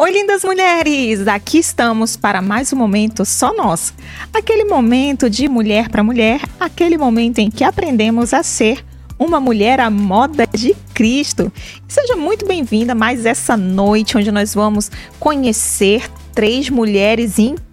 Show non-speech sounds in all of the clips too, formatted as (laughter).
Oi, lindas mulheres! Aqui estamos para mais um momento só nós. Aquele momento de mulher para mulher, aquele momento em que aprendemos a ser uma mulher à moda de Cristo. Seja muito bem-vinda mais essa noite onde nós vamos conhecer três mulheres incríveis,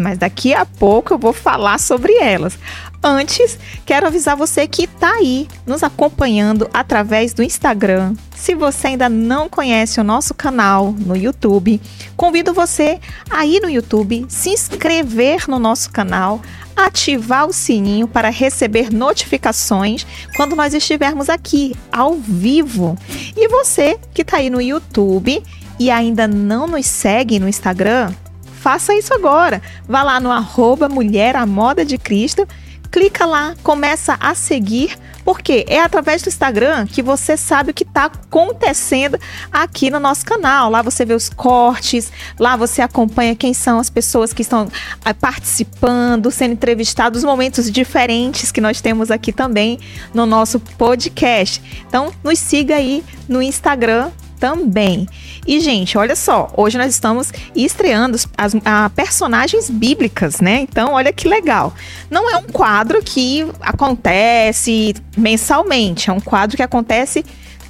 mas daqui a pouco eu vou falar sobre elas. Antes, quero avisar você que está aí nos acompanhando através do Instagram. Se você ainda não conhece o nosso canal no YouTube, convido você a ir no YouTube, se inscrever no nosso canal, ativar o sininho para receber notificações quando nós estivermos aqui ao vivo. E você que está aí no YouTube e ainda não nos segue no Instagram, faça isso agora. Vá lá no arroba Mulher a Moda de Cristo clica lá, começa a seguir, porque é através do Instagram que você sabe o que está acontecendo aqui no nosso canal. Lá você vê os cortes, lá você acompanha quem são as pessoas que estão ah, participando, sendo entrevistados, momentos diferentes que nós temos aqui também no nosso podcast. Então, nos siga aí no Instagram também. E, gente, olha só, hoje nós estamos estreando as a, personagens bíblicas, né? Então, olha que legal. Não é um quadro que acontece mensalmente, é um quadro que acontece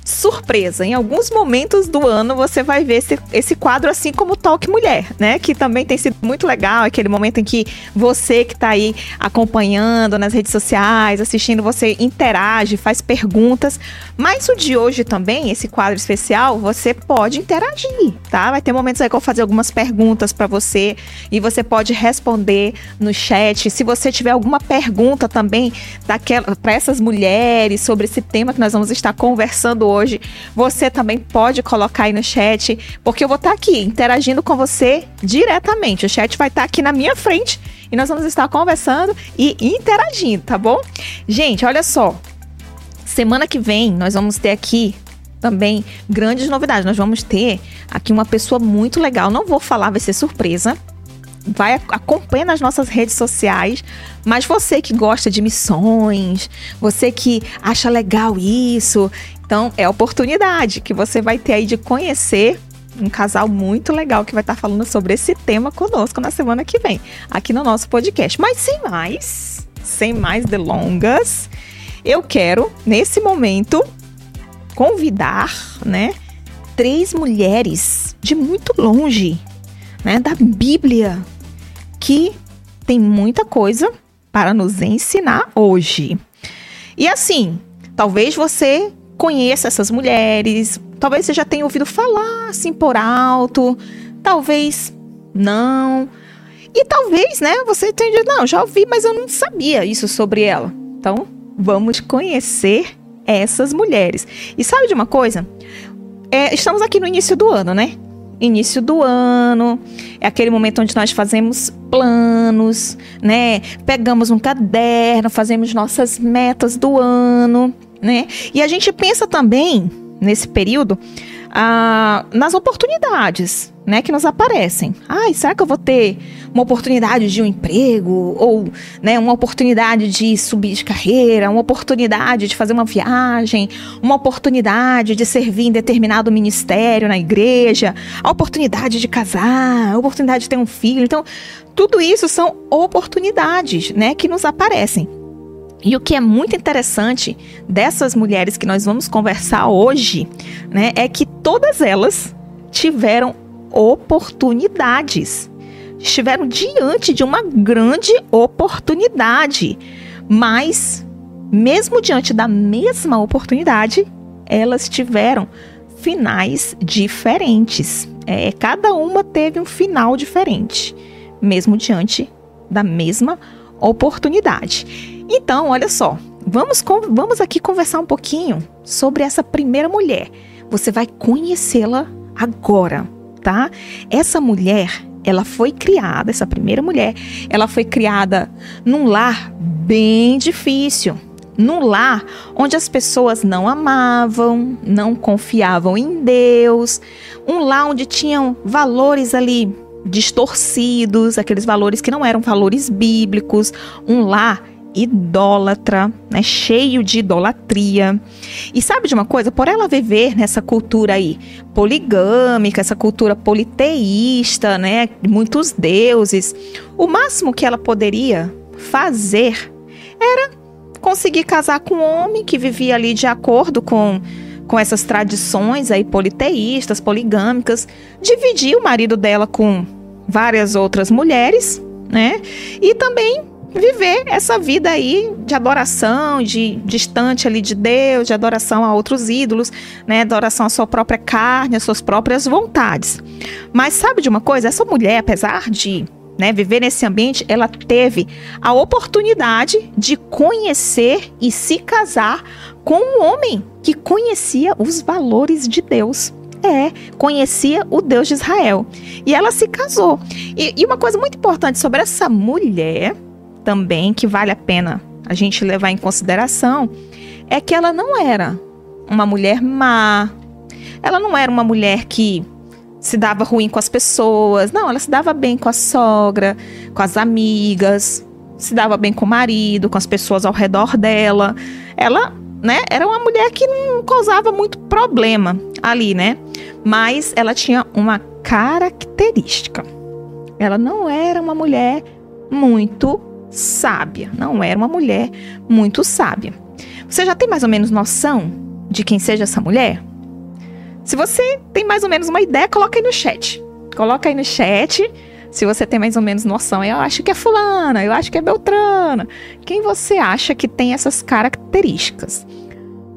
surpresa. Em alguns momentos do ano você vai ver esse, esse quadro assim como Talk Mulher, né? Que também tem sido muito legal, aquele momento em que você que está aí acompanhando nas redes sociais, assistindo, você interage, faz perguntas. Mas o de hoje também, esse quadro especial, você pode interagir, tá? Vai ter momentos aí que eu vou fazer algumas perguntas para você e você pode responder no chat. Se você tiver alguma pergunta também daquela para essas mulheres sobre esse tema que nós vamos estar conversando hoje, hoje, você também pode colocar aí no chat, porque eu vou estar aqui interagindo com você diretamente. O chat vai estar aqui na minha frente e nós vamos estar conversando e interagindo, tá bom? Gente, olha só. Semana que vem nós vamos ter aqui também grandes novidades. Nós vamos ter aqui uma pessoa muito legal. Não vou falar, vai ser surpresa. Vai acompanha nas nossas redes sociais. Mas você que gosta de missões, você que acha legal isso, então, é a oportunidade que você vai ter aí de conhecer um casal muito legal que vai estar falando sobre esse tema conosco na semana que vem, aqui no nosso podcast. Mas sem mais, sem mais delongas, eu quero, nesse momento, convidar, né, três mulheres de muito longe, né, da Bíblia, que tem muita coisa para nos ensinar hoje. E assim, talvez você conheça essas mulheres, talvez você já tenha ouvido falar assim por alto, talvez não. E talvez, né, você tenha dito, não, já ouvi, mas eu não sabia isso sobre ela. Então, vamos conhecer essas mulheres. E sabe de uma coisa? É, estamos aqui no início do ano, né? Início do ano, é aquele momento onde nós fazemos planos, né? Pegamos um caderno, fazemos nossas metas do ano né? E a gente pensa também nesse período ah, nas oportunidades, né, que nos aparecem. Ai, será que eu vou ter uma oportunidade de um emprego ou, né, uma oportunidade de subir de carreira, uma oportunidade de fazer uma viagem, uma oportunidade de servir em determinado ministério na igreja, a oportunidade de casar, a oportunidade de ter um filho. Então, tudo isso são oportunidades, né, que nos aparecem. E o que é muito interessante dessas mulheres que nós vamos conversar hoje, né, é que todas elas tiveram oportunidades. Estiveram diante de uma grande oportunidade. Mas, mesmo diante da mesma oportunidade, elas tiveram finais diferentes. É, cada uma teve um final diferente, mesmo diante da mesma oportunidade. Então, olha só, vamos, vamos aqui conversar um pouquinho sobre essa primeira mulher. Você vai conhecê-la agora, tá? Essa mulher, ela foi criada, essa primeira mulher, ela foi criada num lar bem difícil. Num lar onde as pessoas não amavam, não confiavam em Deus, um lar onde tinham valores ali distorcidos, aqueles valores que não eram valores bíblicos, um lar idólatra, né, cheio de idolatria. E sabe de uma coisa? Por ela viver nessa cultura aí poligâmica, essa cultura politeísta, né, muitos deuses, o máximo que ela poderia fazer era conseguir casar com um homem que vivia ali de acordo com com essas tradições aí politeístas, poligâmicas, dividir o marido dela com várias outras mulheres, né? E também viver essa vida aí de adoração, de distante ali de Deus, de adoração a outros ídolos, né, adoração à sua própria carne, às suas próprias vontades. Mas sabe de uma coisa? Essa mulher, apesar de né, viver nesse ambiente, ela teve a oportunidade de conhecer e se casar com um homem que conhecia os valores de Deus. É, conhecia o Deus de Israel. E ela se casou. E, e uma coisa muito importante sobre essa mulher, também que vale a pena a gente levar em consideração é que ela não era uma mulher má. Ela não era uma mulher que se dava ruim com as pessoas. Não, ela se dava bem com a sogra, com as amigas, se dava bem com o marido, com as pessoas ao redor dela. Ela, né, era uma mulher que não causava muito problema ali, né? Mas ela tinha uma característica. Ela não era uma mulher muito sábia, não era uma mulher muito sábia. Você já tem mais ou menos noção de quem seja essa mulher? Se você tem mais ou menos uma ideia, coloca aí no chat. Coloca aí no chat se você tem mais ou menos noção. Eu acho que é fulana, eu acho que é beltrana. Quem você acha que tem essas características?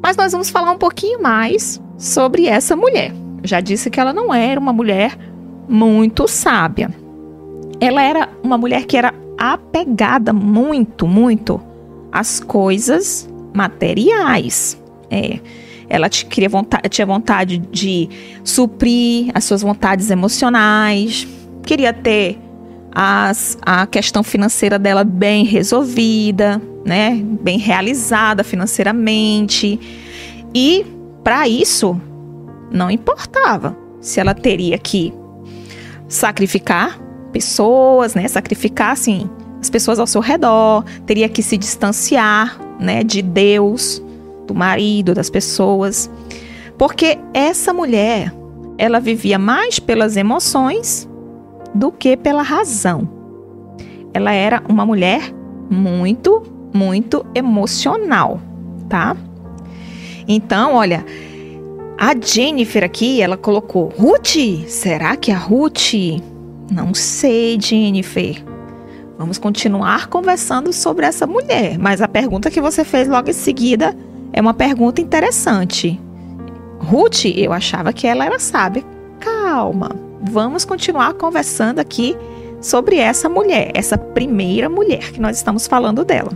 Mas nós vamos falar um pouquinho mais sobre essa mulher. Eu já disse que ela não era uma mulher muito sábia. Ela era uma mulher que era apegada muito, muito às coisas materiais. É, ela queria vontade, tinha vontade de suprir as suas vontades emocionais, queria ter as, a questão financeira dela bem resolvida, né, bem realizada financeiramente. E para isso não importava se ela teria que sacrificar pessoas, né? Sacrificar, assim, as pessoas ao seu redor, teria que se distanciar, né? De Deus, do marido, das pessoas. Porque essa mulher, ela vivia mais pelas emoções do que pela razão. Ela era uma mulher muito, muito emocional, tá? Então, olha, a Jennifer aqui, ela colocou Ruth. Será que a Ruth não sei, Jennifer. Vamos continuar conversando sobre essa mulher, mas a pergunta que você fez logo em seguida é uma pergunta interessante. Ruth, eu achava que ela era sábia. Calma, vamos continuar conversando aqui sobre essa mulher, essa primeira mulher que nós estamos falando dela.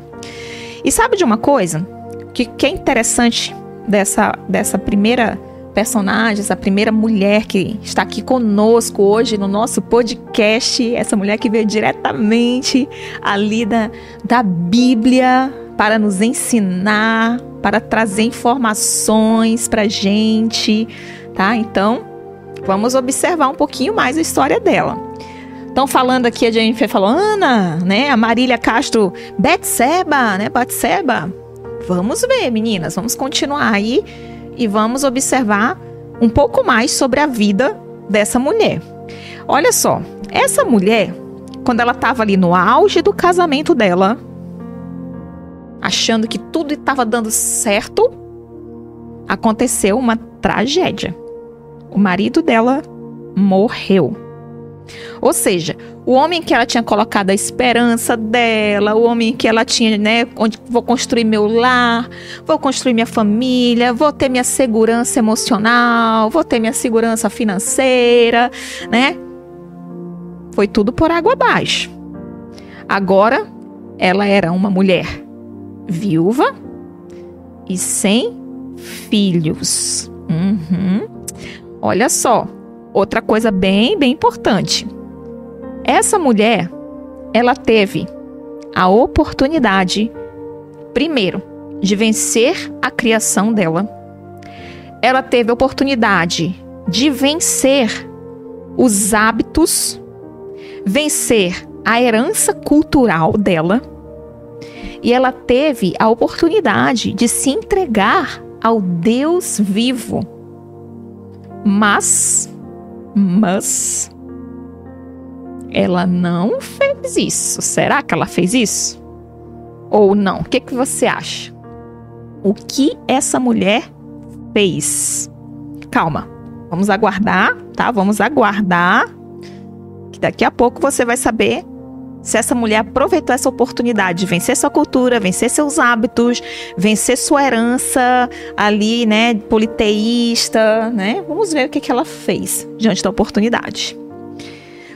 E sabe de uma coisa que, que é interessante dessa, dessa primeira personagens, a primeira mulher que está aqui conosco hoje no nosso podcast, essa mulher que veio diretamente ali da, da Bíblia para nos ensinar, para trazer informações para gente, tá? Então, vamos observar um pouquinho mais a história dela. Estão falando aqui, a Jennifer falou, Ana, né? A Marília Castro, Betseba, né? Betseba. Vamos ver, meninas, vamos continuar aí e vamos observar um pouco mais sobre a vida dessa mulher. Olha só, essa mulher, quando ela estava ali no auge do casamento dela, achando que tudo estava dando certo, aconteceu uma tragédia. O marido dela morreu. Ou seja, o homem que ela tinha colocado a esperança dela, o homem que ela tinha, né, onde vou construir meu lar, vou construir minha família, vou ter minha segurança emocional, vou ter minha segurança financeira, né? Foi tudo por água abaixo. Agora, ela era uma mulher viúva e sem filhos. Uhum. Olha só, outra coisa bem, bem importante. Essa mulher, ela teve a oportunidade, primeiro, de vencer a criação dela. Ela teve a oportunidade de vencer os hábitos, vencer a herança cultural dela. e ela teve a oportunidade de se entregar ao Deus vivo. Mas, mas, ela não fez isso. Será que ela fez isso? Ou não? O que, que você acha? O que essa mulher fez? Calma, vamos aguardar, tá? Vamos aguardar. Que daqui a pouco você vai saber se essa mulher aproveitou essa oportunidade de vencer sua cultura, vencer seus hábitos, vencer sua herança ali, né, politeísta, né? Vamos ver o que, que ela fez diante da oportunidade.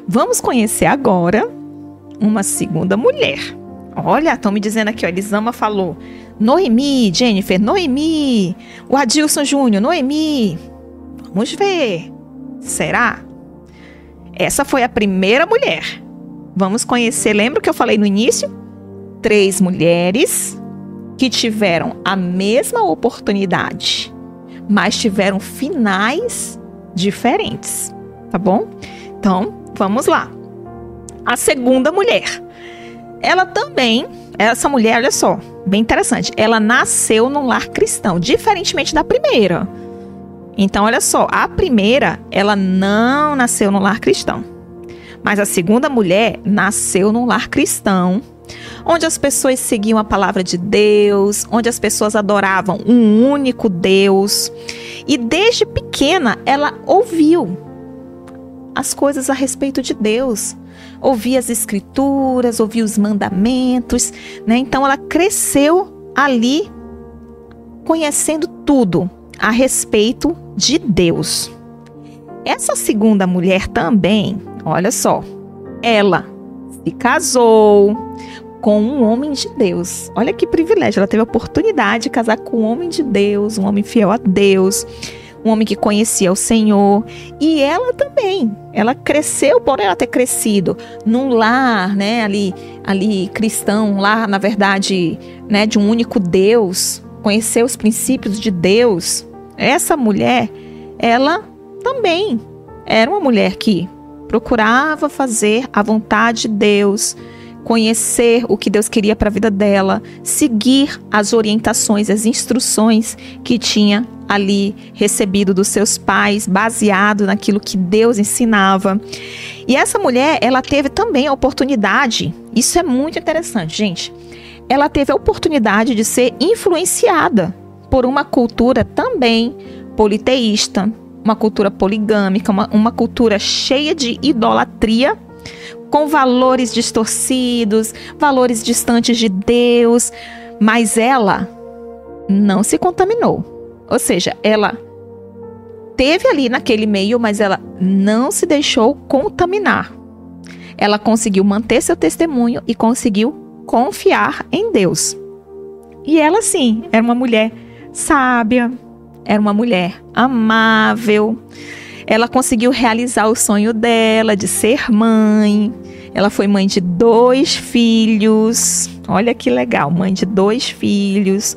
Vamos conhecer agora uma segunda mulher. Olha, estão me dizendo aqui, ó, Elisama falou. Noemi, Jennifer, Noemi. O Adilson Júnior, Noemi. Vamos ver. Será? Essa foi a primeira mulher. Vamos conhecer, lembra que eu falei no início? Três mulheres que tiveram a mesma oportunidade, mas tiveram finais diferentes, tá bom? Então, Vamos lá. A segunda mulher. Ela também, essa mulher, olha só, bem interessante. Ela nasceu num lar cristão, diferentemente da primeira. Então, olha só, a primeira, ela não nasceu num lar cristão. Mas a segunda mulher nasceu num lar cristão, onde as pessoas seguiam a palavra de Deus, onde as pessoas adoravam um único Deus. E desde pequena ela ouviu as coisas a respeito de Deus, ouvir as escrituras, ouvir os mandamentos, né? Então ela cresceu ali conhecendo tudo a respeito de Deus. Essa segunda mulher também, olha só, ela se casou com um homem de Deus. Olha que privilégio, ela teve a oportunidade de casar com um homem de Deus, um homem fiel a Deus um homem que conhecia o Senhor. E ela também, ela cresceu por ela ter crescido num lar, né, ali, ali cristão, um lar, na verdade, né, de um único Deus, conhecer os princípios de Deus. Essa mulher, ela também era uma mulher que procurava fazer a vontade de Deus, conhecer o que Deus queria para a vida dela, seguir as orientações, as instruções que tinha ali recebido dos seus pais, baseado naquilo que Deus ensinava. E essa mulher, ela teve também a oportunidade, isso é muito interessante, gente. Ela teve a oportunidade de ser influenciada por uma cultura também politeísta, uma cultura poligâmica, uma, uma cultura cheia de idolatria, com valores distorcidos, valores distantes de Deus, mas ela não se contaminou. Ou seja, ela teve ali naquele meio, mas ela não se deixou contaminar. Ela conseguiu manter seu testemunho e conseguiu confiar em Deus. E ela, sim, era uma mulher sábia, era uma mulher amável. Ela conseguiu realizar o sonho dela de ser mãe. Ela foi mãe de dois filhos. Olha que legal, mãe de dois filhos.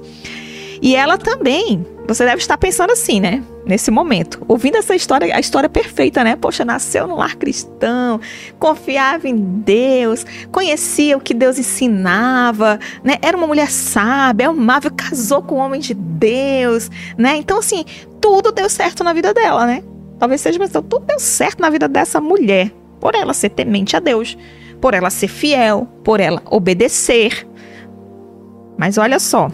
E ela também você deve estar pensando assim, né? Nesse momento, ouvindo essa história, a história perfeita, né? Poxa, nasceu num lar cristão, confiava em Deus, conhecia o que Deus ensinava, né? Era uma mulher sábia, amável, casou com um homem de Deus, né? Então, assim, tudo deu certo na vida dela, né? Talvez seja pensando, tudo deu certo na vida dessa mulher, por ela ser temente a Deus, por ela ser fiel, por ela obedecer. Mas olha só,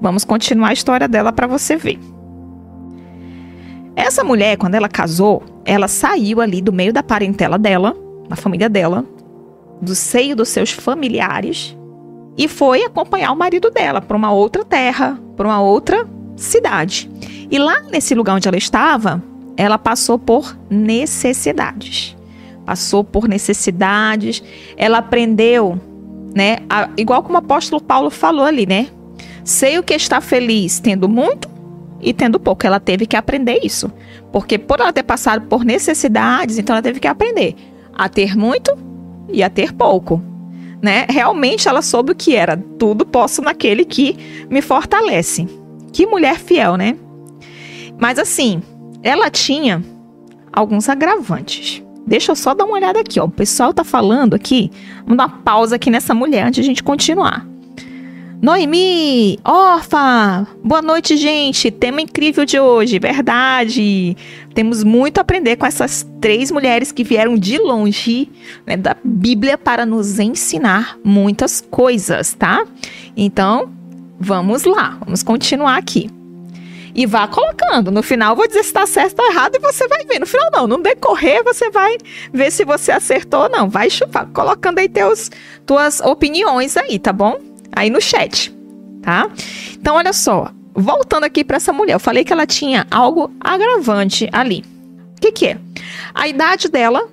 Vamos continuar a história dela para você ver. Essa mulher, quando ela casou, ela saiu ali do meio da parentela dela, da família dela, do seio dos seus familiares e foi acompanhar o marido dela para uma outra terra, para uma outra cidade. E lá nesse lugar onde ela estava, ela passou por necessidades. Passou por necessidades, ela aprendeu, né, a, igual como o apóstolo Paulo falou ali, né? Sei o que está feliz tendo muito e tendo pouco. Ela teve que aprender isso. Porque por ela ter passado por necessidades, então ela teve que aprender a ter muito e a ter pouco. Né? Realmente ela soube o que era. Tudo posso naquele que me fortalece. Que mulher fiel, né? Mas assim, ela tinha alguns agravantes. Deixa eu só dar uma olhada aqui, ó. O pessoal tá falando aqui. Vamos dar uma pausa aqui nessa mulher antes de a gente continuar. Noemi, Orfa, boa noite, gente. Tema incrível de hoje, verdade. Temos muito a aprender com essas três mulheres que vieram de longe né, da Bíblia para nos ensinar muitas coisas, tá? Então, vamos lá, vamos continuar aqui. E vá colocando. No final, vou dizer se está certo ou errado e você vai ver. No final, não. No decorrer, você vai ver se você acertou ou não. Vai chupar, colocando aí teus, tuas opiniões aí, tá bom? Aí no chat, tá? Então, olha só, voltando aqui para essa mulher, eu falei que ela tinha algo agravante ali. O que, que é? A idade dela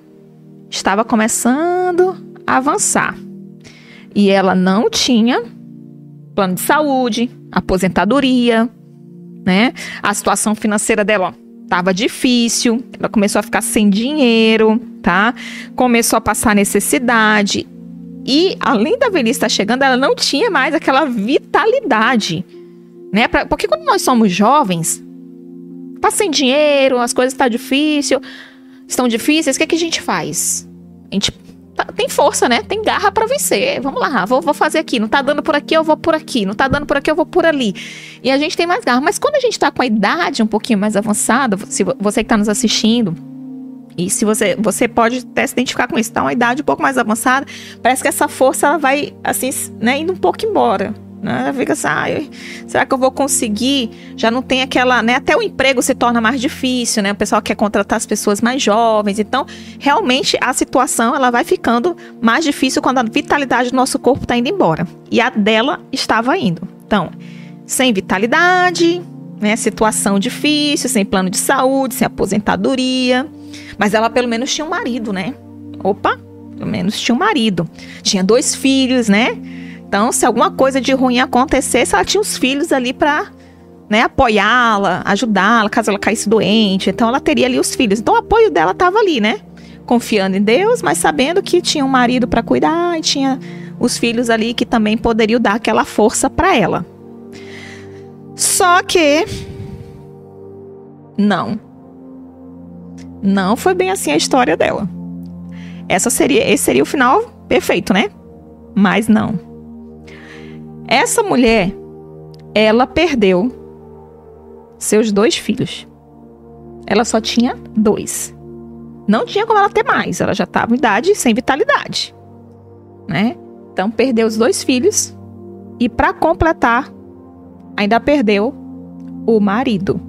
estava começando a avançar e ela não tinha plano de saúde, aposentadoria, né? A situação financeira dela estava difícil, ela começou a ficar sem dinheiro, tá? Começou a passar necessidade e, além da velhice estar chegando, ela não tinha mais aquela vitalidade. Né? Pra, porque quando nós somos jovens, tá sem dinheiro, as coisas estão tá difícil, estão difíceis, o que, é que a gente faz? A gente tá, tem força, né? Tem garra para vencer. Vamos lá, vou, vou, fazer aqui. Não tá dando por aqui, eu vou por aqui. Não tá dando por aqui, eu vou por ali. E a gente tem mais garra. Mas quando a gente tá com a idade um pouquinho mais avançada, se você que tá nos assistindo, e se você, você pode até se identificar com isso, tá uma idade um pouco mais avançada, parece que essa força ela vai assim, né, indo um pouco embora. Né? Fica assim, ah, será que eu vou conseguir? Já não tem aquela, né? Até o emprego se torna mais difícil, né? O pessoal quer contratar as pessoas mais jovens. Então, realmente a situação ela vai ficando mais difícil quando a vitalidade do nosso corpo está indo embora. E a dela estava indo. Então, sem vitalidade, né? Situação difícil, sem plano de saúde, sem aposentadoria. Mas ela pelo menos tinha um marido, né? Opa, pelo menos tinha um marido. Tinha dois filhos, né? Então, se alguma coisa de ruim acontecesse, ela tinha os filhos ali para né, apoiá-la, ajudá-la, caso ela caísse doente. Então, ela teria ali os filhos. Então, o apoio dela estava ali, né? Confiando em Deus, mas sabendo que tinha um marido para cuidar e tinha os filhos ali que também poderiam dar aquela força para ela. Só que não. Não foi bem assim a história dela. Essa seria, esse seria o final perfeito, né? Mas não. Essa mulher, ela perdeu seus dois filhos. Ela só tinha dois. Não tinha como ela ter mais. Ela já estava em idade sem vitalidade, né? Então perdeu os dois filhos e para completar, ainda perdeu o marido.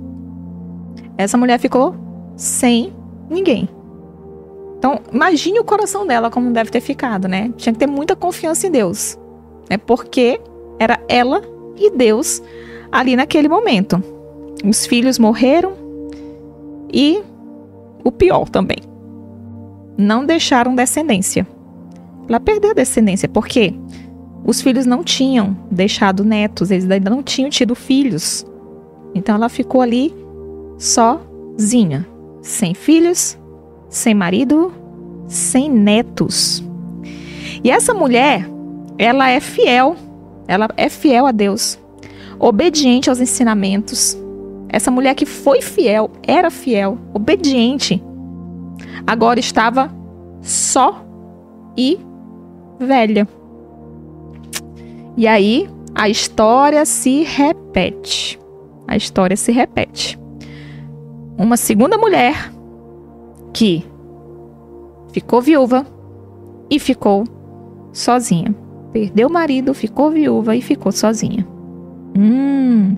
Essa mulher ficou sem Ninguém. Então, imagine o coração dela como deve ter ficado, né? Tinha que ter muita confiança em Deus, né? Porque era ela e Deus ali naquele momento. Os filhos morreram e o pior também. Não deixaram descendência. Ela perdeu a descendência porque os filhos não tinham deixado netos, eles ainda não tinham tido filhos. Então ela ficou ali sozinha sem filhos, sem marido, sem netos. E essa mulher, ela é fiel, ela é fiel a Deus, obediente aos ensinamentos. Essa mulher que foi fiel, era fiel, obediente, agora estava só e velha. E aí a história se repete. A história se repete uma segunda mulher que ficou viúva e ficou sozinha. Perdeu o marido, ficou viúva e ficou sozinha. Hum.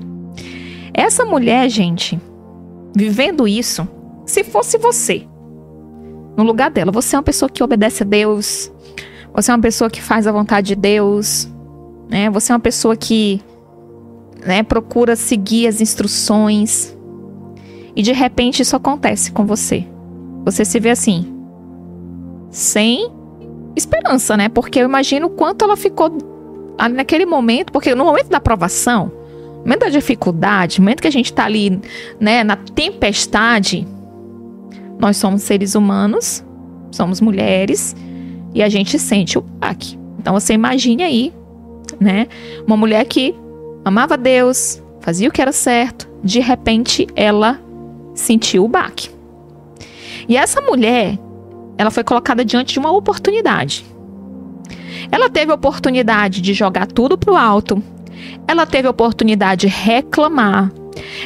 Essa mulher, gente, vivendo isso, se fosse você, no lugar dela, você é uma pessoa que obedece a Deus, você é uma pessoa que faz a vontade de Deus, né? Você é uma pessoa que né, procura seguir as instruções, e de repente isso acontece com você. Você se vê assim, sem esperança, né? Porque eu imagino o quanto ela ficou naquele momento, porque no momento da aprovação, no momento da dificuldade, no momento que a gente está ali, né, na tempestade, nós somos seres humanos, somos mulheres e a gente sente o baque. Então você imagine aí, né, uma mulher que amava Deus, fazia o que era certo, de repente ela sentiu o baque. E essa mulher, ela foi colocada diante de uma oportunidade. Ela teve a oportunidade de jogar tudo para o alto, ela teve a oportunidade de reclamar,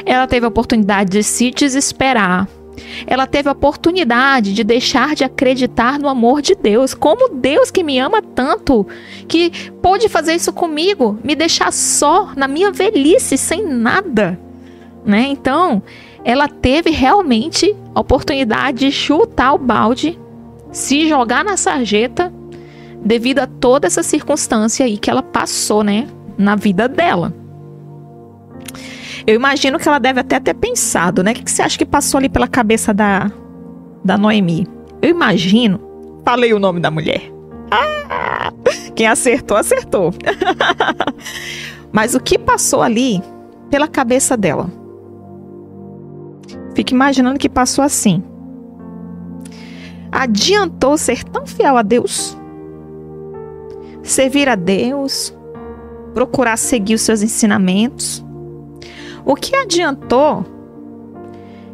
ela teve a oportunidade de se desesperar, ela teve a oportunidade de deixar de acreditar no amor de Deus, como Deus que me ama tanto, que pôde fazer isso comigo, me deixar só na minha velhice, sem nada, né? Então, ela teve realmente a oportunidade de chutar o balde, se jogar na sarjeta, devido a toda essa circunstância aí que ela passou, né, na vida dela. Eu imagino que ela deve até ter pensado, né? O que você acha que passou ali pela cabeça da, da Noemi? Eu imagino. Falei o nome da mulher. Ah, quem acertou, acertou. (laughs) Mas o que passou ali pela cabeça dela? Fique imaginando que passou assim. Adiantou ser tão fiel a Deus? Servir a Deus? Procurar seguir os seus ensinamentos? O que adiantou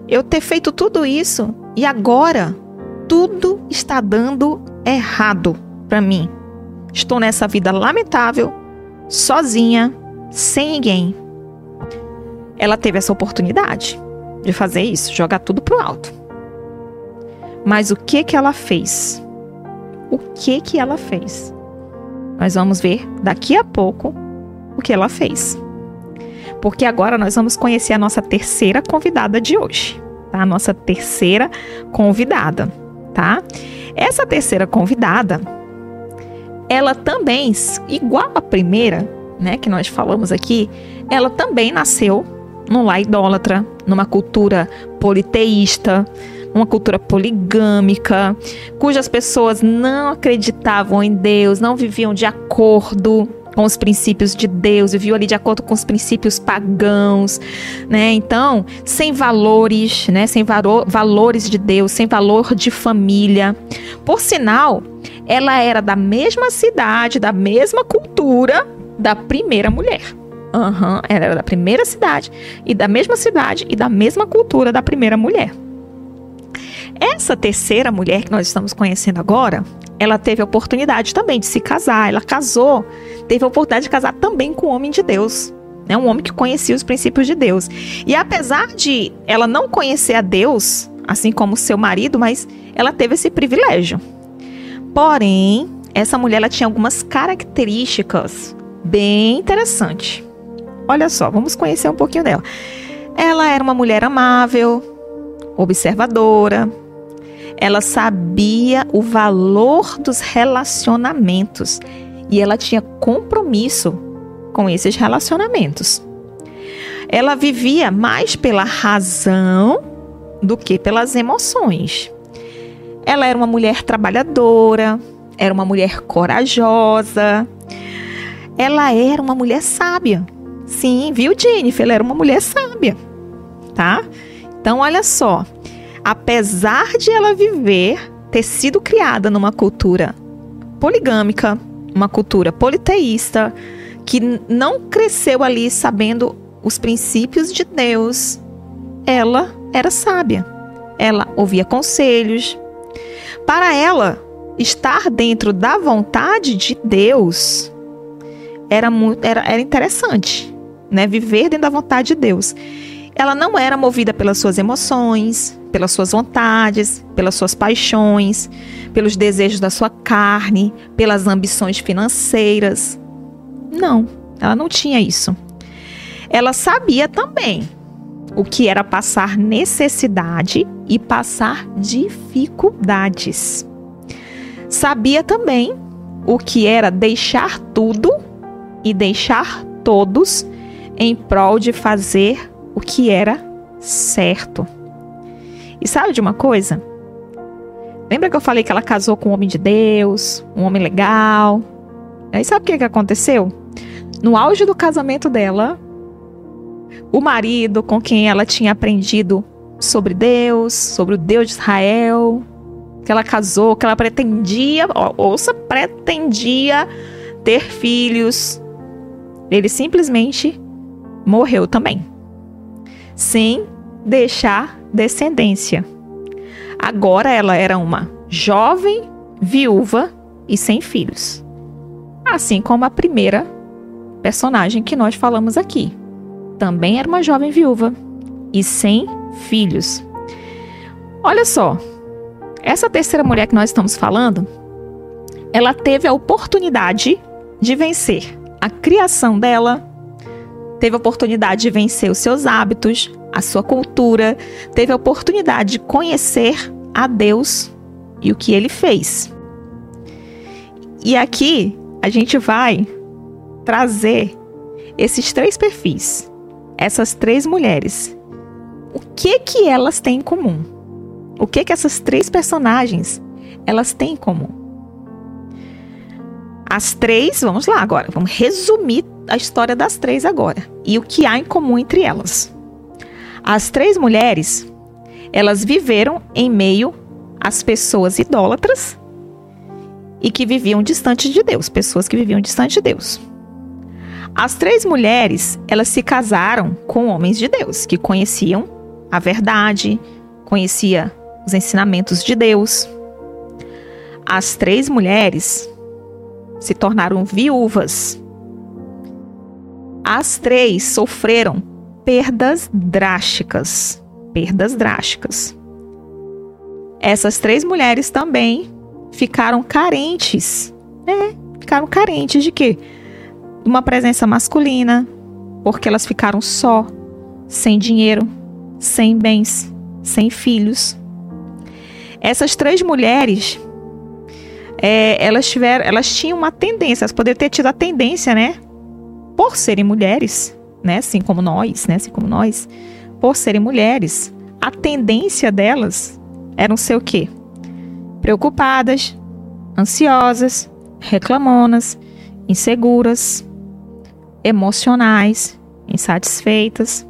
eu ter feito tudo isso e agora tudo está dando errado para mim? Estou nessa vida lamentável, sozinha, sem ninguém. Ela teve essa oportunidade de fazer isso, jogar tudo pro alto. Mas o que que ela fez? O que que ela fez? Nós vamos ver daqui a pouco o que ela fez porque agora nós vamos conhecer a nossa terceira convidada de hoje, tá? A nossa terceira convidada, tá? Essa terceira convidada, ela também, igual a primeira, né, que nós falamos aqui, ela também nasceu num lar idólatra, numa cultura politeísta, uma cultura poligâmica, cujas pessoas não acreditavam em Deus, não viviam de acordo com os princípios de Deus, viveu ali de acordo com os princípios pagãos, né? Então, sem valores, né? Sem valo valores de Deus, sem valor de família. Por sinal, ela era da mesma cidade, da mesma cultura da primeira mulher. Uhum, ela era da primeira cidade e da mesma cidade e da mesma cultura da primeira mulher. Essa terceira mulher que nós estamos conhecendo agora, ela teve a oportunidade também de se casar. Ela casou, teve a oportunidade de casar também com um homem de Deus. Né? Um homem que conhecia os princípios de Deus. E apesar de ela não conhecer a Deus, assim como seu marido, mas ela teve esse privilégio. Porém, essa mulher ela tinha algumas características bem interessantes. Olha só, vamos conhecer um pouquinho dela. Ela era uma mulher amável, observadora, ela sabia o valor dos relacionamentos e ela tinha compromisso com esses relacionamentos. Ela vivia mais pela razão do que pelas emoções. Ela era uma mulher trabalhadora, era uma mulher corajosa, ela era uma mulher sábia. Sim, viu, Jennifer? Ela era uma mulher sábia, tá? Então, olha só, apesar de ela viver, ter sido criada numa cultura poligâmica, uma cultura politeísta, que não cresceu ali sabendo os princípios de Deus, ela era sábia. Ela ouvia conselhos. Para ela, estar dentro da vontade de Deus era, muito, era, era interessante, né? Viver dentro da vontade de Deus. Ela não era movida pelas suas emoções, pelas suas vontades, pelas suas paixões, pelos desejos da sua carne, pelas ambições financeiras. Não, ela não tinha isso. Ela sabia também o que era passar necessidade e passar dificuldades. Sabia também o que era deixar tudo e deixar todos em prol de fazer o que era certo. E sabe de uma coisa? Lembra que eu falei que ela casou com um homem de Deus, um homem legal? Aí sabe o que, que aconteceu? No auge do casamento dela, o marido com quem ela tinha aprendido sobre Deus, sobre o Deus de Israel, que ela casou, que ela pretendia, ouça, pretendia ter filhos. Ele simplesmente morreu também, sem deixar descendência. Agora ela era uma jovem viúva e sem filhos. Assim como a primeira personagem que nós falamos aqui. Também era uma jovem viúva e sem filhos. Olha só, essa terceira mulher que nós estamos falando, ela teve a oportunidade de vencer a criação dela, teve a oportunidade de vencer os seus hábitos, a sua cultura, teve a oportunidade de conhecer a Deus e o que ele fez. E aqui a gente vai trazer esses três perfis, essas três mulheres. O que que elas têm em comum? O que que essas três personagens elas têm em comum? As três, vamos lá agora, vamos resumir a história das três agora e o que há em comum entre elas. As três mulheres, elas viveram em meio às pessoas idólatras e que viviam distante de Deus, pessoas que viviam distante de Deus. As três mulheres, elas se casaram com homens de Deus, que conheciam a verdade, conhecia os ensinamentos de Deus. As três mulheres se tornaram viúvas. As três sofreram perdas drásticas, perdas drásticas. Essas três mulheres também ficaram carentes, né? Ficaram carentes de quê? De uma presença masculina, porque elas ficaram só, sem dinheiro, sem bens, sem filhos. Essas três mulheres, é, elas tiveram, elas tinham uma tendência, elas poderiam ter tido a tendência, né? Por serem mulheres, né? Assim como nós, né? Assim como nós, por serem mulheres, a tendência delas era ser o quê? Preocupadas, ansiosas, reclamonas, inseguras, emocionais, insatisfeitas.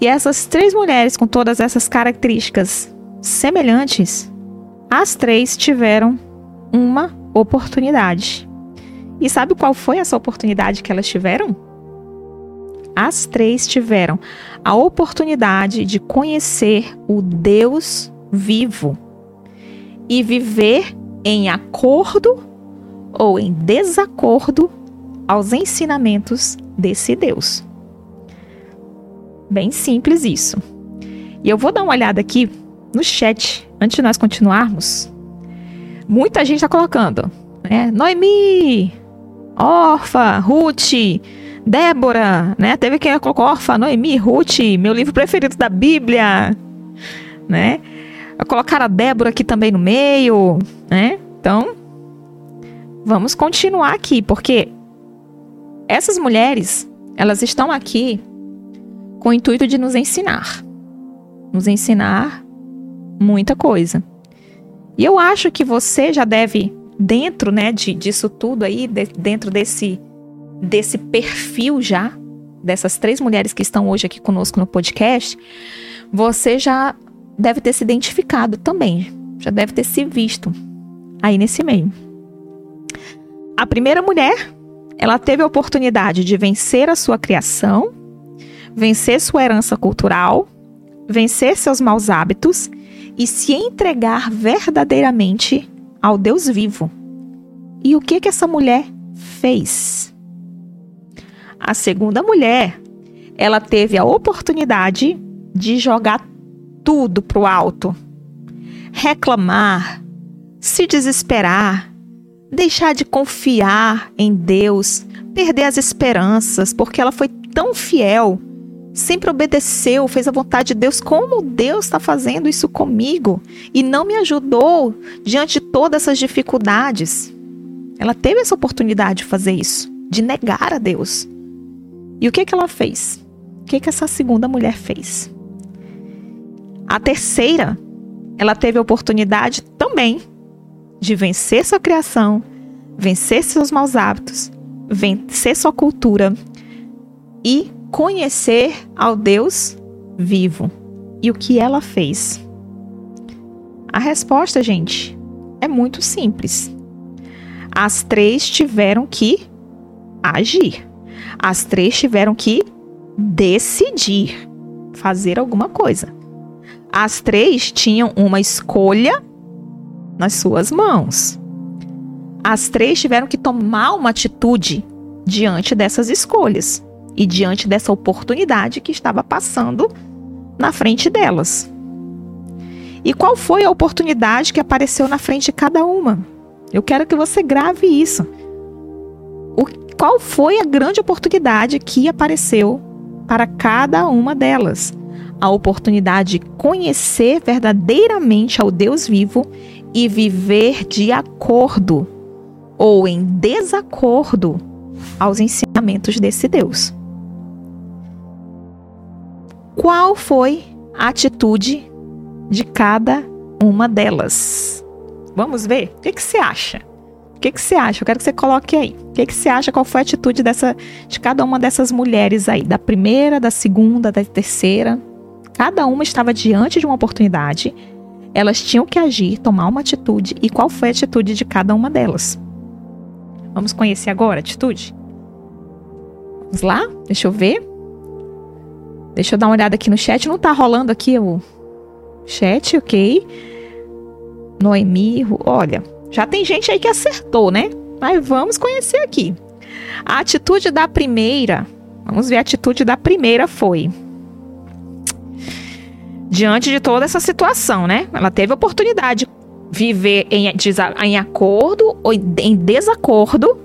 E essas três mulheres com todas essas características semelhantes, as três tiveram uma oportunidade. E sabe qual foi essa oportunidade que elas tiveram? As três tiveram a oportunidade de conhecer o Deus vivo e viver em acordo ou em desacordo aos ensinamentos desse Deus. Bem simples isso. E eu vou dar uma olhada aqui no chat antes de nós continuarmos. Muita gente está colocando, né? Noemi, Orfa, Ruth, Débora, né? Teve quem colocou Orfa, Noemi, Ruth, meu livro preferido da Bíblia, né? Colocar a Débora aqui também no meio, né? Então, vamos continuar aqui, porque essas mulheres, elas estão aqui com o intuito de nos ensinar. Nos ensinar muita coisa. E eu acho que você já deve, dentro né, de, disso tudo aí, de, dentro desse, desse perfil já, dessas três mulheres que estão hoje aqui conosco no podcast, você já deve ter se identificado também, já deve ter se visto aí nesse meio. A primeira mulher, ela teve a oportunidade de vencer a sua criação, vencer sua herança cultural, vencer seus maus hábitos e se entregar verdadeiramente ao Deus vivo. E o que que essa mulher fez? A segunda mulher, ela teve a oportunidade de jogar tudo pro alto. Reclamar, se desesperar, deixar de confiar em Deus, perder as esperanças, porque ela foi tão fiel, sempre obedeceu, fez a vontade de Deus. Como Deus está fazendo isso comigo e não me ajudou diante de todas essas dificuldades? Ela teve essa oportunidade de fazer isso, de negar a Deus. E o que, que ela fez? O que, que essa segunda mulher fez? A terceira, ela teve a oportunidade também de vencer sua criação, vencer seus maus hábitos, vencer sua cultura e conhecer ao Deus vivo. E o que ela fez? A resposta, gente, é muito simples. As três tiveram que agir. As três tiveram que decidir fazer alguma coisa. As três tinham uma escolha nas suas mãos. As três tiveram que tomar uma atitude diante dessas escolhas e diante dessa oportunidade que estava passando na frente delas. E qual foi a oportunidade que apareceu na frente de cada uma? Eu quero que você grave isso. O, qual foi a grande oportunidade que apareceu para cada uma delas? A oportunidade de conhecer verdadeiramente ao Deus vivo e viver de acordo ou em desacordo aos ensinamentos desse Deus. Qual foi a atitude de cada uma delas? Vamos ver? O que, que você acha? O que, que você acha? Eu quero que você coloque aí. O que, que você acha? Qual foi a atitude dessa, de cada uma dessas mulheres aí? Da primeira, da segunda, da terceira? Cada uma estava diante de uma oportunidade. Elas tinham que agir, tomar uma atitude. E qual foi a atitude de cada uma delas? Vamos conhecer agora a atitude? Vamos lá? Deixa eu ver. Deixa eu dar uma olhada aqui no chat. Não tá rolando aqui o chat, ok? Noemi, olha, já tem gente aí que acertou, né? Mas vamos conhecer aqui. A atitude da primeira, vamos ver a atitude da primeira foi. Diante de toda essa situação, né? Ela teve a oportunidade de viver em, em acordo ou em desacordo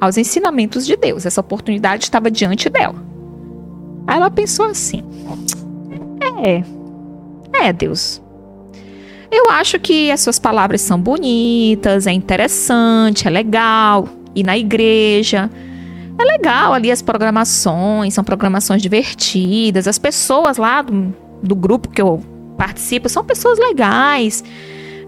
aos ensinamentos de Deus. Essa oportunidade estava diante dela. Aí ela pensou assim: É, é, Deus. Eu acho que as suas palavras são bonitas, é interessante, é legal ir na igreja. É legal ali as programações, são programações divertidas. As pessoas lá do, do grupo que eu participo são pessoas legais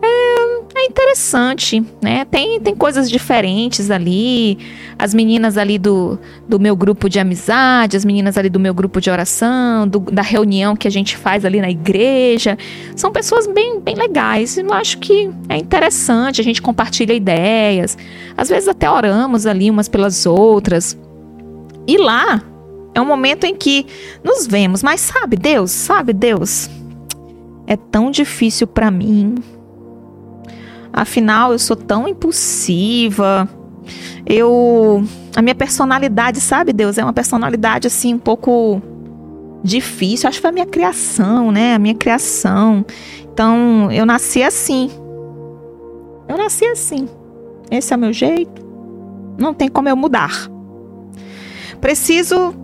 é, é interessante, né? Tem, tem coisas diferentes ali. As meninas ali do, do meu grupo de amizade, as meninas ali do meu grupo de oração, do, da reunião que a gente faz ali na igreja, são pessoas bem, bem legais. Eu acho que é interessante, a gente compartilha ideias. Às vezes até oramos ali umas pelas outras. E lá é um momento em que nos vemos, mas sabe Deus, sabe Deus, é tão difícil para mim Afinal, eu sou tão impulsiva. Eu. A minha personalidade, sabe, Deus? É uma personalidade assim um pouco difícil. Acho que foi a minha criação, né? A minha criação. Então, eu nasci assim. Eu nasci assim. Esse é o meu jeito. Não tem como eu mudar. Preciso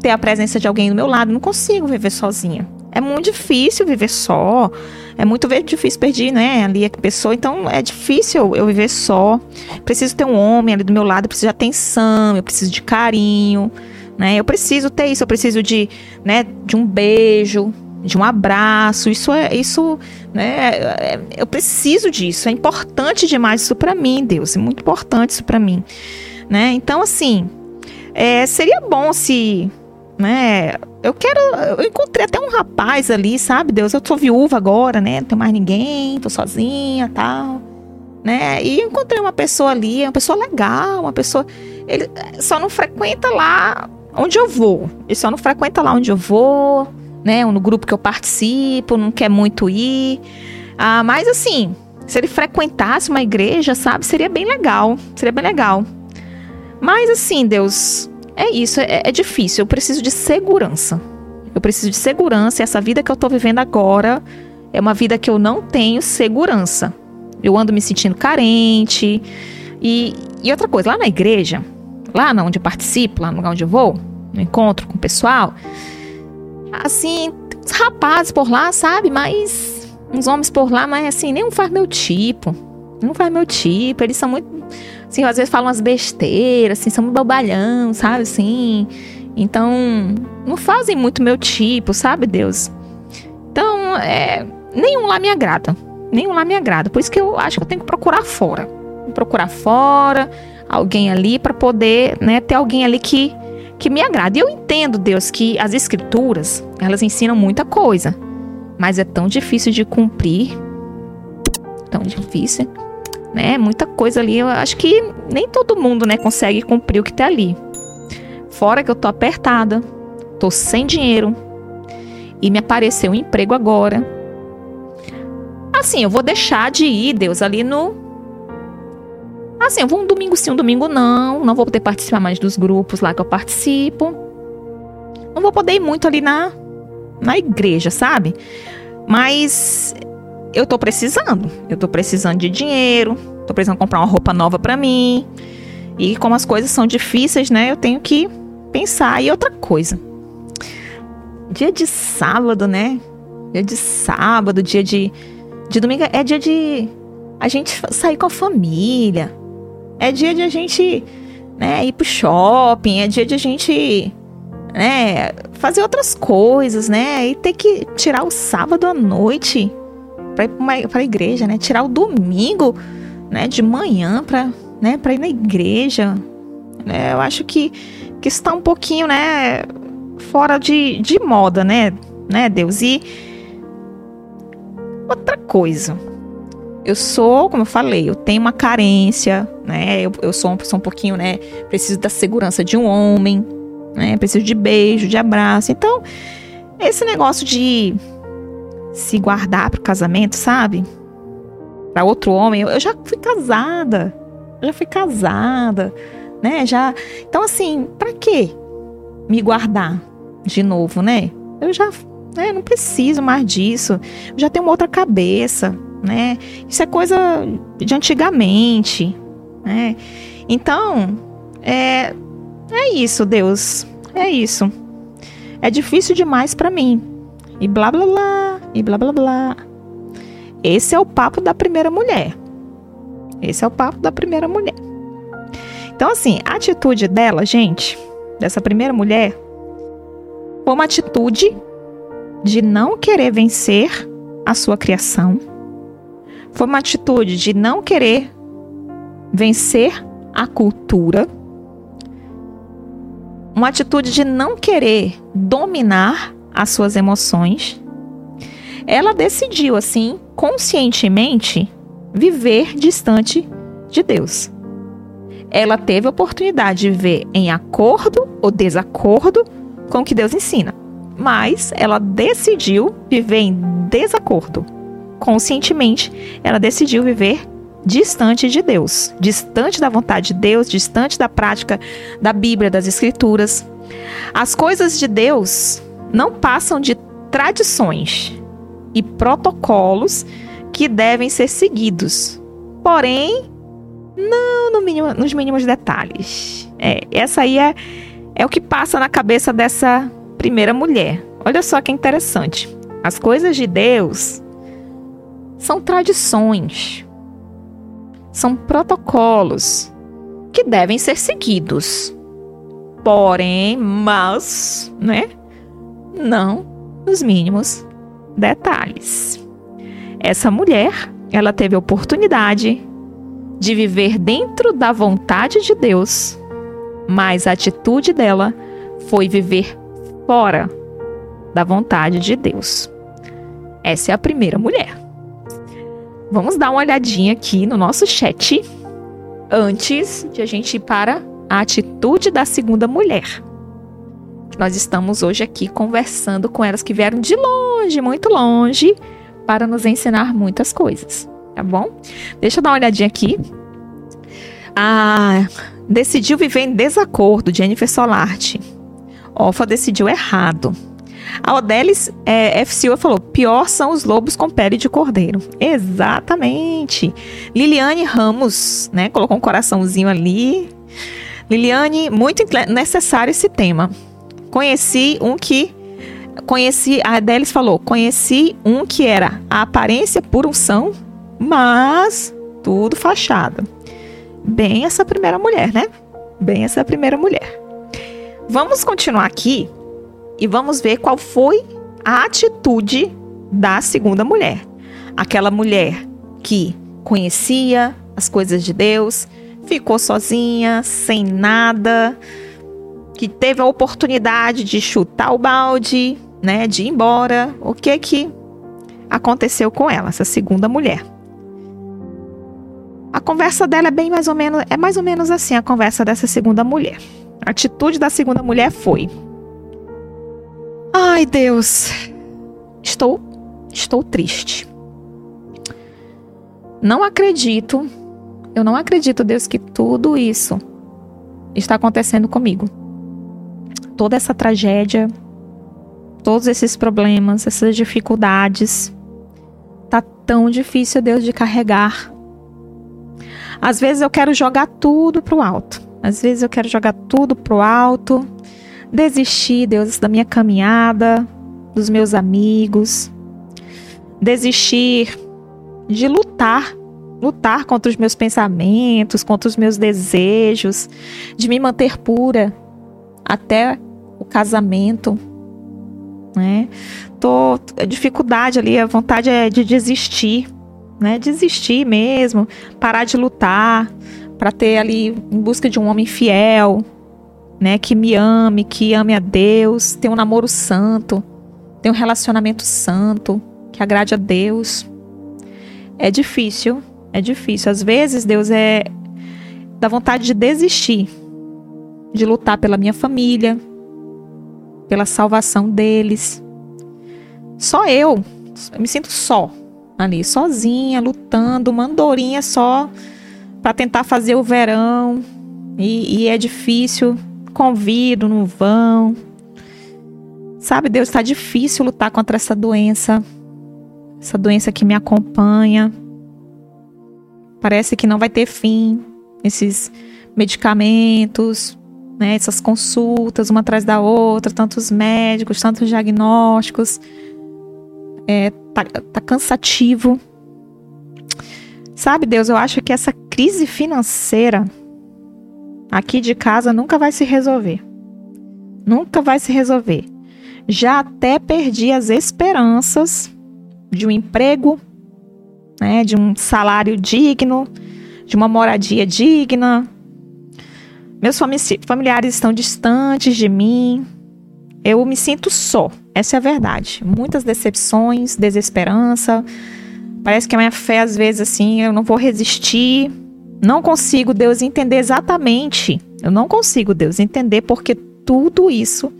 ter a presença de alguém do meu lado. Não consigo viver sozinha. É muito difícil viver só. É muito difícil perder, né? Ali a pessoa. Então é difícil eu viver só. Preciso ter um homem ali do meu lado. Eu preciso de atenção. Eu preciso de carinho. Né? Eu preciso ter isso. Eu preciso de, né, de um beijo, de um abraço. Isso é, isso, né? É, eu preciso disso. É importante demais isso para mim, Deus. É muito importante isso para mim, né? Então assim, é, seria bom se né? Eu quero. Eu encontrei até um rapaz ali, sabe? Deus, eu sou viúva agora, né? Não tenho mais ninguém, tô sozinha tal. Né? E encontrei uma pessoa ali, uma pessoa legal, uma pessoa. Ele só não frequenta lá onde eu vou. Ele só não frequenta lá onde eu vou, né? No grupo que eu participo, não quer muito ir. Ah, mas assim, se ele frequentasse uma igreja, sabe, seria bem legal. Seria bem legal. Mas assim, Deus, é isso, é, é difícil. Eu preciso de segurança. Eu preciso de segurança e essa vida que eu tô vivendo agora é uma vida que eu não tenho segurança. Eu ando me sentindo carente. E, e outra coisa, lá na igreja, lá onde eu participo, lá no lugar onde eu vou, no encontro com o pessoal, assim, os rapazes por lá, sabe? Mas uns homens por lá, mas assim, nenhum faz meu tipo. Não faz meu tipo. Eles são muito assim, às vezes falam umas besteiras, assim, são bobalhão, sabe, assim. Então, não fazem muito meu tipo, sabe, Deus? Então, é, nenhum lá me agrada. Nenhum lá me agrada. Por isso que eu acho que eu tenho que procurar fora. Procurar fora, alguém ali para poder, né, ter alguém ali que que me agrada. E eu entendo, Deus, que as escrituras, elas ensinam muita coisa, mas é tão difícil de cumprir. Tão difícil né? Muita coisa ali. Eu acho que nem todo mundo, né, consegue cumprir o que tá ali. Fora que eu tô apertada, tô sem dinheiro e me apareceu um emprego agora. Assim, eu vou deixar de ir, Deus, ali no assim, eu vou um domingo sim, um domingo não. Não vou poder participar mais dos grupos lá que eu participo. Não vou poder ir muito ali na, na igreja, sabe? Mas eu tô precisando. Eu tô precisando de dinheiro. Tô precisando comprar uma roupa nova para mim. E como as coisas são difíceis, né? Eu tenho que pensar. E outra coisa. Dia de sábado, né? Dia de sábado, dia de, de domingo é dia de a gente sair com a família. É dia de a gente né, ir pro shopping, é dia de a gente né, fazer outras coisas, né? E ter que tirar o sábado à noite para ir pra, pra igreja, né? Tirar o domingo, né, de manhã para né, para ir na igreja. Né? Eu acho que que está um pouquinho, né, fora de, de moda, né, né, Deus? E outra coisa, eu sou, como eu falei, eu tenho uma carência, né? Eu, eu sou uma pessoa um pouquinho, né? Preciso da segurança de um homem, né? Preciso de beijo, de abraço. Então, esse negócio de se guardar pro casamento, sabe? Para outro homem, eu, já fui casada. Eu já fui casada, né? Já. Então, assim, para que me guardar de novo, né? Eu já né, não preciso mais disso. Eu já tenho uma outra cabeça né? Isso é coisa de antigamente, né? Então, é, é isso, Deus. É isso. É difícil demais para mim. E blá blá blá, e blá blá blá. Esse é o papo da primeira mulher. Esse é o papo da primeira mulher. Então, assim, a atitude dela, gente, dessa primeira mulher, foi uma atitude de não querer vencer a sua criação, foi uma atitude de não querer vencer a cultura, uma atitude de não querer dominar as suas emoções. Ela decidiu, assim, conscientemente, viver distante de Deus. Ela teve a oportunidade de viver em acordo ou desacordo com o que Deus ensina, mas ela decidiu viver em desacordo conscientemente, ela decidiu viver distante de Deus, distante da vontade de Deus, distante da prática da Bíblia, das Escrituras. As coisas de Deus não passam de tradições e protocolos que devem ser seguidos, porém, não no mínimo, nos mínimos detalhes. É, essa aí é, é o que passa na cabeça dessa primeira mulher. Olha só que interessante. As coisas de Deus são tradições, são protocolos que devem ser seguidos. Porém, mas, né? Não nos mínimos detalhes. Essa mulher, ela teve a oportunidade de viver dentro da vontade de Deus, mas a atitude dela foi viver fora da vontade de Deus. Essa é a primeira mulher. Vamos dar uma olhadinha aqui no nosso chat antes de a gente ir para a atitude da segunda mulher. Nós estamos hoje aqui conversando com elas que vieram de longe, muito longe, para nos ensinar muitas coisas, tá bom? Deixa eu dar uma olhadinha aqui. Ah, decidiu viver em desacordo, Jennifer Solarte. Ofa decidiu errado. A Odelis é, FCU falou: pior são os lobos com pele de cordeiro. Exatamente. Liliane Ramos, né? Colocou um coraçãozinho ali. Liliane, muito necessário esse tema. Conheci um que. Conheci, a Adelis falou: conheci um que era a aparência por unção, mas tudo fachada. Bem essa primeira mulher, né? Bem essa primeira mulher. Vamos continuar aqui e vamos ver qual foi a atitude da segunda mulher. Aquela mulher que conhecia as coisas de Deus, ficou sozinha, sem nada, que teve a oportunidade de chutar o balde, né, de ir embora. O que que aconteceu com ela, essa segunda mulher? A conversa dela é bem mais ou menos, é mais ou menos assim a conversa dessa segunda mulher. A atitude da segunda mulher foi: Ai, Deus. Estou estou triste. Não acredito. eu não acredito, Deus, que tudo isso está acontecendo comigo. Toda essa tragédia, todos esses problemas, essas dificuldades, tá tão difícil, Deus, de carregar. Às vezes eu quero jogar tudo pro alto. Às vezes eu quero jogar tudo pro alto, desistir, Deus, da minha caminhada, dos meus amigos, desistir de lutar, lutar contra os meus pensamentos, contra os meus desejos, de me manter pura até o casamento, né? Tô a dificuldade ali, a vontade é de desistir, né? Desistir mesmo, parar de lutar para ter ali em busca de um homem fiel, né, que me ame, que ame a Deus, ter um namoro santo, ter um relacionamento santo, que agrade a Deus. É difícil, é difícil. Às vezes Deus é dá vontade de desistir, de lutar pela minha família, pela salvação deles. Só eu, eu me sinto só ali, sozinha, lutando, uma andorinha só para tentar fazer o verão. E, e é difícil, convido, não vão. Sabe, Deus, está difícil lutar contra essa doença, essa doença que me acompanha. Parece que não vai ter fim. Esses medicamentos, né, essas consultas uma atrás da outra, tantos médicos, tantos diagnósticos. É, tá, tá cansativo. Sabe, Deus, eu acho que essa crise financeira aqui de casa nunca vai se resolver. Nunca vai se resolver. Já até perdi as esperanças de um emprego, né, de um salário digno, de uma moradia digna. Meus familiares estão distantes de mim. Eu me sinto só. Essa é a verdade. Muitas decepções, desesperança. Parece que a minha fé, às vezes, assim, eu não vou resistir. Não consigo, Deus, entender exatamente. Eu não consigo, Deus, entender porque tudo isso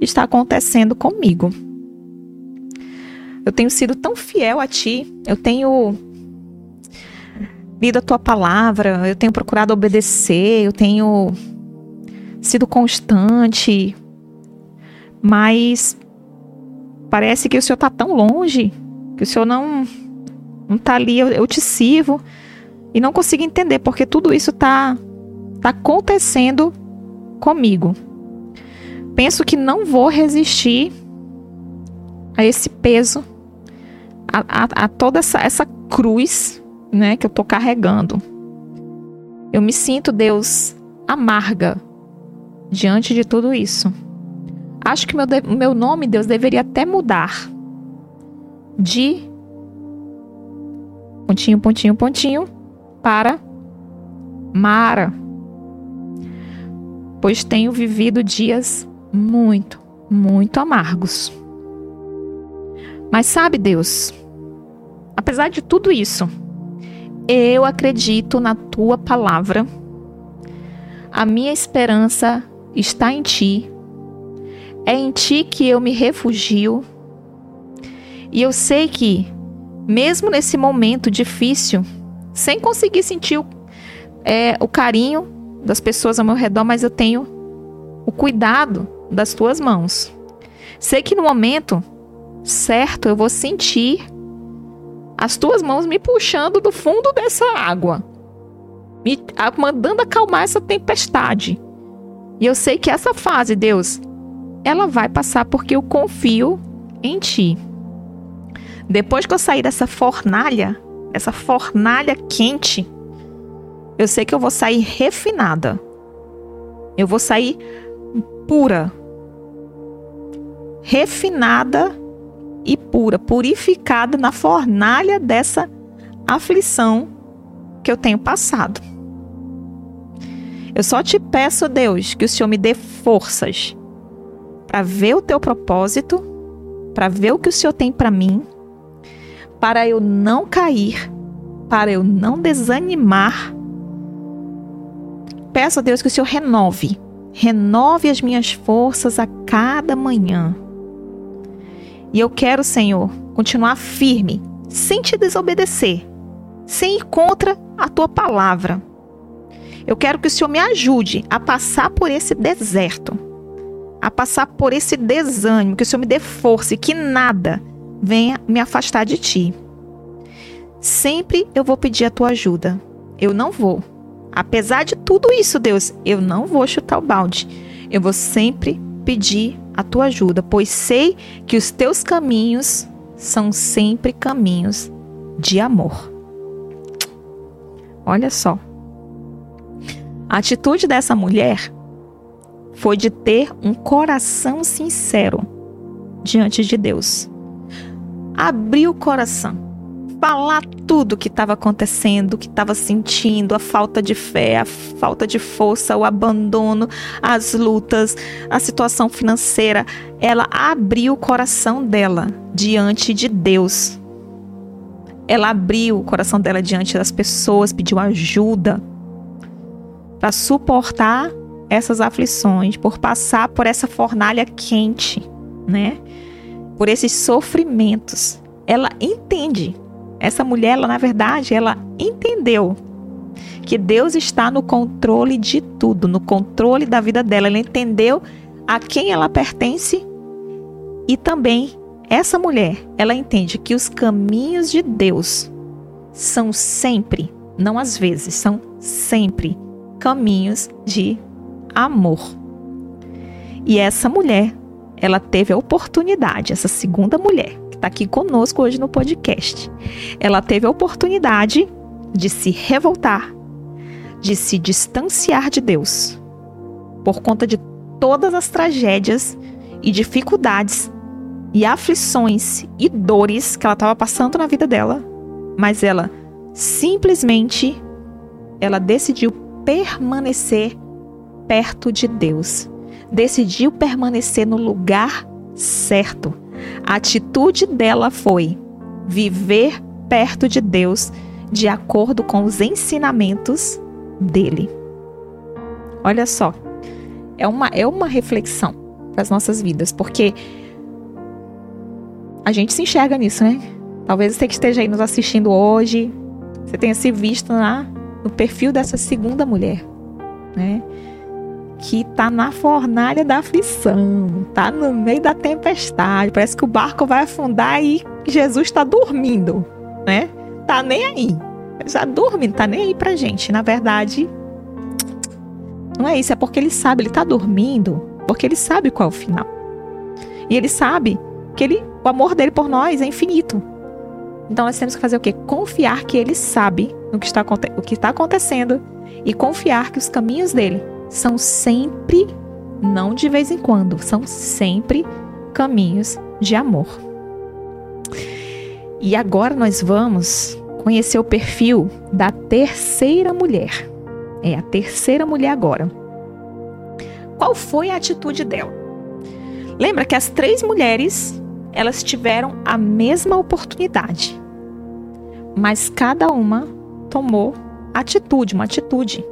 está acontecendo comigo. Eu tenho sido tão fiel a Ti, eu tenho lido a Tua palavra, eu tenho procurado obedecer, eu tenho sido constante, mas parece que o Senhor está tão longe, que o Senhor não não está ali, eu, eu te sirvo e não consigo entender porque tudo isso está tá acontecendo comigo. Penso que não vou resistir a esse peso, a, a, a toda essa, essa cruz né, que eu estou carregando. Eu me sinto, Deus, amarga diante de tudo isso. Acho que meu, meu nome, Deus, deveria até mudar de pontinho, pontinho, pontinho para Mara, pois tenho vivido dias muito, muito amargos. Mas sabe, Deus, apesar de tudo isso, eu acredito na tua palavra. A minha esperança está em ti. É em ti que eu me refugio. E eu sei que, mesmo nesse momento difícil, sem conseguir sentir o, é, o carinho das pessoas ao meu redor, mas eu tenho o cuidado das tuas mãos. Sei que no momento certo eu vou sentir as tuas mãos me puxando do fundo dessa água, me mandando acalmar essa tempestade. E eu sei que essa fase, Deus, ela vai passar porque eu confio em ti. Depois que eu sair dessa fornalha, essa fornalha quente, eu sei que eu vou sair refinada. Eu vou sair pura. Refinada e pura, purificada na fornalha dessa aflição que eu tenho passado. Eu só te peço, Deus, que o Senhor me dê forças para ver o teu propósito, para ver o que o Senhor tem para mim, para eu não cair, para eu não desanimar. Peço a Deus que o Senhor renove, renove as minhas forças a cada manhã e eu quero, Senhor, continuar firme, sem te desobedecer, sem ir contra a tua palavra. Eu quero que o Senhor me ajude a passar por esse deserto, a passar por esse desânimo, que o Senhor me dê força e que nada venha me afastar de ti. Sempre eu vou pedir a tua ajuda. Eu não vou. Apesar de tudo isso, Deus, eu não vou chutar o balde. Eu vou sempre pedir a tua ajuda, pois sei que os teus caminhos são sempre caminhos de amor. Olha só. A atitude dessa mulher foi de ter um coração sincero diante de Deus. Abrir o coração falar tudo o que estava acontecendo, o que estava sentindo, a falta de fé, a falta de força, o abandono, as lutas, a situação financeira. Ela abriu o coração dela diante de Deus. Ela abriu o coração dela diante das pessoas, pediu ajuda para suportar essas aflições, por passar por essa fornalha quente, né? Por esses sofrimentos. Ela entende essa mulher, ela, na verdade, ela entendeu que Deus está no controle de tudo, no controle da vida dela. Ela entendeu a quem ela pertence e também essa mulher, ela entende que os caminhos de Deus são sempre, não às vezes, são sempre caminhos de amor. E essa mulher, ela teve a oportunidade, essa segunda mulher, está aqui conosco hoje no podcast. Ela teve a oportunidade de se revoltar, de se distanciar de Deus, por conta de todas as tragédias e dificuldades e aflições e dores que ela estava passando na vida dela, mas ela simplesmente ela decidiu permanecer perto de Deus. Decidiu permanecer no lugar certo. A atitude dela foi viver perto de Deus de acordo com os ensinamentos dele. Olha só, é uma, é uma reflexão para as nossas vidas, porque a gente se enxerga nisso, né? Talvez você que esteja aí nos assistindo hoje, você tenha se visto na, no perfil dessa segunda mulher, né? Que tá na fornalha da aflição, tá no meio da tempestade, parece que o barco vai afundar e Jesus está dormindo, né? Tá nem aí. Já dormindo, tá nem aí pra gente. Na verdade, não é isso, é porque ele sabe, ele tá dormindo, porque ele sabe qual é o final. E ele sabe que ele, o amor dele por nós é infinito. Então nós temos que fazer o quê? Confiar que ele sabe no que está, o que está acontecendo e confiar que os caminhos dele são sempre, não de vez em quando, são sempre caminhos de amor. E agora nós vamos conhecer o perfil da terceira mulher. É a terceira mulher agora. Qual foi a atitude dela? Lembra que as três mulheres, elas tiveram a mesma oportunidade. Mas cada uma tomou atitude, uma atitude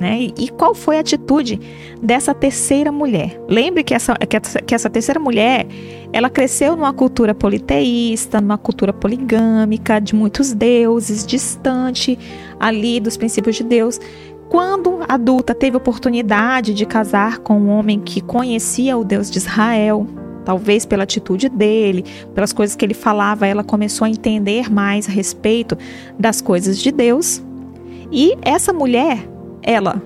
né? E, qual foi a atitude dessa terceira mulher? Lembre que essa, que essa, que essa terceira mulher, ela cresceu numa cultura politeísta, numa cultura poligâmica, de muitos deuses, distante ali dos princípios de Deus. Quando adulta, teve oportunidade de casar com um homem que conhecia o Deus de Israel, talvez pela atitude dele, pelas coisas que ele falava, ela começou a entender mais a respeito das coisas de Deus. E essa mulher, ela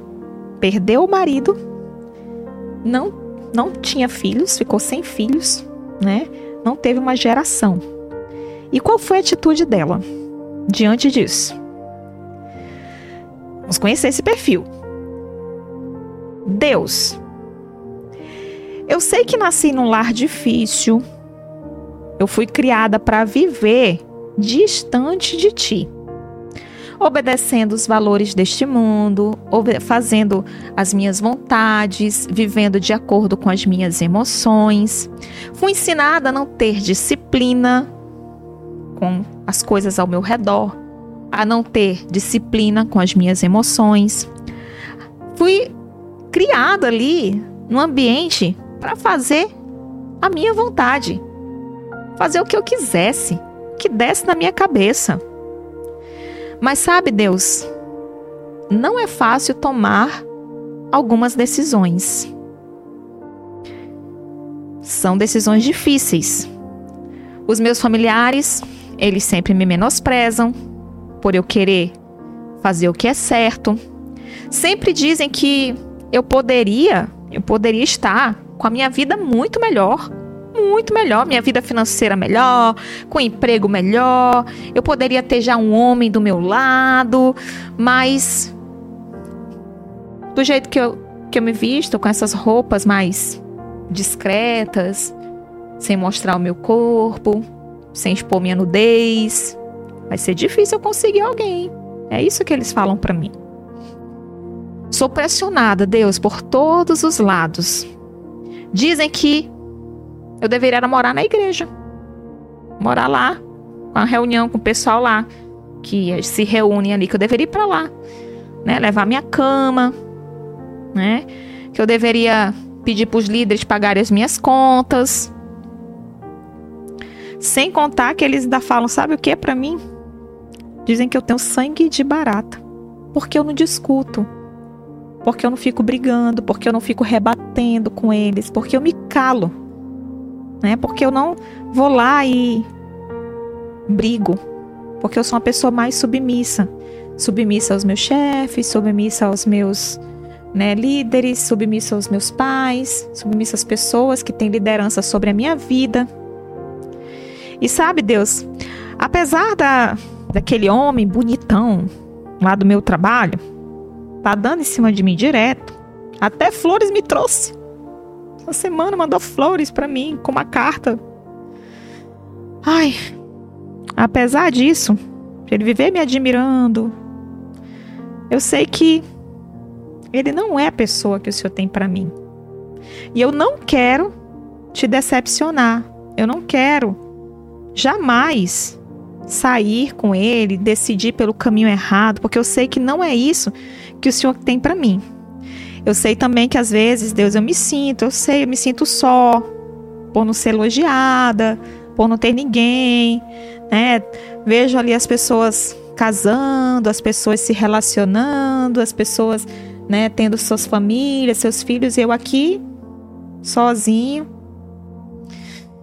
perdeu o marido, não, não tinha filhos, ficou sem filhos, né? Não teve uma geração. E qual foi a atitude dela diante disso? Vamos conhecer esse perfil. Deus. Eu sei que nasci num lar difícil. Eu fui criada para viver distante de ti obedecendo os valores deste mundo, fazendo as minhas vontades, vivendo de acordo com as minhas emoções. Fui ensinada a não ter disciplina com as coisas ao meu redor, a não ter disciplina com as minhas emoções. Fui criada ali no ambiente para fazer a minha vontade, fazer o que eu quisesse, que desse na minha cabeça. Mas sabe, Deus, não é fácil tomar algumas decisões. São decisões difíceis. Os meus familiares, eles sempre me menosprezam por eu querer fazer o que é certo. Sempre dizem que eu poderia, eu poderia estar com a minha vida muito melhor, muito melhor, minha vida financeira melhor, com emprego melhor. Eu poderia ter já um homem do meu lado, mas do jeito que eu, que eu me visto, com essas roupas mais discretas, sem mostrar o meu corpo, sem expor minha nudez, vai ser difícil eu conseguir alguém. É isso que eles falam para mim. Sou pressionada, Deus, por todos os lados. Dizem que eu deveria morar na igreja. Morar lá, com a reunião com o pessoal lá, que se reúne ali, que eu deveria ir para lá, né? Levar minha cama, né? Que eu deveria pedir para os líderes pagarem as minhas contas. Sem contar que eles ainda falam, sabe o que é para mim? Dizem que eu tenho sangue de barata, porque eu não discuto, porque eu não fico brigando, porque eu não fico rebatendo com eles, porque eu me calo, né? Porque eu não vou lá e brigo, porque eu sou uma pessoa mais submissa, submissa aos meus chefes, submissa aos meus né, líderes, submissa aos meus pais, submissa às pessoas que têm liderança sobre a minha vida. E sabe, Deus, apesar da, daquele homem bonitão lá do meu trabalho, tá dando em cima de mim direto, até flores me trouxe. Essa semana mandou flores para mim com uma carta. Ai, apesar disso, ele viver me admirando, eu sei que ele não é a pessoa que o Senhor tem para mim. E eu não quero te decepcionar. Eu não quero jamais sair com ele, decidir pelo caminho errado, porque eu sei que não é isso que o Senhor tem para mim. Eu sei também que às vezes, Deus, eu me sinto, eu sei, eu me sinto só, por não ser elogiada, por não ter ninguém, né? Vejo ali as pessoas casando, as pessoas se relacionando, as pessoas né, tendo suas famílias, seus filhos, e eu aqui sozinho,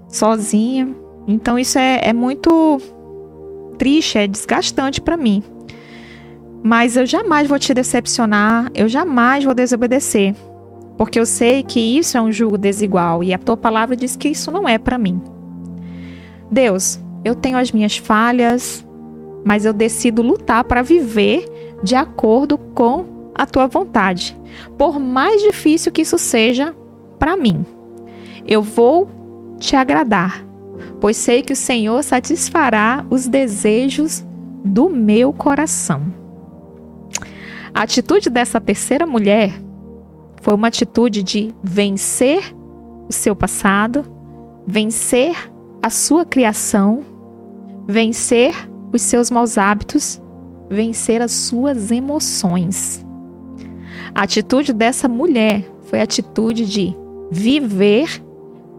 sozinha. Então isso é, é muito triste, é desgastante para mim. Mas eu jamais vou te decepcionar, eu jamais vou desobedecer, porque eu sei que isso é um julgo desigual e a tua palavra diz que isso não é para mim. Deus, eu tenho as minhas falhas, mas eu decido lutar para viver de acordo com a tua vontade, por mais difícil que isso seja para mim. Eu vou te agradar, pois sei que o Senhor satisfará os desejos do meu coração. A atitude dessa terceira mulher foi uma atitude de vencer o seu passado, vencer a sua criação, vencer os seus maus hábitos, vencer as suas emoções. A atitude dessa mulher foi a atitude de viver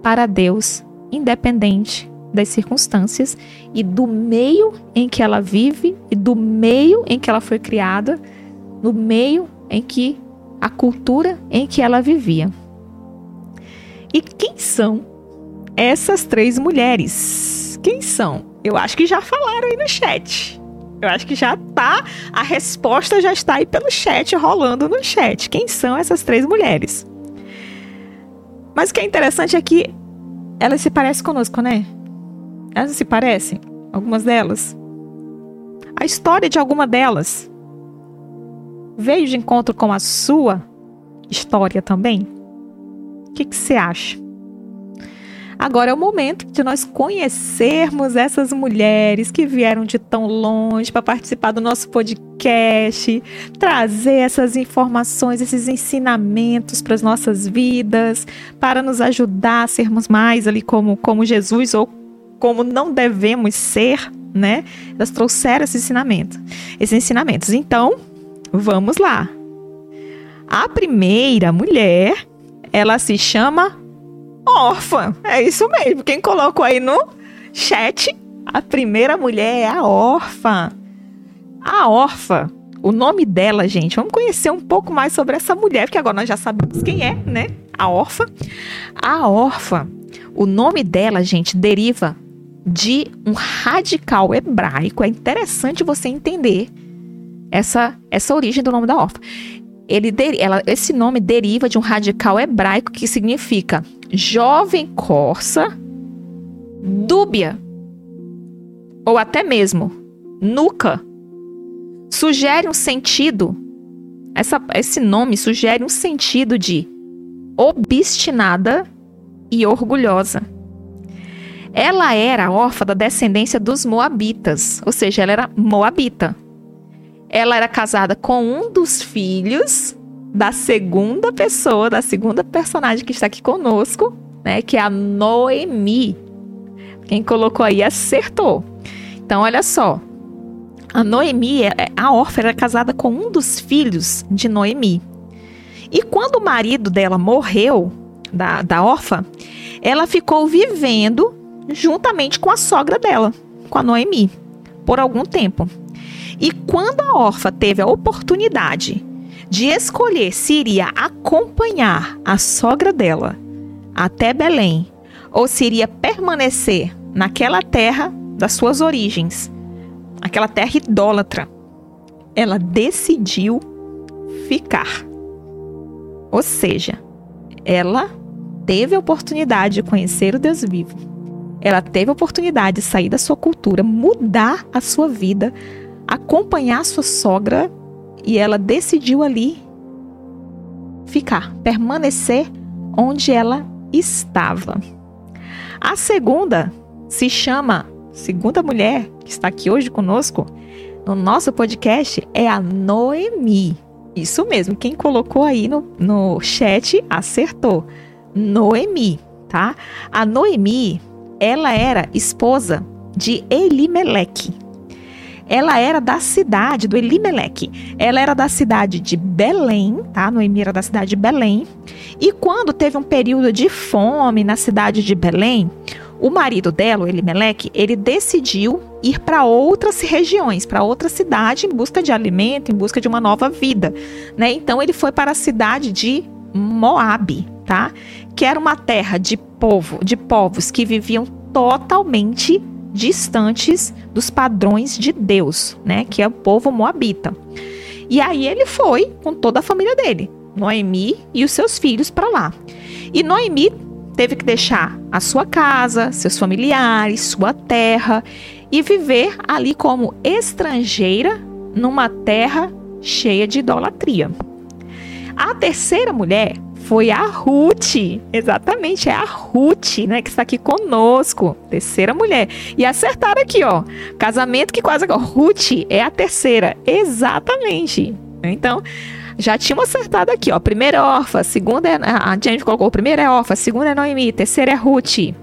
para Deus, independente das circunstâncias e do meio em que ela vive e do meio em que ela foi criada, no meio em que a cultura em que ela vivia. E quem são essas três mulheres? Quem são? Eu acho que já falaram aí no chat. Eu acho que já tá, a resposta já está aí pelo chat, rolando no chat. Quem são essas três mulheres? Mas o que é interessante é que elas se parecem conosco, né? Elas se parecem, algumas delas. A história de alguma delas veio de encontro com a sua história também? O que você acha? Agora é o momento de nós conhecermos essas mulheres que vieram de tão longe para participar do nosso podcast, trazer essas informações, esses ensinamentos para as nossas vidas, para nos ajudar a sermos mais ali como, como Jesus ou como não devemos ser, né? Elas trouxeram esse ensinamento, esses ensinamentos. Então, vamos lá. A primeira mulher, ela se chama órfã. É isso mesmo. Quem colocou aí no chat, a primeira mulher é a órfã. A Orfa, o nome dela, gente, vamos conhecer um pouco mais sobre essa mulher, porque agora nós já sabemos quem é, né? A Orfa. A Orfa, o nome dela, gente, deriva de um radical hebraico. É interessante você entender essa, essa origem do nome da Orfa. Ele, ela, esse nome deriva de um radical hebraico que significa jovem corça, dúbia, ou até mesmo nuca sugere um sentido, essa, esse nome sugere um sentido de obstinada e orgulhosa. Ela era órfã da descendência dos Moabitas, ou seja, ela era Moabita. Ela era casada com um dos filhos da segunda pessoa, da segunda personagem que está aqui conosco, né, que é a Noemi. Quem colocou aí acertou. Então, olha só, a Noemi, é, é, a órfã, era casada com um dos filhos de Noemi. E quando o marido dela morreu, da, da órfã, ela ficou vivendo juntamente com a sogra dela, com a Noemi, por algum tempo. E quando a órfã teve a oportunidade de escolher se iria acompanhar a sogra dela até Belém ou se iria permanecer naquela terra das suas origens, aquela terra idólatra, ela decidiu ficar. Ou seja, ela teve a oportunidade de conhecer o Deus vivo. Ela teve a oportunidade de sair da sua cultura, mudar a sua vida, acompanhar sua sogra e ela decidiu ali ficar, permanecer onde ela estava. A segunda se chama segunda mulher que está aqui hoje conosco no nosso podcast é a Noemi. Isso mesmo, quem colocou aí no, no chat acertou. Noemi, tá? A Noemi, ela era esposa de Elimeleque. Ela era da cidade do Elimeleque. Ela era da cidade de Belém, tá? Noemi era da cidade de Belém. E quando teve um período de fome na cidade de Belém, o marido dela, o Elimelec, ele decidiu ir para outras regiões, para outra cidade em busca de alimento, em busca de uma nova vida, né? Então ele foi para a cidade de Moabe, tá? Que era uma terra de povo, de povos que viviam totalmente distantes dos padrões de Deus, né? Que é o povo moabita. E aí ele foi com toda a família dele, Noemi e os seus filhos para lá. E Noemi teve que deixar a sua casa, seus familiares, sua terra e viver ali como estrangeira numa terra cheia de idolatria. A terceira mulher foi a Ruth, exatamente, é a Ruth, né, que está aqui conosco, terceira mulher. E acertaram aqui, ó, casamento que quase Ruth é a terceira, exatamente. Então, já tínhamos acertado aqui, ó. Primeira é órfã, segunda é. A gente colocou: primeira é órfã, segunda é Noemi, terceira é Ruth.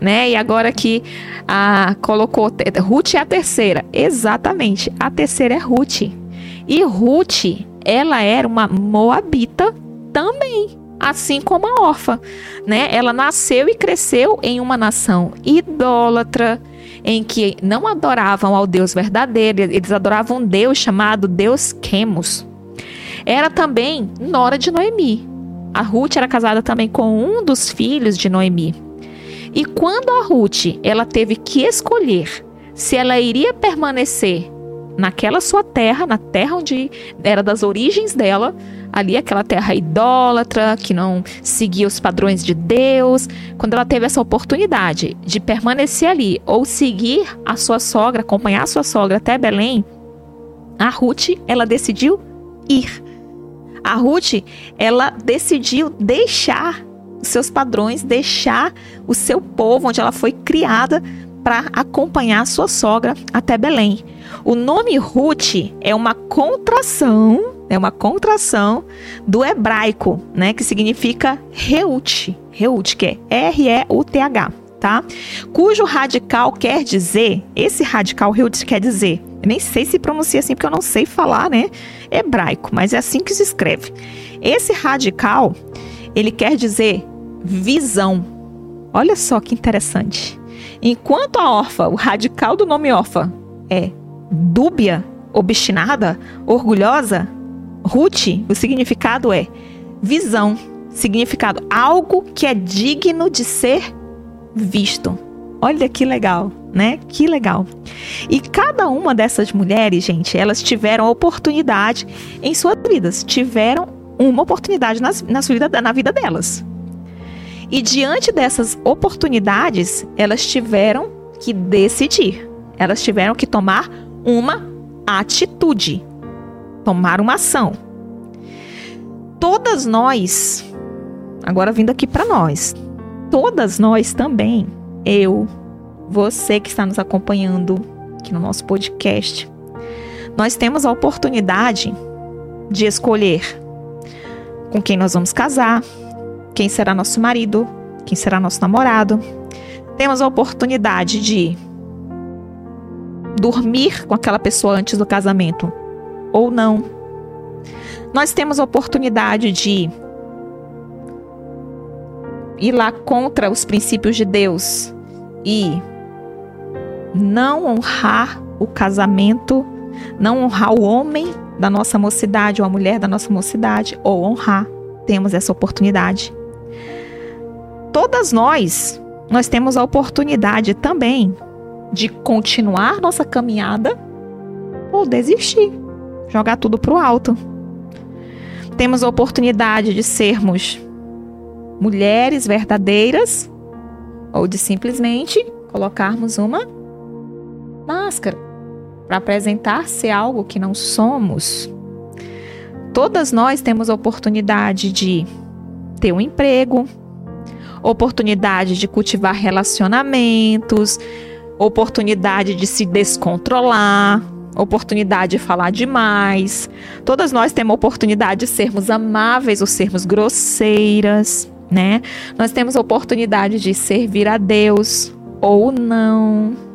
Né? E agora que a colocou Ruth é a terceira. Exatamente, a terceira é Ruth. E Ruth, ela era uma moabita também, assim como a órfã, né? Ela nasceu e cresceu em uma nação idólatra, em que não adoravam ao Deus verdadeiro, eles adoravam um Deus chamado Deus Quemos era também nora de Noemi. A Ruth era casada também com um dos filhos de Noemi. E quando a Ruth ela teve que escolher se ela iria permanecer naquela sua terra, na terra onde era das origens dela, ali aquela terra idólatra, que não seguia os padrões de Deus, quando ela teve essa oportunidade de permanecer ali ou seguir a sua sogra, acompanhar a sua sogra até Belém, a Ruth, ela decidiu ir. A Ruth, ela decidiu deixar os seus padrões, deixar o seu povo onde ela foi criada para acompanhar a sua sogra até Belém. O nome Ruth é uma contração, é uma contração do hebraico, né, que significa Reut, Reut, que é R E U T H, tá? Cujo radical quer dizer, esse radical Reut quer dizer nem sei se pronuncia assim porque eu não sei falar, né? Hebraico, mas é assim que se escreve. Esse radical, ele quer dizer visão. Olha só que interessante. Enquanto a órfã, o radical do nome órfã é dúbia, obstinada, orgulhosa. Ruth, o significado é visão, significado algo que é digno de ser visto. Olha que legal, né? Que legal. E cada uma dessas mulheres, gente, elas tiveram oportunidade em suas vidas, tiveram uma oportunidade nas, na, vida, na vida delas. E diante dessas oportunidades, elas tiveram que decidir, elas tiveram que tomar uma atitude, tomar uma ação. Todas nós, agora vindo aqui para nós, todas nós também, eu, você que está nos acompanhando aqui no nosso podcast, nós temos a oportunidade de escolher com quem nós vamos casar, quem será nosso marido, quem será nosso namorado. Temos a oportunidade de dormir com aquela pessoa antes do casamento ou não. Nós temos a oportunidade de ir lá contra os princípios de Deus e não honrar o casamento, não honrar o homem da nossa mocidade ou a mulher da nossa mocidade, ou honrar. Temos essa oportunidade. Todas nós, nós temos a oportunidade também de continuar nossa caminhada ou desistir, jogar tudo para o alto. Temos a oportunidade de sermos mulheres verdadeiras ou de simplesmente colocarmos uma máscara para apresentar ser algo que não somos. Todas nós temos a oportunidade de ter um emprego, oportunidade de cultivar relacionamentos, oportunidade de se descontrolar, oportunidade de falar demais. Todas nós temos oportunidade de sermos amáveis ou sermos grosseiras, né? Nós temos oportunidade de servir a Deus ou não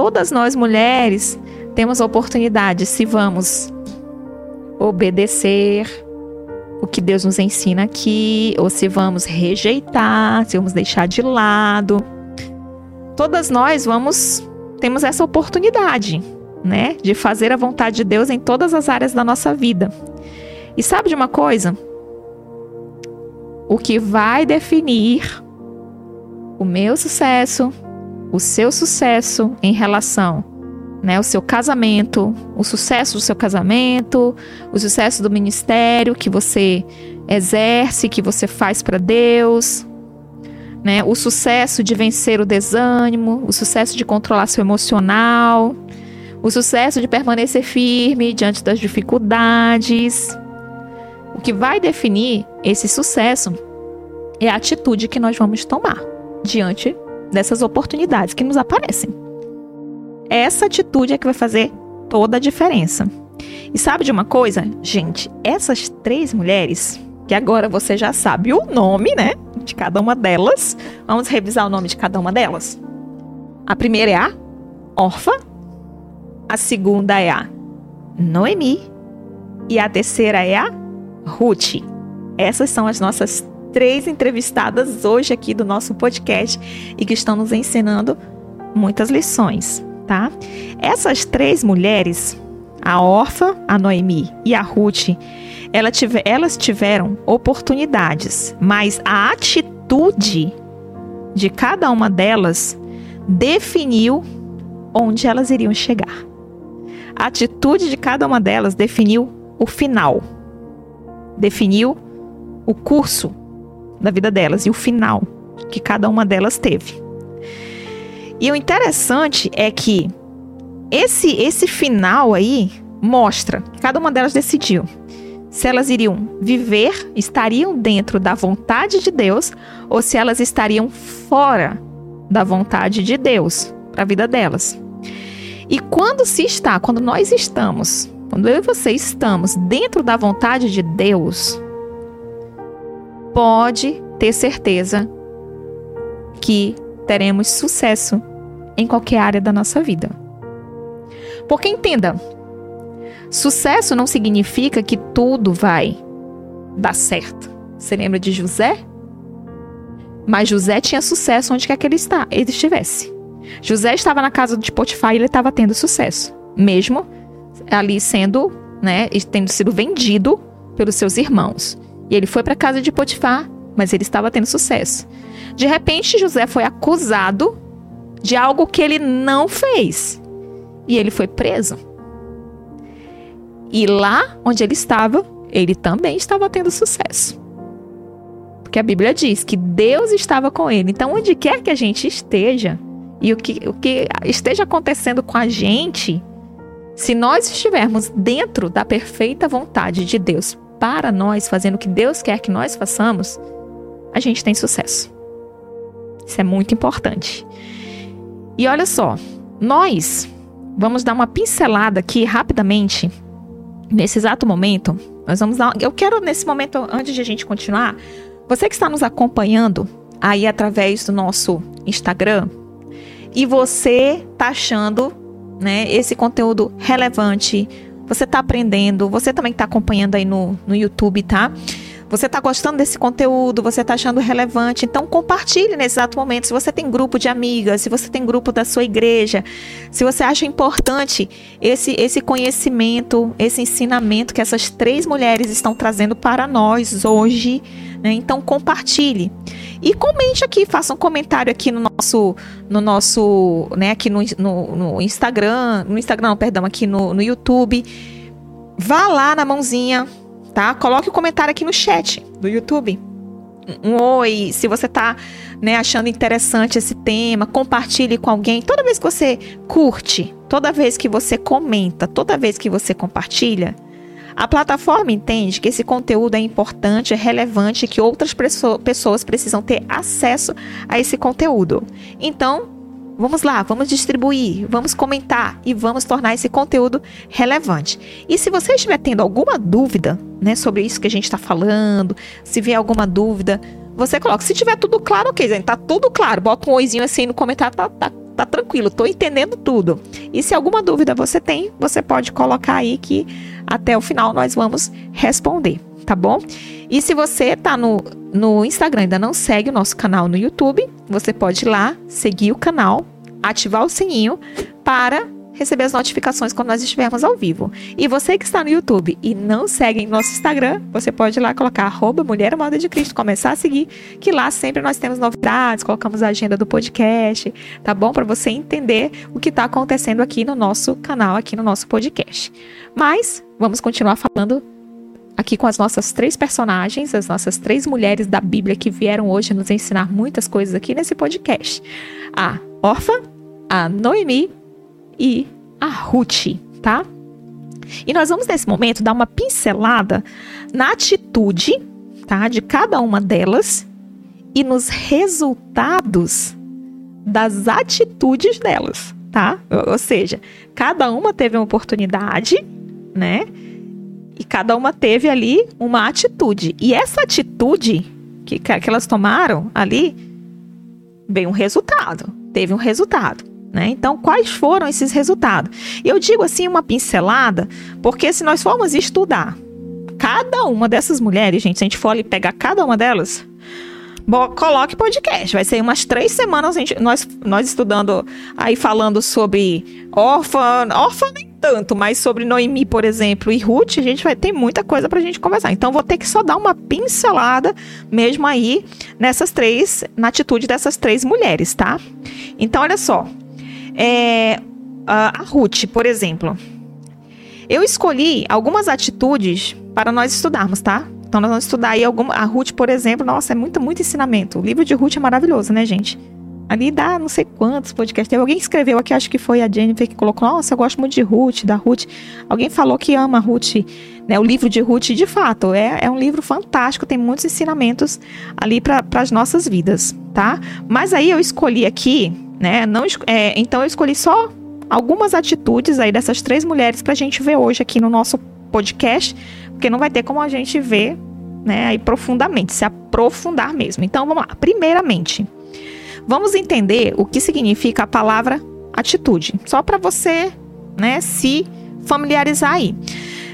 todas nós mulheres temos oportunidade, se vamos obedecer o que Deus nos ensina aqui, ou se vamos rejeitar, se vamos deixar de lado. Todas nós vamos temos essa oportunidade, né, de fazer a vontade de Deus em todas as áreas da nossa vida. E sabe de uma coisa? O que vai definir o meu sucesso, o seu sucesso em relação, né, o seu casamento, o sucesso do seu casamento, o sucesso do ministério que você exerce, que você faz para Deus, né, o sucesso de vencer o desânimo, o sucesso de controlar seu emocional, o sucesso de permanecer firme diante das dificuldades. O que vai definir esse sucesso é a atitude que nós vamos tomar diante dessas oportunidades que nos aparecem. Essa atitude é que vai fazer toda a diferença. E sabe de uma coisa? Gente, essas três mulheres, que agora você já sabe o nome, né? De cada uma delas. Vamos revisar o nome de cada uma delas. A primeira é a Orfa. A segunda é a Noemi. E a terceira é a Ruth. Essas são as nossas três entrevistadas hoje aqui do nosso podcast e que estão nos ensinando muitas lições, tá? Essas três mulheres, a Orfa, a Noemi e a Ruth, ela tive, elas tiveram oportunidades, mas a atitude de cada uma delas definiu onde elas iriam chegar. A atitude de cada uma delas definiu o final, definiu o curso da vida delas e o final que cada uma delas teve. E o interessante é que esse esse final aí mostra que cada uma delas decidiu se elas iriam viver, estariam dentro da vontade de Deus ou se elas estariam fora da vontade de Deus para a vida delas. E quando se está, quando nós estamos, quando eu e você estamos dentro da vontade de Deus, pode ter certeza que teremos sucesso em qualquer área da nossa vida. Porque entenda, sucesso não significa que tudo vai dar certo. Você lembra de José? Mas José tinha sucesso onde quer que ele, está, ele estivesse. José estava na casa de Potifar e ele estava tendo sucesso, mesmo ali sendo, né, tendo sido vendido pelos seus irmãos. E ele foi para a casa de Potifar, mas ele estava tendo sucesso. De repente, José foi acusado de algo que ele não fez. E ele foi preso. E lá onde ele estava, ele também estava tendo sucesso. Porque a Bíblia diz que Deus estava com ele. Então, onde quer que a gente esteja, e o que, o que esteja acontecendo com a gente, se nós estivermos dentro da perfeita vontade de Deus para nós, fazendo o que Deus quer que nós façamos, a gente tem sucesso. Isso é muito importante. E olha só, nós vamos dar uma pincelada aqui rapidamente nesse exato momento. Nós vamos dar, eu quero nesse momento antes de a gente continuar, você que está nos acompanhando aí através do nosso Instagram e você tá achando, né, esse conteúdo relevante, você está aprendendo, você também está acompanhando aí no, no YouTube, tá? Você está gostando desse conteúdo, você está achando relevante, então compartilhe nesse exato momento. Se você tem grupo de amigas, se você tem grupo da sua igreja, se você acha importante esse, esse conhecimento, esse ensinamento que essas três mulheres estão trazendo para nós hoje, né? Então compartilhe. E comente aqui, faça um comentário aqui no nosso, no nosso, né, aqui no, no, no Instagram, no Instagram, não, perdão, aqui no, no YouTube. Vá lá na mãozinha, tá? Coloque o um comentário aqui no chat do YouTube. Um oi, se você tá, né, achando interessante esse tema, compartilhe com alguém. Toda vez que você curte, toda vez que você comenta, toda vez que você compartilha, a plataforma entende que esse conteúdo é importante, é relevante, que outras pessoas precisam ter acesso a esse conteúdo. Então, vamos lá, vamos distribuir, vamos comentar e vamos tornar esse conteúdo relevante. E se você estiver tendo alguma dúvida, né, sobre isso que a gente está falando, se vier alguma dúvida, você coloca. Se tiver tudo claro, ok, gente, tá tudo claro. Bota um oizinho assim no comentário, tá, tá tá tranquilo, tô entendendo tudo. E se alguma dúvida você tem, você pode colocar aí que até o final nós vamos responder, tá bom? E se você tá no, no Instagram ainda não segue o nosso canal no YouTube, você pode ir lá, seguir o canal, ativar o sininho para receber as notificações quando nós estivermos ao vivo. E você que está no YouTube e não segue nosso Instagram, você pode ir lá colocar arroba Mulher Moda de Cristo, começar a seguir, que lá sempre nós temos novidades, colocamos a agenda do podcast, tá bom? Para você entender o que está acontecendo aqui no nosso canal, aqui no nosso podcast. Mas vamos continuar falando aqui com as nossas três personagens, as nossas três mulheres da Bíblia que vieram hoje nos ensinar muitas coisas aqui nesse podcast. A Orfa, a Noemi e a Ruth, tá? E nós vamos nesse momento dar uma pincelada na atitude, tá, de cada uma delas e nos resultados das atitudes delas, tá? Ou, seja, cada uma teve uma oportunidade, né? E cada uma teve ali uma atitude. E essa atitude que, que elas tomaram ali veio um resultado. Teve um resultado. Né? Então, quais foram esses resultados? Eu digo assim uma pincelada, porque se nós formos estudar cada uma dessas mulheres, gente, se a gente for ali pegar cada uma delas, bom, coloque podcast. Vai ser umas três semanas gente, nós, nós estudando aí falando sobre órfã, órfã nem tanto, mas sobre Noemi, por exemplo, e Ruth, a gente vai ter muita coisa pra gente conversar. Então, vou ter que só dar uma pincelada mesmo aí nessas três, na atitude dessas três mulheres, tá? Então, olha só. É, a Ruth, por exemplo. Eu escolhi algumas atitudes para nós estudarmos, tá? Então nós vamos estudar aí alguma. A Ruth, por exemplo, nossa, é muito, muito ensinamento. O livro de Ruth é maravilhoso, né, gente? Ali dá não sei quantos podcasts. Tem alguém escreveu aqui, acho que foi a Jennifer, que colocou: Nossa, eu gosto muito de Ruth, da Ruth. Alguém falou que ama a Ruth, né? O livro de Ruth, de fato, é, é um livro fantástico, tem muitos ensinamentos ali para as nossas vidas, tá? Mas aí eu escolhi aqui né? Não, é, então eu escolhi só algumas atitudes aí dessas três mulheres para a gente ver hoje aqui no nosso podcast, porque não vai ter como a gente ver, né, aí profundamente, se aprofundar mesmo. Então vamos lá. Primeiramente, vamos entender o que significa a palavra atitude, só para você, né, se familiarizar aí.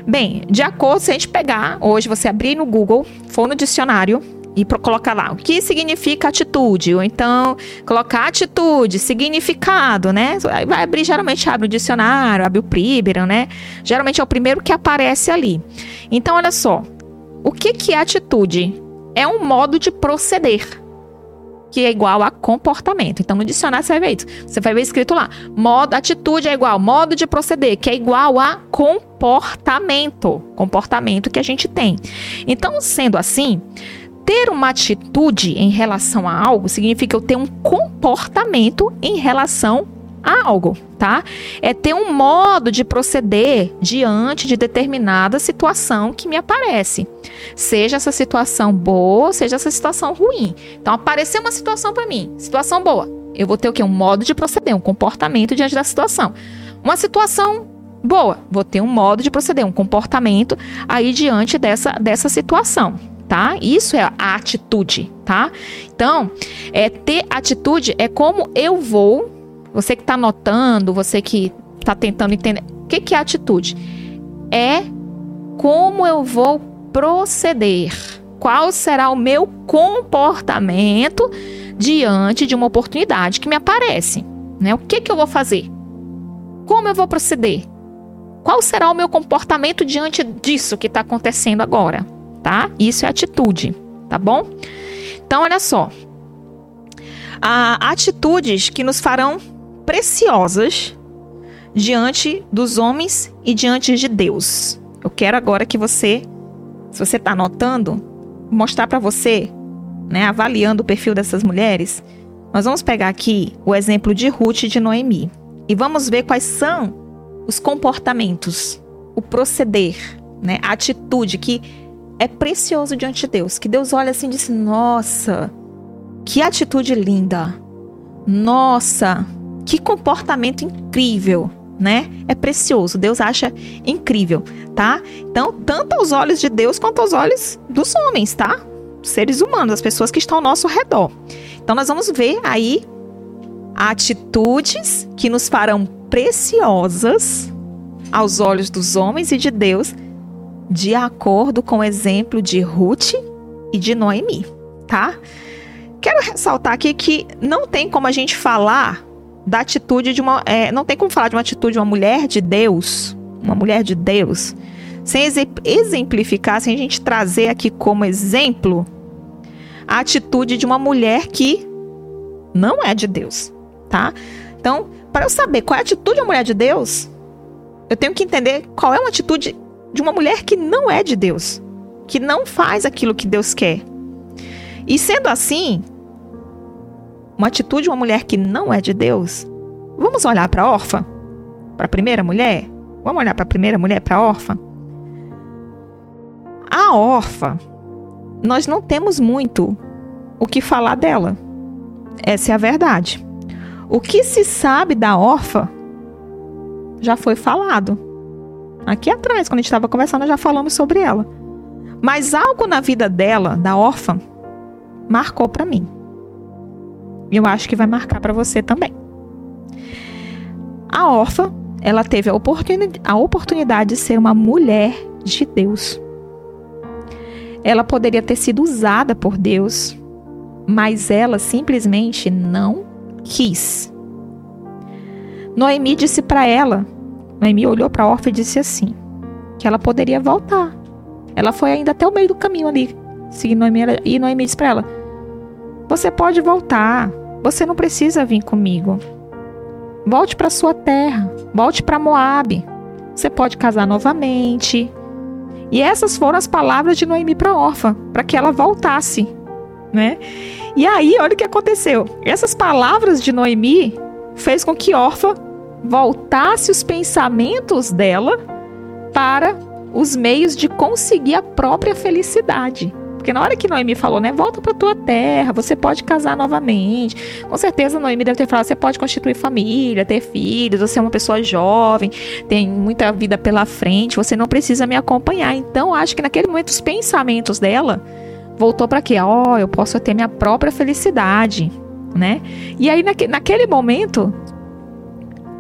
Bem, de acordo, se a gente pegar hoje, você abrir no Google, for no dicionário, e colocar lá o que significa atitude, ou então colocar atitude, significado, né? Vai abrir, geralmente abre o dicionário, abre o Priberan, né? Geralmente é o primeiro que aparece ali. Então, olha só, o que, que é atitude? É um modo de proceder que é igual a comportamento. Então, no dicionário você vai ver isso. Você vai ver escrito lá: modo, atitude é igual, modo de proceder, que é igual a comportamento. Comportamento que a gente tem. Então, sendo assim, ter uma atitude em relação a algo significa eu ter um comportamento em relação a algo, tá? É ter um modo de proceder diante de determinada situação que me aparece. Seja essa situação boa, seja essa situação ruim. Então, apareceu uma situação para mim, situação boa. Eu vou ter o quê? Um modo de proceder, um comportamento diante da situação. Uma situação boa, vou ter um modo de proceder, um comportamento aí diante dessa, dessa situação tá? Isso é a atitude, tá? Então, é ter atitude é como eu vou. Você que está anotando, você que está tentando entender, o que, que é atitude? É como eu vou proceder. Qual será o meu comportamento diante de uma oportunidade que me aparece? Né? O que, que eu vou fazer? Como eu vou proceder? Qual será o meu comportamento diante disso que está acontecendo agora? Tá? Isso é atitude, tá bom? Então, olha só. Há atitudes que nos farão preciosas diante dos homens e diante de Deus. Eu quero agora que você, se você está anotando, mostrar para você, né, avaliando o perfil dessas mulheres. Nós vamos pegar aqui o exemplo de Ruth e de Noemi e vamos ver quais são os comportamentos, o proceder, né, a atitude que é precioso diante de Deus. Que Deus olha assim e diz: Nossa, que atitude linda. Nossa, que comportamento incrível, né? É precioso. Deus acha incrível, tá? Então, tanto aos olhos de Deus quanto aos olhos dos homens, tá? Seres humanos, as pessoas que estão ao nosso redor. Então, nós vamos ver aí atitudes que nos farão preciosas aos olhos dos homens e de Deus de acordo com o exemplo de Ruth e de Noemi, tá? Quero ressaltar aqui que não tem como a gente falar da atitude de uma. É, não tem como falar de uma atitude de uma mulher de Deus, uma mulher de Deus, sem exemplificar, sem a gente trazer aqui como exemplo a atitude de uma mulher que não é de Deus, tá? Então, para eu saber qual é a atitude de uma mulher de Deus, eu tenho que entender qual é uma atitude de uma mulher que não é de Deus, que não faz aquilo que Deus quer. E sendo assim, uma atitude de uma mulher que não é de Deus, vamos olhar para a órfã? Para a primeira mulher? Vamos olhar para a primeira mulher, para a órfã? A órfã, nós não temos muito o que falar dela. Essa é a verdade. O que se sabe da órfã já foi falado. Aqui atrás, quando a gente estava conversando, já falamos sobre ela. Mas algo na vida dela, da órfã, marcou para mim. E eu acho que vai marcar para você também. A órfã, ela teve a, oportuni a oportunidade de ser uma mulher de Deus. Ela poderia ter sido usada por Deus, mas ela simplesmente não quis. Noemi disse para ela Noemi olhou para a órfã e disse assim: que ela poderia voltar. Ela foi ainda até o meio do caminho ali, seguindo Noemi, e Noemi disse para ela: Você pode voltar, você não precisa vir comigo. Volte para sua terra, volte para Moabe. Você pode casar novamente. E essas foram as palavras de Noemi para a órfã, para que ela voltasse, né? E aí, olha o que aconteceu. Essas palavras de Noemi fez com que órfã voltasse os pensamentos dela para os meios de conseguir a própria felicidade. Porque na hora que Noemi falou, né, volta para tua terra, você pode casar novamente. Com certeza Noemi deve ter falado, você pode constituir família, ter filhos, você é uma pessoa jovem, tem muita vida pela frente, você não precisa me acompanhar. Então, acho que naquele momento os pensamentos dela voltou para quê? Ó, oh, eu posso ter minha própria felicidade, né? E aí naque, naquele momento,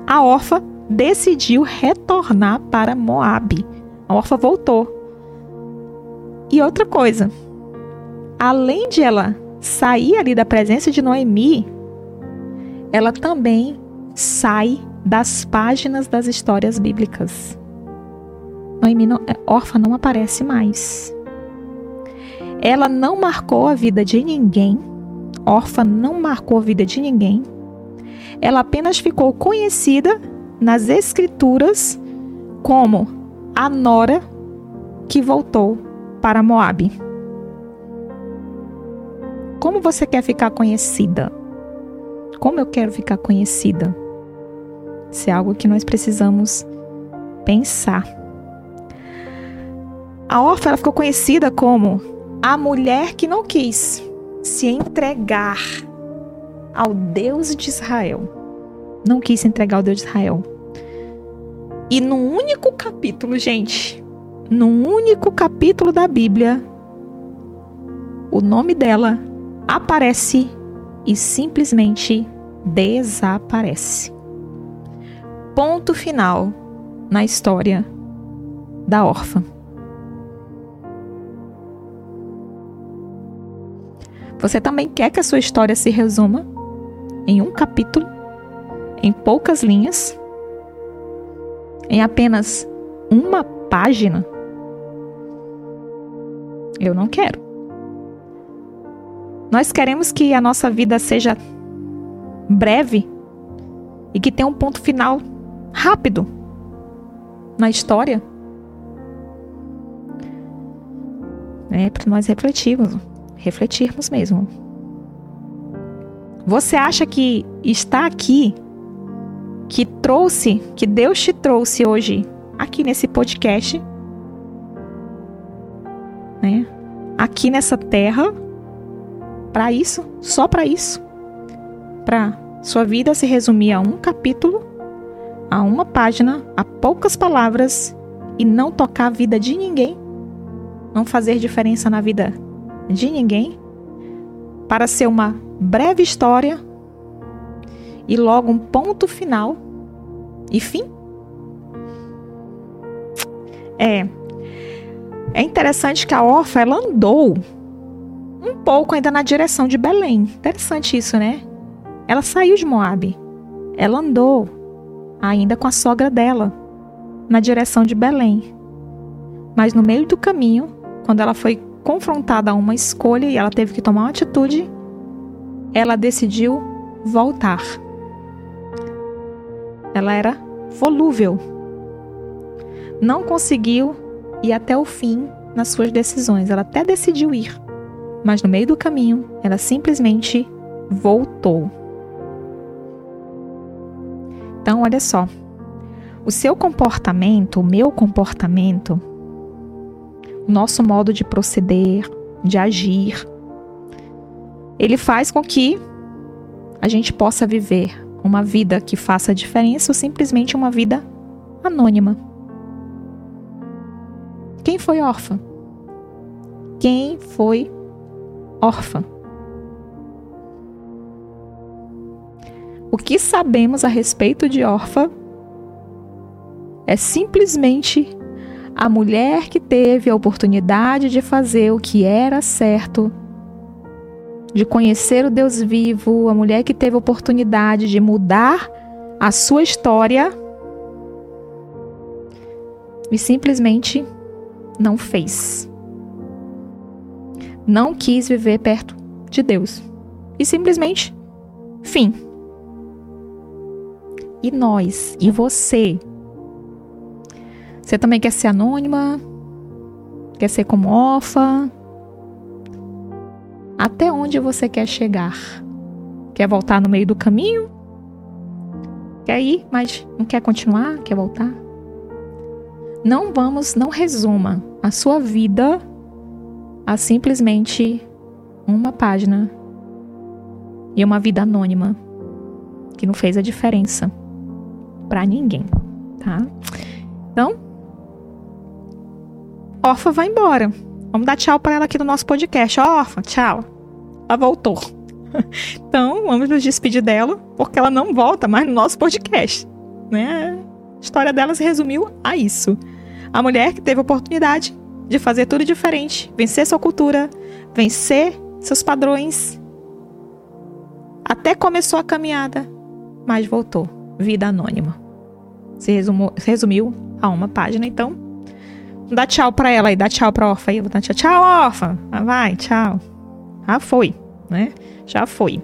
a órfã decidiu retornar para Moabe. A órfã voltou. E outra coisa, além de ela sair ali da presença de Noemi, ela também sai das páginas das histórias bíblicas. Noemi não, é, órfã não aparece mais. Ela não marcou a vida de ninguém. Órfã não marcou a vida de ninguém. Ela apenas ficou conhecida nas escrituras como a nora que voltou para Moabe. Como você quer ficar conhecida? Como eu quero ficar conhecida? Isso é algo que nós precisamos pensar. A órfã ficou conhecida como a mulher que não quis se entregar ao Deus de Israel. Não quis se entregar ao Deus de Israel. E num único capítulo, gente, num único capítulo da Bíblia, o nome dela aparece e simplesmente desaparece. Ponto final na história da órfã. Você também quer que a sua história se resuma em um capítulo, em poucas linhas, em apenas uma página? Eu não quero. Nós queremos que a nossa vida seja breve e que tenha um ponto final rápido na história. É para nós refletirmos, refletirmos mesmo. Você acha que está aqui, que trouxe, que Deus te trouxe hoje aqui nesse podcast, né? Aqui nessa terra, para isso, só para isso, para sua vida se resumir a um capítulo, a uma página, a poucas palavras e não tocar a vida de ninguém, não fazer diferença na vida de ninguém, para ser uma breve história e logo um ponto final e fim? É. É interessante que a órfã ela andou um pouco ainda na direção de Belém. Interessante isso, né? Ela saiu de Moabe. Ela andou ainda com a sogra dela na direção de Belém. Mas no meio do caminho, quando ela foi confrontada a uma escolha e ela teve que tomar uma atitude, ela decidiu voltar. Ela era volúvel. Não conseguiu ir até o fim nas suas decisões. Ela até decidiu ir, mas no meio do caminho, ela simplesmente voltou. Então, olha só. O seu comportamento, o meu comportamento, nosso modo de proceder, de agir, ele faz com que a gente possa viver uma vida que faça diferença ou simplesmente uma vida anônima. Quem foi órfã? Quem foi órfã? O que sabemos a respeito de órfã é simplesmente a mulher que teve a oportunidade de fazer o que era certo, de conhecer o Deus vivo, a mulher que teve a oportunidade de mudar a sua história e simplesmente não fez. Não quis viver perto de Deus. E simplesmente, fim. E nós? E você? Você também quer ser anônima? Quer ser como órfã? Até onde você quer chegar? Quer voltar no meio do caminho? Quer ir, mas não quer continuar? Quer voltar? Não vamos, não resuma a sua vida a simplesmente uma página e uma vida anônima que não fez a diferença para ninguém, tá? Então, Orfa vai embora. Vamos dar tchau para ela aqui no nosso podcast. Ó, Orfa, tchau. Ela voltou. (laughs) Então, vamos nos despedir dela, porque ela não volta mais no nosso podcast. Né? A história dela se resumiu a isso. A mulher que teve a oportunidade de fazer tudo diferente, vencer sua cultura, vencer seus padrões. Até começou a caminhada, mas voltou. Vida anônima. Se, se resumiu a uma página, então. Dá tchau pra ela aí, dá tchau pra órfã aí. Vou dar tchau, tchau, órfã. Ah, vai, tchau. Ah, foi, né? Já foi.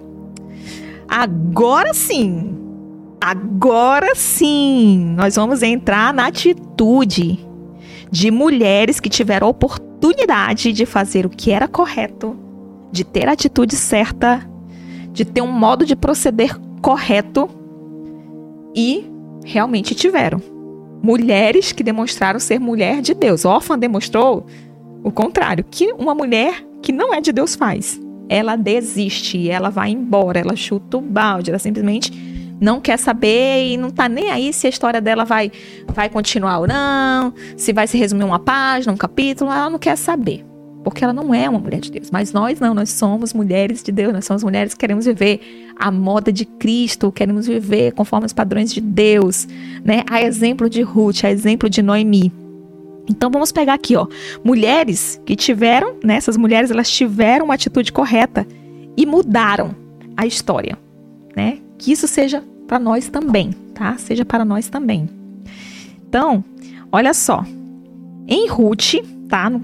Agora sim. Agora sim. Nós vamos entrar na atitude de mulheres que tiveram a oportunidade de fazer o que era correto, de ter a atitude certa, de ter um modo de proceder correto e realmente tiveram. Mulheres que demonstraram ser mulher de Deus. Órfã demonstrou o contrário, que uma mulher que não é de Deus faz. Ela desiste, ela vai embora, ela chuta o balde, ela simplesmente não quer saber e não tá nem aí se a história dela vai, vai continuar ou não, se vai se resumir uma página, um capítulo, ela não quer saber. Porque ela não é uma mulher de Deus. Mas nós não, nós somos mulheres de Deus, nós somos mulheres que queremos viver a moda de Cristo, queremos viver conforme os padrões de Deus, né? A exemplo de Ruth, a exemplo de Noemi. Então vamos pegar aqui, ó, mulheres que tiveram, né, essas mulheres elas tiveram uma atitude correta e mudaram a história, né? Que isso seja para nós também, tá? Seja para nós também. Então, olha só. Em Ruth, tá? No,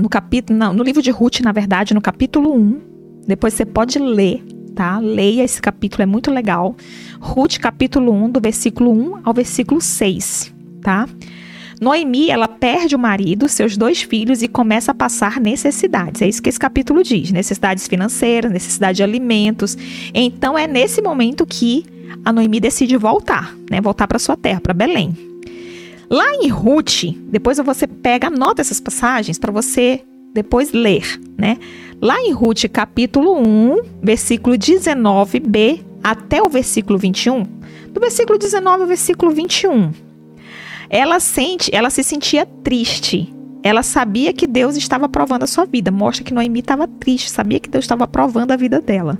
no capítulo, no livro de Ruth, na verdade, no capítulo 1, depois você pode ler, tá? Leia esse capítulo, é muito legal. Ruth, capítulo 1, do versículo 1 ao versículo 6, tá? Noemi, ela perde o marido, seus dois filhos e começa a passar necessidades. É isso que esse capítulo diz: necessidades financeiras, necessidade de alimentos. Então é nesse momento que a Noemi decide voltar, né? Voltar para sua terra, para Belém. Lá em Ruth, depois você pega, anota essas passagens para você depois ler, né? Lá em Ruth, capítulo 1, versículo 19b até o versículo 21, do versículo 19 ao versículo 21, ela sente, ela se sentia triste. Ela sabia que Deus estava provando a sua vida. Mostra que Noemi estava triste, sabia que Deus estava provando a vida dela.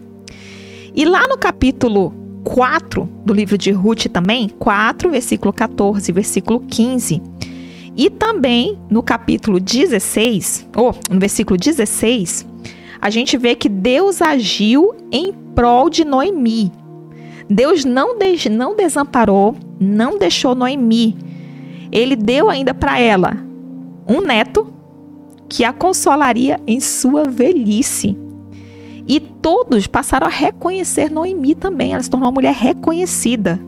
E lá no capítulo 4 do livro de Ruth também, 4, versículo 14, versículo 15, e também no capítulo 16, ou no versículo 16, a gente vê que Deus agiu em prol de Noemi. Deus não, de, não desamparou, não deixou Noemi ele deu ainda para ela um neto que a consolaria em sua velhice. E todos passaram a reconhecer Noemi também. Ela se tornou uma mulher reconhecida.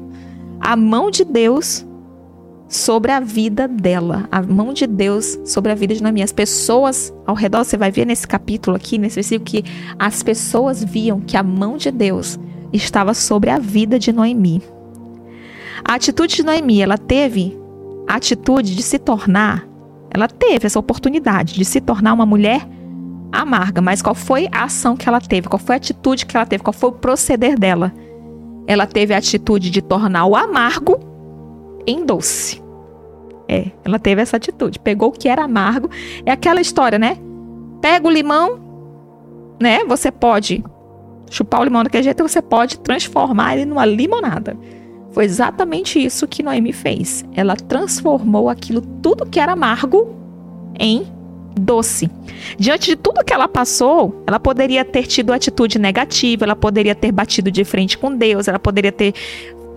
A mão de Deus sobre a vida dela. A mão de Deus sobre a vida de Noemi. As pessoas ao redor, você vai ver nesse capítulo aqui, nesse versículo, que as pessoas viam que a mão de Deus estava sobre a vida de Noemi. A atitude de Noemi, ela teve a atitude de se tornar, ela teve essa oportunidade de se tornar uma mulher amarga, mas qual foi a ação que ela teve? Qual foi a atitude que ela teve? Qual foi o proceder dela? Ela teve a atitude de tornar o amargo em doce. É, ela teve essa atitude. Pegou o que era amargo. É aquela história, né? Pega o limão, né? Você pode chupar o limão daquele jeito, você pode transformar ele numa limonada. Foi exatamente isso que Noemi fez. Ela transformou aquilo tudo que era amargo em doce. Diante de tudo que ela passou, ela poderia ter tido atitude negativa, ela poderia ter batido de frente com Deus, ela poderia ter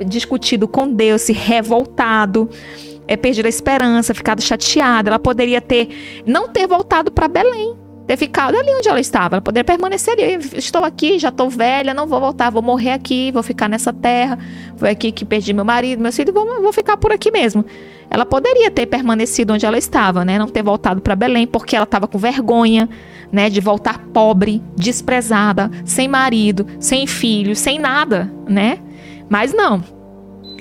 discutido com Deus, se revoltado, é, perdido a esperança, ficado chateada, ela poderia ter não ter voltado para Belém ter ficado ali onde ela estava. Ela poderia permanecer ali. Estou aqui, já estou velha, não vou voltar, vou morrer aqui, vou ficar nessa terra. Foi aqui que perdi meu marido, meu filho, vou, vou ficar por aqui mesmo. Ela poderia ter permanecido onde ela estava, né? Não ter voltado para Belém, porque ela estava com vergonha, né? De voltar pobre, desprezada, sem marido, sem filhos, sem nada, né? Mas não.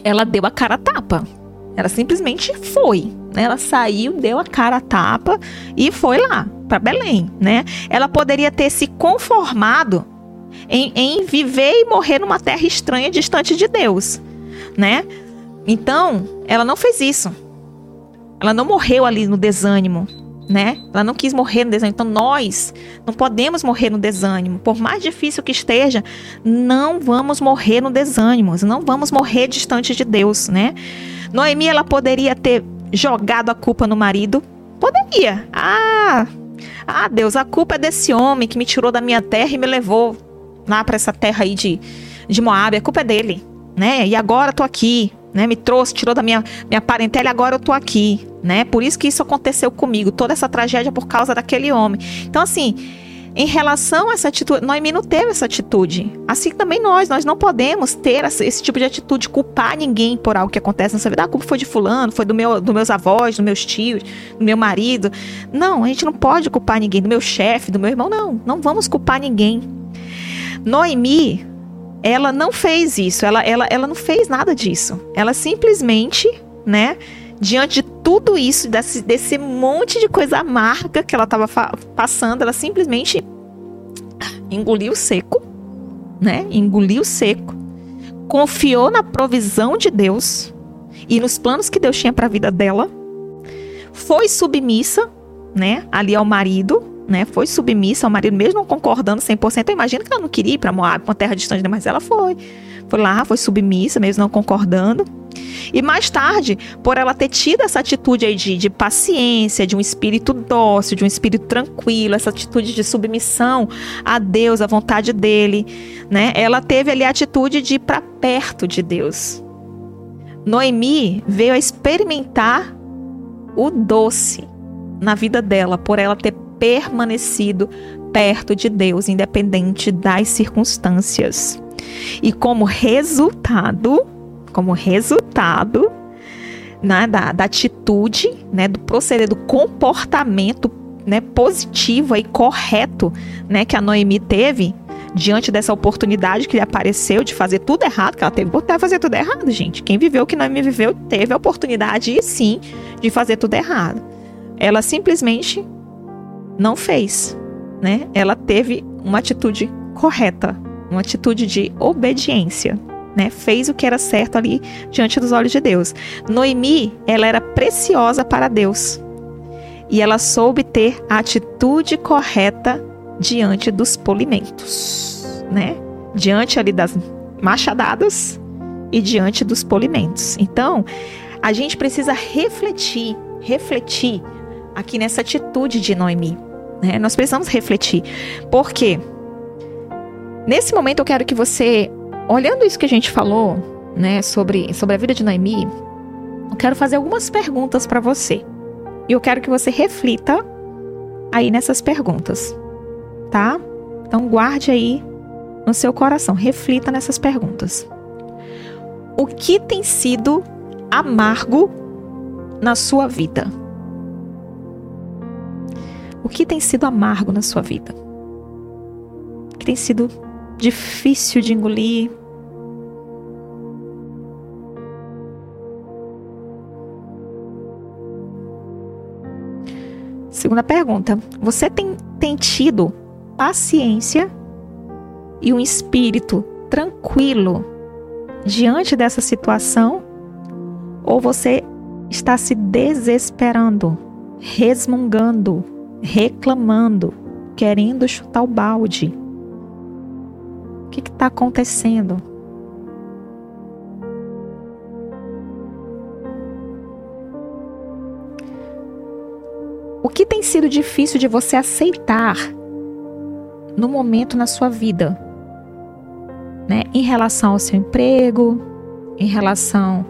Ela deu a cara a tapa. Ela simplesmente foi. Né? Ela saiu, deu a cara a tapa e foi lá para Belém, né? Ela poderia ter se conformado em, em, viver e morrer numa terra estranha, distante de Deus, né? Então, ela não fez isso. Ela não morreu ali no desânimo, né? Ela não quis morrer no desânimo. Então, nós não podemos morrer no desânimo. Por mais difícil que esteja, não vamos morrer no desânimo. Não vamos morrer distante de Deus, né? Noemi, ela poderia ter jogado a culpa no marido? Poderia. Ah, Ah, Deus, a culpa é desse homem que me tirou da minha terra e me levou lá para essa terra aí de, de Moab. A culpa é dele, né? E agora tô aqui, né? Me trouxe, tirou da minha, minha parentela e agora eu tô aqui, né? Por isso que isso aconteceu comigo. Toda essa tragédia por causa daquele homem. Então, assim, em relação a essa atitude, Noemi não teve essa atitude. Assim também nós, nós não podemos ter esse tipo de atitude, culpar ninguém por algo que acontece nessa vida. Ah, a culpa foi de fulano, foi do meu, dos meus avós, dos meus tios, do meu marido. Não, a gente não pode culpar ninguém, do meu chefe, do meu irmão, não. Não vamos culpar ninguém. Noemi, ela não fez isso, ela, ela, ela não fez nada disso. Ela simplesmente, né, diante de tudo isso, desse, desse monte de coisa amarga que ela estava passando, ela simplesmente engoliu seco, né? Engoliu seco, confiou na provisão de Deus e nos planos que Deus tinha para a vida dela, foi submissa, né, ali ao marido, né, foi submissa ao marido, mesmo não concordando 100%. Eu imagino que ela não queria ir para Moab, uma terra distante, mas ela foi. Foi lá, foi submissa, mesmo não concordando. E mais tarde, por ela ter tido essa atitude aí de, de paciência, de um espírito dócil, de um espírito tranquilo, essa atitude de submissão a Deus, à vontade dele, né? Ela teve ali a atitude de ir para perto de Deus. Noemi veio a experimentar o doce na vida dela, por ela ter permanecido perto de Deus, independente das circunstâncias. E como resultado, como resultado né, da, da atitude, né, do proceder, do comportamento né, positivo e correto né, que a Noemi teve diante dessa oportunidade que lhe apareceu de fazer tudo errado, que ela teve oportunidade de fazer tudo errado, gente. Quem viveu o que Noemi viveu teve a oportunidade, sim, de fazer tudo errado. Ela simplesmente não fez, né? Ela teve uma atitude correta, uma atitude de obediência né? Fez o que era certo ali diante dos olhos de Deus. Noemi, ela era preciosa para Deus. E ela soube ter a atitude correta diante dos polimentos, né? Diante ali das machadadas e diante dos polimentos. Então, a gente precisa refletir, refletir aqui nessa atitude de Noemi. Né? Nós precisamos refletir. Por quê? Nesse momento eu quero que você olhando isso que a gente falou, né, sobre, sobre a vida de Noemi, eu quero fazer algumas perguntas para você. E eu quero que você reflita aí nessas perguntas, tá? Então guarde aí no seu coração, reflita nessas perguntas. O que tem sido amargo na sua vida? O que tem sido amargo na sua vida? O que tem sido difícil de engolir, Segunda pergunta: você tem, tem tido paciência e um espírito tranquilo diante dessa situação? Ou você está se desesperando, resmungando, reclamando, querendo chutar o balde? O que está acontecendo? O que tem sido difícil de você aceitar no momento na sua vida? Né? Em relação ao seu emprego, em relação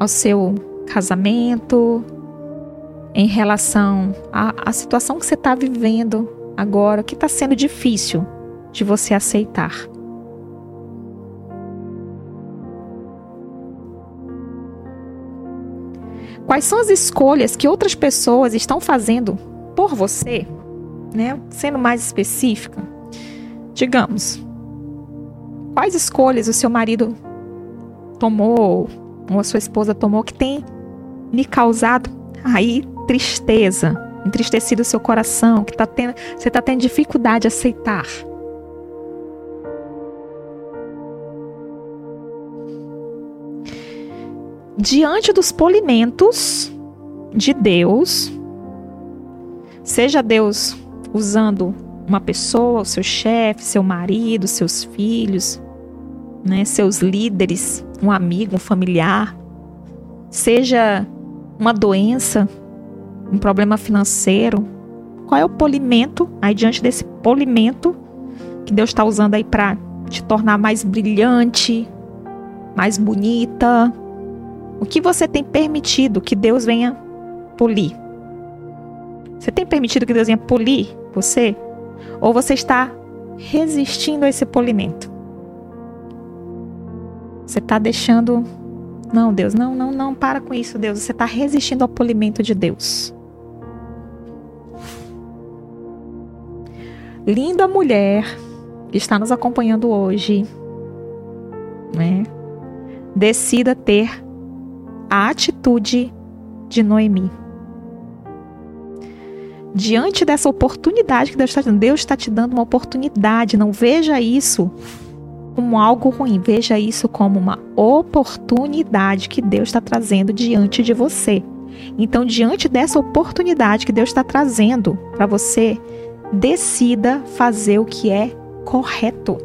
ao seu casamento, em relação à, à situação que você está vivendo agora, que está sendo difícil de você aceitar? Quais são as escolhas que outras pessoas estão fazendo por você? Né? Sendo mais específica, digamos, quais escolhas o seu marido tomou ou a sua esposa tomou que tem lhe causado aí tristeza, entristecido o seu coração, que tá tendo, você está tendo dificuldade de aceitar? diante dos polimentos de Deus, seja Deus usando uma pessoa, o seu chefe, seu marido, seus filhos, né, seus líderes, um amigo, um familiar, seja uma doença, um problema financeiro, Qual é o polimento aí diante desse polimento que Deus está usando aí para te tornar mais brilhante, mais bonita? O que você tem permitido que Deus venha polir? Você tem permitido que Deus venha polir você? Ou você está resistindo a esse polimento? Você está deixando. Não, Deus, não, não, não, para com isso, Deus. Você está resistindo ao polimento de Deus. Linda mulher que está nos acompanhando hoje, né? Decida ter a atitude de Noemi. Diante dessa oportunidade que Deus está te dando, Deus está te dando uma oportunidade. Não veja isso como algo ruim, veja isso como uma oportunidade que Deus está trazendo diante de você. Então, diante dessa oportunidade que Deus está trazendo para você, decida fazer o que é correto.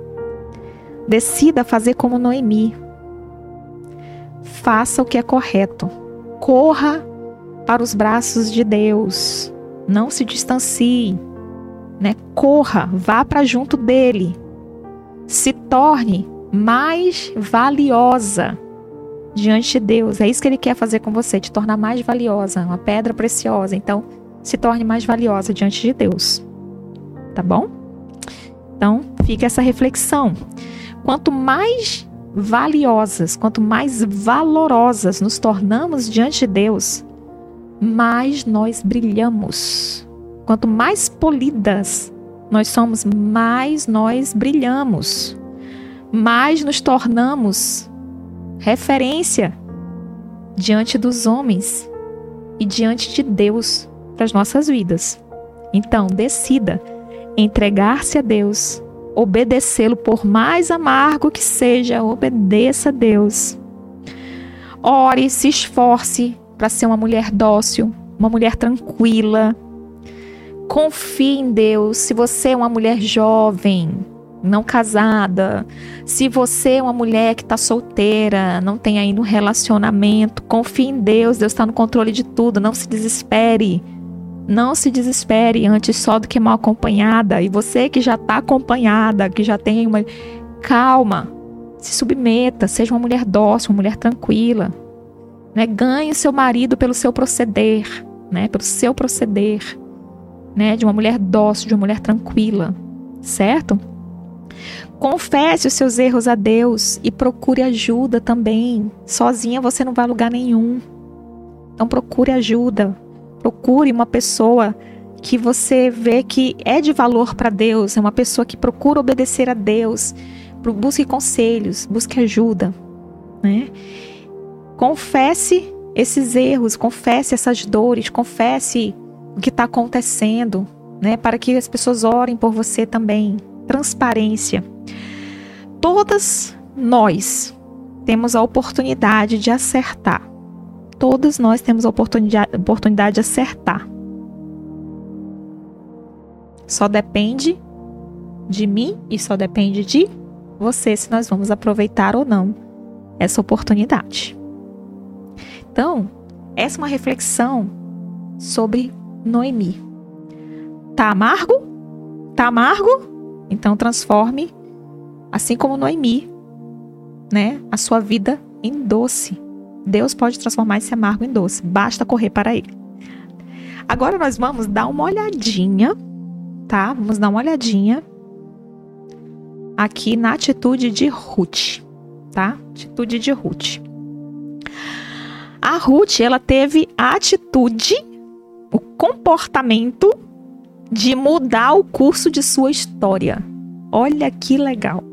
Decida fazer como Noemi. Faça o que é correto. Corra para os braços de Deus. Não se distancie, né? Corra, vá para junto dele. Se torne mais valiosa diante de Deus. É isso que ele quer fazer com você, te tornar mais valiosa, uma pedra preciosa. Então, se torne mais valiosa diante de Deus. Tá bom? Então, fica essa reflexão. Quanto mais valiosas, quanto mais valorosas nos tornamos diante de Deus, mais nós brilhamos. Quanto mais polidas nós somos, mais nós brilhamos. Mais nos tornamos referência diante dos homens e diante de Deus para as nossas vidas. Então, decida entregar-se a Deus, obedecê-lo por mais amargo que seja, obedeça a Deus. Ore, se esforce para ser uma mulher dócil, uma mulher tranquila. Confie em Deus. Se você é uma mulher jovem, não casada, se você é uma mulher que está solteira, não tem ainda um relacionamento, confie em Deus. Deus está no controle de tudo. Não se desespere. Não se desespere antes só do que mal acompanhada. E você que já está acompanhada, que já tem uma. Calma. Se submeta. Seja uma mulher dócil, uma mulher tranquila. Né? Ganhe seu marido pelo seu proceder, né? Pelo seu proceder, né? De uma mulher dócil, de uma mulher tranquila, certo? Confesse os seus erros a Deus e procure ajuda também. Sozinha você não vai a lugar nenhum. Então procure ajuda. Procure uma pessoa que você vê que é de valor para Deus, é uma pessoa que procura obedecer a Deus. Busque conselhos, busque ajuda, né? Confesse esses erros, confesse essas dores, confesse o que está acontecendo, né? Para que as pessoas orem por você também. Transparência. Todas nós temos a oportunidade de acertar. Todos nós temos a oportunidade, oportunidade de acertar. Só depende de mim e só depende de você se nós vamos aproveitar ou não essa oportunidade. Então, essa é uma reflexão sobre Noemi. Tá amargo? Tá amargo? Então transforme, assim como Noemi, né, a sua vida em doce. Deus pode transformar esse amargo em doce. Basta correr para ele. Agora nós vamos dar uma olhadinha, tá? Vamos dar uma olhadinha aqui na atitude de Ruth, tá? Atitude de Ruth. A Ruth, ela teve a atitude, o comportamento de mudar o curso de sua história. Olha que legal.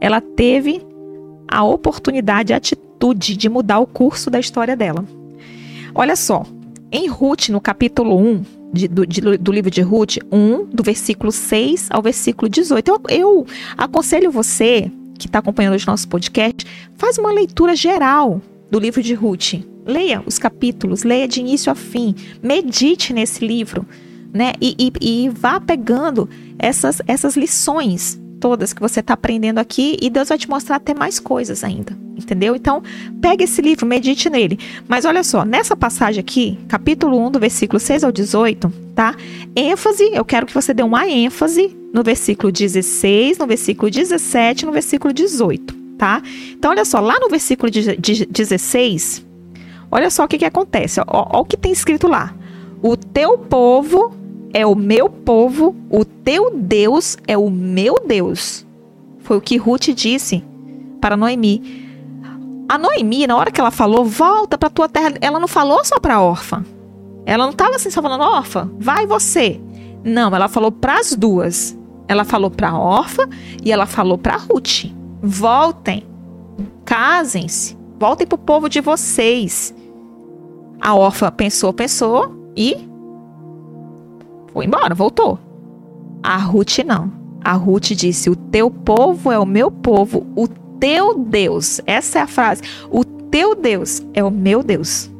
Ela teve a oportunidade, a atitude de mudar o curso da história dela. Olha só, em Ruth, no capítulo 1 de, do, de, do, livro de Ruth, 1, do versículo 6 ao versículo 18, eu, eu aconselho você que está acompanhando os nossos podcasts, faz uma leitura geral do livro de Ruth. Leia os capítulos, leia de início a fim, medite nesse livro, né? E, e, e vá pegando essas, essas lições todas que você está aprendendo aqui e Deus vai te mostrar até mais coisas ainda, entendeu? Então, pegue esse livro, medite nele. Mas olha só, nessa passagem aqui, capítulo 1, do versículo 6 ao 18, tá? ênfase, eu quero que você dê uma ênfase no versículo 16, no versículo 17, no versículo 18, tá? Então, olha só, lá no versículo 16, olha só o que, que acontece. Olha o que tem escrito lá. O teu povo é o meu povo, o teu Deus é o meu Deus. Foi o que Ruth disse para Noemi. A Noemi, na hora que ela falou, volta para tua terra, ela não falou só para a órfã. Ela não estava assim só falando, órfã, vai você. Não, ela falou para as duas. Ela falou para a órfã e ela falou para Ruth: voltem, casem-se, voltem para o povo de vocês. A órfã pensou, pensou e foi embora, voltou. A Ruth não. A Ruth disse: O teu povo é o meu povo, o teu Deus. Essa é a frase. O teu Deus é o meu Deus.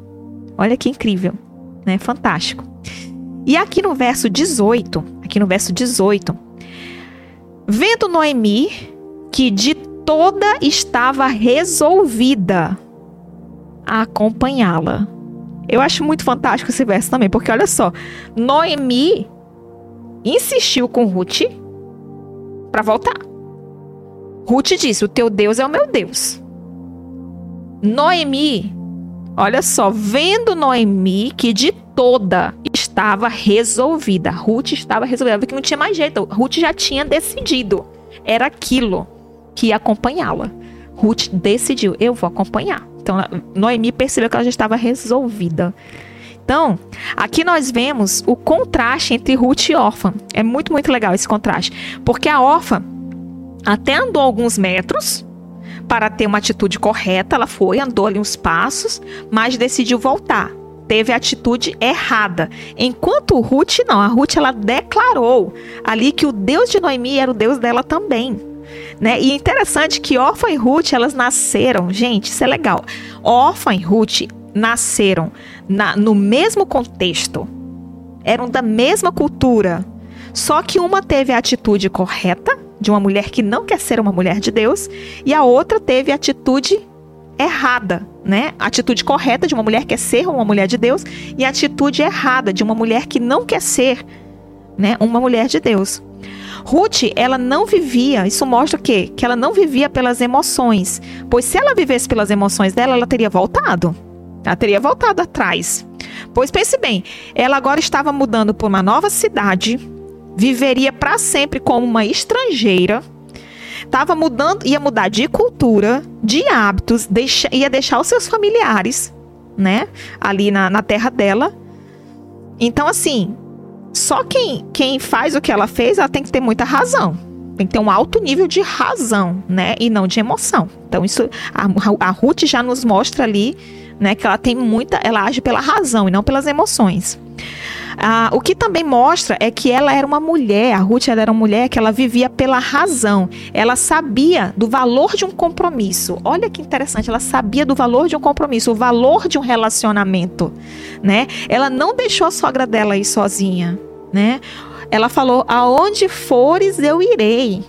Olha que incrível né? Fantástico. E aqui no verso 18, aqui no verso 18, vendo Noemi que de toda estava resolvida a acompanhá-la. Eu acho muito fantástico esse verso também, porque olha só, Noemi insistiu com Ruth para voltar. Ruth disse: "O teu Deus é o meu Deus". Noemi Olha só, vendo Noemi que de toda estava resolvida. Ruth estava resolvida, que não tinha mais jeito. Ruth já tinha decidido. Era aquilo que ia acompanhá-la. Ruth decidiu, eu vou acompanhar. Então, Noemi percebeu que ela já estava resolvida. Então, aqui nós vemos o contraste entre Ruth e órfã. É muito, muito legal esse contraste. Porque a órfã até andou alguns metros, para ter uma atitude correta, ela foi, andou ali uns passos, mas decidiu voltar. Teve a atitude errada. Enquanto Ruth não, a Ruth ela declarou ali que o Deus de Noemi era o Deus dela também. Né? E é interessante que Orfa e Ruth elas nasceram, gente, isso é legal. Orfa e Ruth nasceram na, no mesmo contexto, eram da mesma cultura, só que uma teve a atitude correta de uma mulher que não quer ser uma mulher de Deus, e a outra teve a atitude errada, né? A atitude correta de uma mulher que quer ser uma mulher de Deus e a atitude errada de uma mulher que não quer ser, né, uma mulher de Deus. Ruth, ela não vivia, isso mostra o quê? Que ela não vivia pelas emoções, pois se ela vivesse pelas emoções dela, ela teria voltado. Ela teria voltado atrás. Pois pense bem, ela agora estava mudando para uma nova cidade, viveria para sempre como uma estrangeira, estava mudando, ia mudar de cultura, de hábitos, deixa, ia deixar os seus familiares, né, ali na, na terra dela. Então, assim, só quem, quem faz o que ela fez, ela tem que ter muita razão. Tem que ter um alto nível de razão, né? E não de emoção. Então, isso a, a Ruth já nos mostra ali, né? Que ela tem muita. Ela age pela razão e não pelas emoções. Ah, o que também mostra é que ela era uma mulher, a Ruth era uma mulher que ela vivia pela razão. Ela sabia do valor de um compromisso. Olha que interessante, ela sabia do valor de um compromisso, o valor de um relacionamento, né? Ela não deixou a sogra dela ir sozinha, né? Ela falou: "Aonde fores eu irei.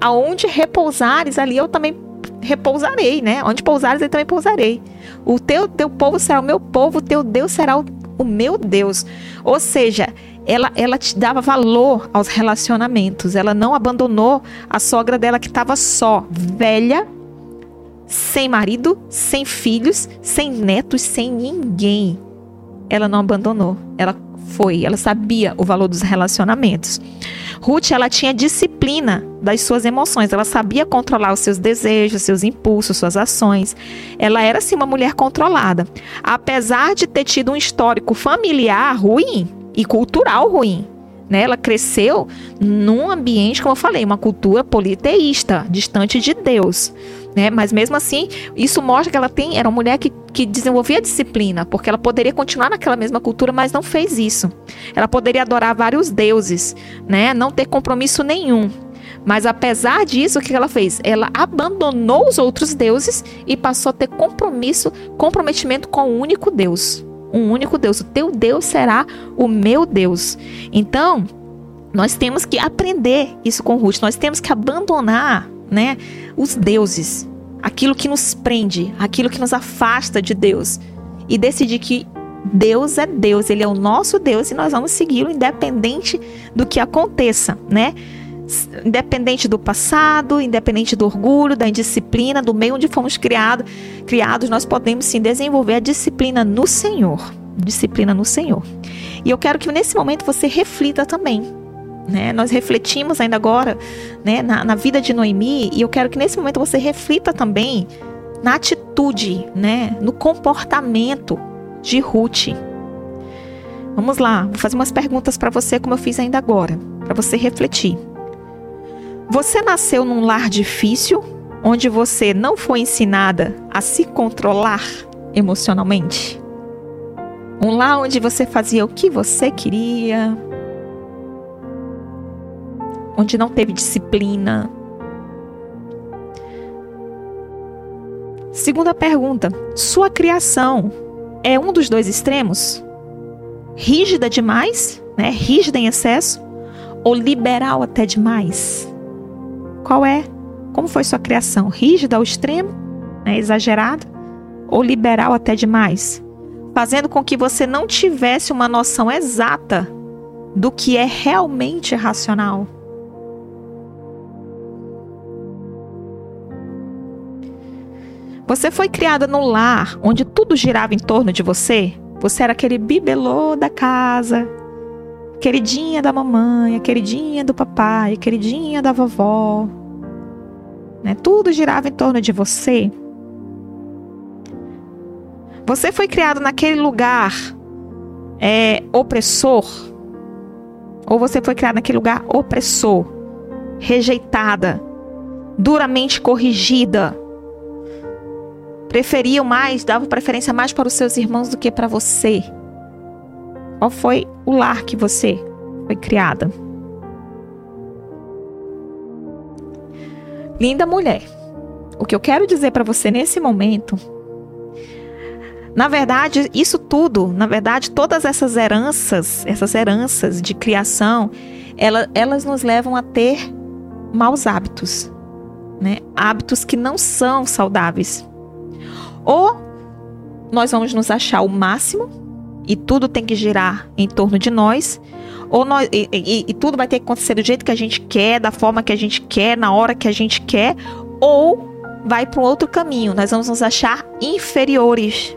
Aonde repousares ali eu também repousarei, né? Onde pousares eu também pousarei. O teu teu povo será o meu povo, o teu Deus será o o meu Deus. Ou seja, ela, ela te dava valor aos relacionamentos. Ela não abandonou a sogra dela que estava só, velha, sem marido, sem filhos, sem netos, sem ninguém. Ela não abandonou. Ela foi, ela sabia o valor dos relacionamentos. Ruth, ela tinha disciplina das suas emoções, ela sabia controlar os seus desejos, seus impulsos, suas ações. Ela era sim uma mulher controlada, apesar de ter tido um histórico familiar ruim e cultural ruim. Né? Ela cresceu num ambiente, como eu falei, uma cultura politeísta, distante de Deus. Né? Mas mesmo assim, isso mostra que ela tem, era uma mulher que, que desenvolvia disciplina, porque ela poderia continuar naquela mesma cultura, mas não fez isso. Ela poderia adorar vários deuses, né? Não ter compromisso nenhum. Mas apesar disso, o que ela fez? Ela abandonou os outros deuses e passou a ter compromisso, comprometimento com o único Deus. Um único Deus. O teu Deus será o meu Deus. Então, nós temos que aprender isso com Ruth. Nós temos que abandonar né, os deuses. aquilo que nos prende, aquilo que nos afasta de Deus e decidir que Deus é Deus, ele é o nosso Deus e nós vamos segui-lo independente do que aconteça, né? Independente do passado, independente do orgulho, da indisciplina, do meio onde fomos criado, criados, nós podemos sim desenvolver a disciplina no Senhor. Disciplina no Senhor. E eu quero que nesse momento você reflita também. Né? Nós refletimos ainda agora né, na, na vida de Noemi e eu quero que nesse momento você reflita também na atitude, né, no comportamento de Ruth. Vamos lá, vou fazer umas perguntas para você, como eu fiz ainda agora, para você refletir. Você nasceu num lar difícil, onde você não foi ensinada a se controlar emocionalmente? Um lar onde você fazia o que você queria, onde não teve disciplina. Segunda pergunta: sua criação é um dos dois extremos? Rígida demais, né? Rígida em excesso ou liberal até demais? Qual é? Como foi sua criação? Rígida ao extremo, né? exagerada ou liberal até demais? Fazendo com que você não tivesse uma noção exata do que é realmente racional. Você foi criada no lar onde tudo girava em torno de você? Você era aquele bibelô da casa, queridinha da mamãe, queridinha do papai, queridinha da vovó. Né? Tudo girava em torno de você. Você foi criado naquele lugar é, opressor? Ou você foi criado naquele lugar opressor, rejeitada, duramente corrigida? Preferiam mais, davam preferência mais para os seus irmãos do que para você? Qual foi o lar que você foi criada? Linda mulher, o que eu quero dizer para você nesse momento, na verdade, isso tudo, na verdade, todas essas heranças, essas heranças de criação, ela, elas nos levam a ter maus hábitos, né? Hábitos que não são saudáveis. Ou nós vamos nos achar o máximo e tudo tem que girar em torno de nós, ou nós, e, e, e, tudo vai ter que acontecer do jeito que a gente quer, da forma que a gente quer, na hora que a gente quer, ou vai para um outro caminho. Nós vamos nos achar inferiores.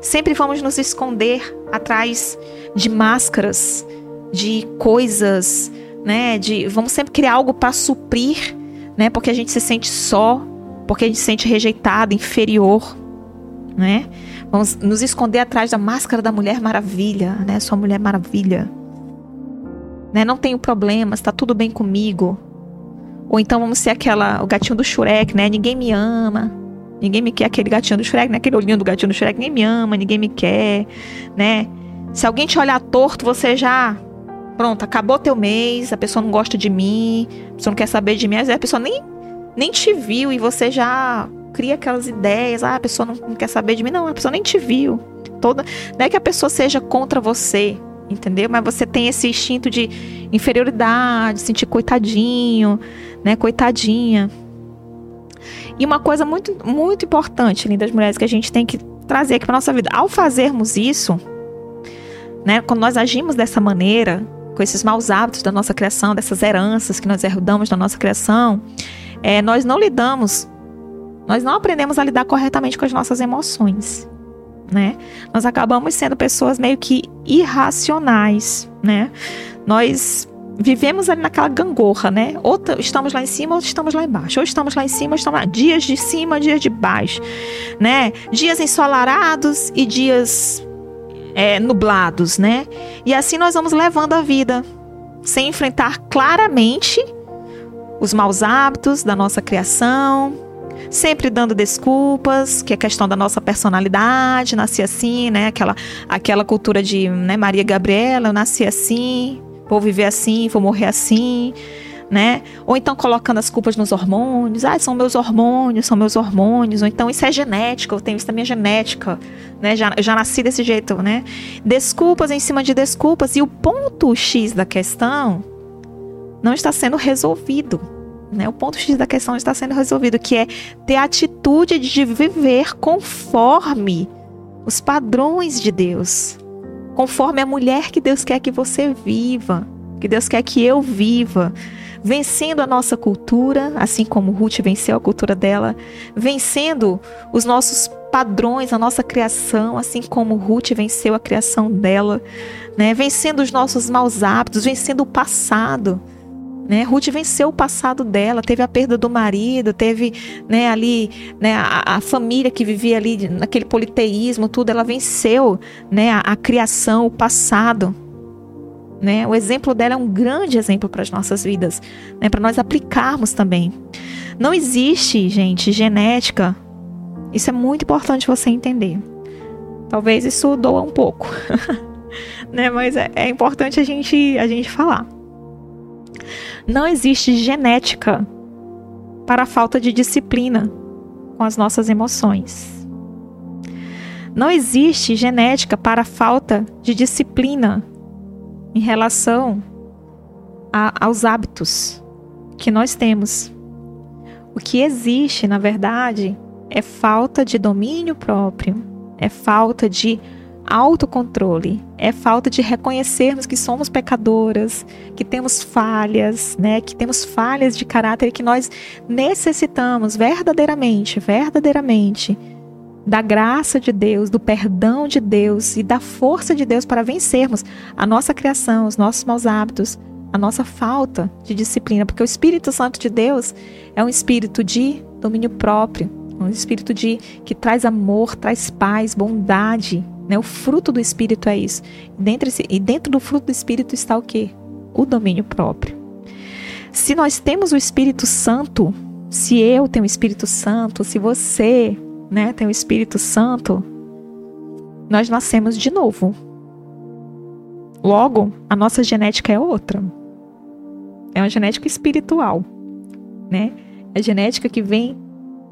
Sempre vamos nos esconder atrás de máscaras, de coisas, né? De vamos sempre criar algo para suprir, né? Porque a gente se sente só, porque a gente se sente rejeitado, inferior né? Vamos nos esconder atrás da máscara da Mulher Maravilha, né? Sua Mulher Maravilha. Né? Não tenho problemas, tá tudo bem comigo. Ou então vamos ser aquela, o gatinho do Shrek, né? Ninguém me ama. Ninguém me quer aquele gatinho do Shrek, né? Aquele olhinho do gatinho do Shrek, ninguém me ama, ninguém me quer, né? Se alguém te olhar torto, você já pronto, acabou teu mês, a pessoa não gosta de mim, a pessoa não quer saber de mim, a pessoa nem, nem te viu e você já cria aquelas ideias, ah, a pessoa não, não quer saber de mim. Não, a pessoa nem te viu. Toda, não é que a pessoa seja contra você, entendeu? Mas você tem esse instinto de inferioridade, sentir coitadinho, né, coitadinha. E uma coisa muito, muito importante, lindas mulheres, que a gente tem que trazer aqui para nossa vida. Ao fazermos isso, né, quando nós agimos dessa maneira, com esses maus hábitos da nossa criação, dessas heranças que nós herdamos da nossa criação, é, nós não lidamos nós não aprendemos a lidar corretamente com as nossas emoções, né? Nós acabamos sendo pessoas meio que irracionais, né? Nós vivemos ali naquela gangorra, né? Ou estamos lá em cima ou estamos lá embaixo. Ou estamos lá em cima ou estamos lá. Dias de cima, dias de baixo, né? Dias ensolarados e dias é, nublados, né? E assim nós vamos levando a vida sem enfrentar claramente os maus hábitos da nossa criação, sempre dando desculpas, que é questão da nossa personalidade, nasci assim, né? Aquela, aquela cultura de né, Maria Gabriela, eu nasci assim, vou viver assim, vou morrer assim, né? Ou então colocando as culpas nos hormônios, ah, são meus hormônios, são meus hormônios, ou então isso é genética, eu tenho isso da minha genética, né? Já, já nasci desse jeito, né? Desculpas em cima de desculpas, e o ponto X da questão não está sendo resolvido Né? O ponto X da questão está sendo resolvido, que é ter a atitude de viver conforme os padrões de Deus, conforme a mulher que Deus quer que você viva, que Deus quer que eu viva, vencendo a nossa cultura, assim como Ruth venceu a cultura dela, vencendo os nossos padrões, a nossa criação, assim como Ruth venceu a criação dela, né? Vencendo os nossos maus hábitos, vencendo o passado. Né? Ruth venceu o passado dela, teve a perda do marido, teve né, ali né, a, a, família que vivia ali naquele politeísmo, tudo, ela venceu né, a, a criação, o passado. Né? O exemplo dela é um grande exemplo para as nossas vidas, né? para nós aplicarmos também. Não existe, gente, genética. Isso é muito importante você entender. Talvez isso doa um pouco, (laughs) né? mas é, é importante a gente, a gente falar. Não existe genética para a falta de disciplina com as nossas emoções. Não existe genética para a falta de disciplina em relação a, aos hábitos que nós temos. O que existe, na verdade, é falta de domínio próprio, é falta de autocontrole, é falta de reconhecermos que somos pecadoras, que temos falhas, né, que temos falhas de caráter que nós necessitamos verdadeiramente, verdadeiramente da graça de Deus, do perdão de Deus e da força de Deus para vencermos a nossa criação, os nossos maus hábitos, a nossa falta de disciplina, porque o Espírito Santo de Deus é um espírito de domínio próprio, um espírito de que traz amor, traz paz, bondade, né? O fruto do Espírito é isso. Dentro, e dentro do fruto do Espírito está o quê? O domínio próprio. Se nós temos o Espírito Santo, se eu tenho o Espírito Santo, se você né, tem o Espírito Santo, nós nascemos de novo. Logo, a nossa genética é outra. É uma genética espiritual, né? É genética que vem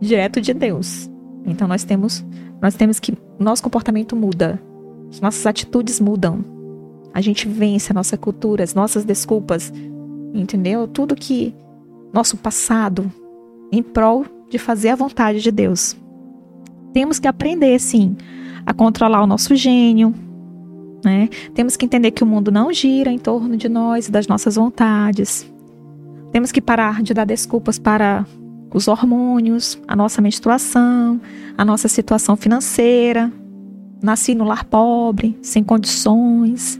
direto de Deus. Então nós temos nós temos que nosso comportamento muda, as nossas atitudes mudam. A gente vence a nossa cultura, as nossas desculpas, entendeu? Tudo que nosso passado em prol de fazer a vontade de Deus. Temos que aprender, sim, a controlar o nosso gênio, né? Temos que entender que o mundo não gira em torno de nós e das nossas vontades. Temos que parar de dar desculpas para os hormônios, a nossa menstruação, a nossa situação financeira. Nasci no lar pobre, sem condições.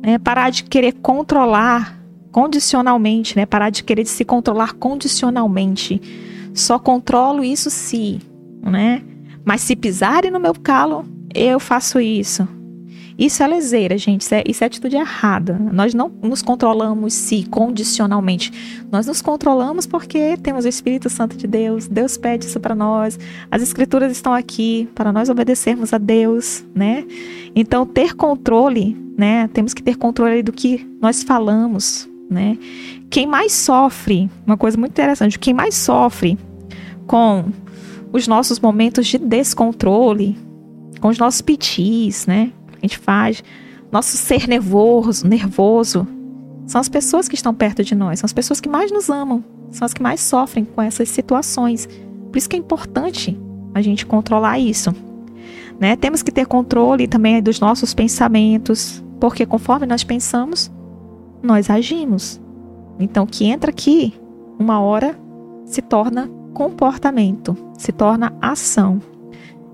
Né? Parar de querer controlar condicionalmente, né? Parar de querer se controlar condicionalmente. Só controlo isso se, né? Mas se pisarem no meu calo, eu faço isso. Isso é leseira, gente. Isso é, isso é atitude errada. Nós não nos controlamos se condicionalmente. Nós nos controlamos porque temos o Espírito Santo de Deus. Deus pede isso para nós. As Escrituras estão aqui para nós obedecermos a Deus, né? Então, ter controle, né? Temos que ter controle do que nós falamos, né? Quem mais sofre, uma coisa muito interessante, quem mais sofre com os nossos momentos de descontrole, com os nossos pitis, né? A gente faz, nosso ser nervoso, nervoso, são as pessoas que estão perto de nós, são as pessoas que mais nos amam, são as que mais sofrem com essas situações. Por isso que é importante a gente controlar isso. Né? Temos que ter controle também dos nossos pensamentos, porque conforme nós pensamos, nós agimos. Então, o que entra aqui, uma hora, se torna comportamento, se torna ação.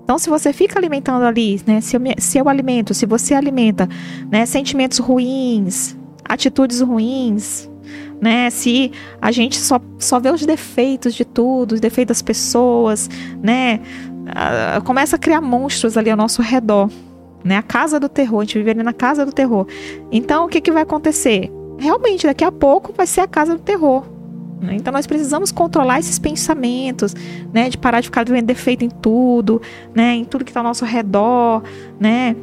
Então, se você fica alimentando ali, né, se eu, se eu alimento, se você alimenta, né, sentimentos ruins, atitudes ruins, né, se a gente só, só vê os defeitos de tudo, os defeitos das pessoas, né, começa a criar monstros ali ao nosso redor, né, a casa do terror, a gente vive ali na casa do terror. Então, o que, que vai acontecer? Realmente, daqui a pouco vai ser a casa do terror. Né? Então nós precisamos controlar esses pensamentos, né? De parar de ficar vendo defeito em tudo, né? Em tudo que está ao nosso redor, né?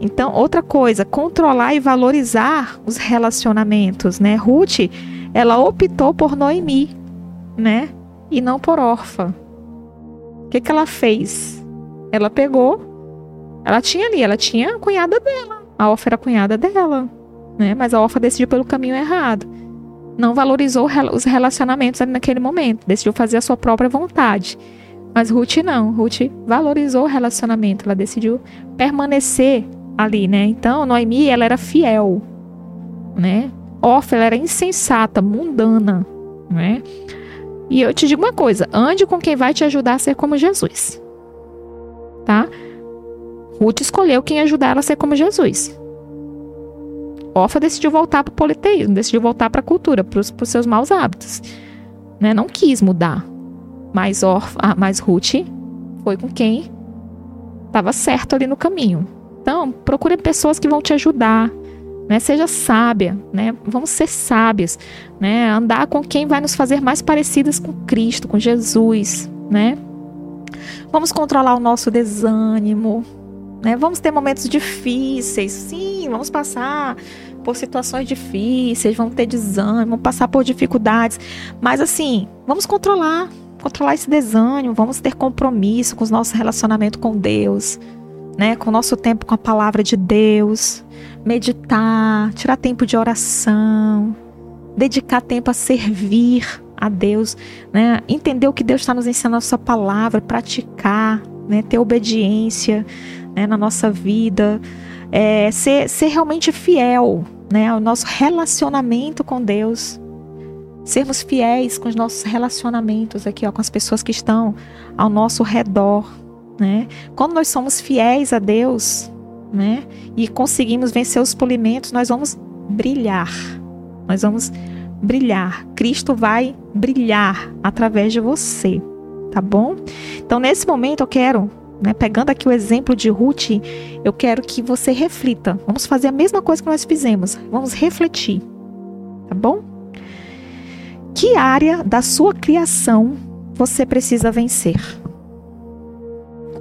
Então, outra coisa, controlar e valorizar os relacionamentos, né? Ruth, ela optou por Noemi, né? E não por Orfa. O que, que ela fez? Ela pegou, ela tinha ali, ela tinha a cunhada dela. A Orfa era a cunhada dela, né? Mas a Orfa decidiu pelo caminho errado. Não valorizou os relacionamentos ali naquele momento, decidiu fazer a sua própria vontade. Mas Ruth não, Ruth valorizou o relacionamento, ela decidiu permanecer ali, né? Então, Noemi, ela era fiel, né? Orfa, ela era insensata, mundana, né? E eu te digo uma coisa, ande com quem vai te ajudar a ser como Jesus. Tá? Ruth escolheu quem ajudar ela a ser como Jesus. Orfa decidiu voltar para o politeísmo, decidiu voltar para a cultura, para os seus maus hábitos. Né? Não quis mudar. Mas, Orfa, ah, mas Ruth foi com quem estava certo ali no caminho. Então, procure pessoas que vão te ajudar. Né? Seja sábia, né? Vamos ser sábias, né? Andar com quem vai nos fazer mais parecidas com Cristo, com Jesus, né? Vamos controlar o nosso desânimo, né? Vamos ter momentos difíceis, sim, vamos passar por situações difíceis, vamos ter desânimo, vamos passar por dificuldades, mas assim, vamos controlar, controlar esse desânimo, vamos ter compromisso com o nosso relacionamento com Deus, né? Com o nosso tempo com a palavra de Deus, meditar, tirar tempo de oração, dedicar tempo a servir a Deus, né? Entender o que Deus está nos ensinando a sua palavra, praticar, né? Ter obediência, né, na nossa vida, é, ser, ser realmente fiel né, ao nosso relacionamento com Deus. Sermos fiéis com os nossos relacionamentos aqui, ó, com as pessoas que estão ao nosso redor. Né? Quando nós somos fiéis a Deus né, e conseguimos vencer os polimentos, nós vamos brilhar. Nós vamos brilhar. Cristo vai brilhar através de você, tá bom? Então, nesse momento, eu quero né? Pegando aqui o exemplo de Ruth, eu quero que você reflita. Vamos fazer a mesma coisa que nós fizemos. Vamos refletir. Tá bom? Que área da sua criação você precisa vencer?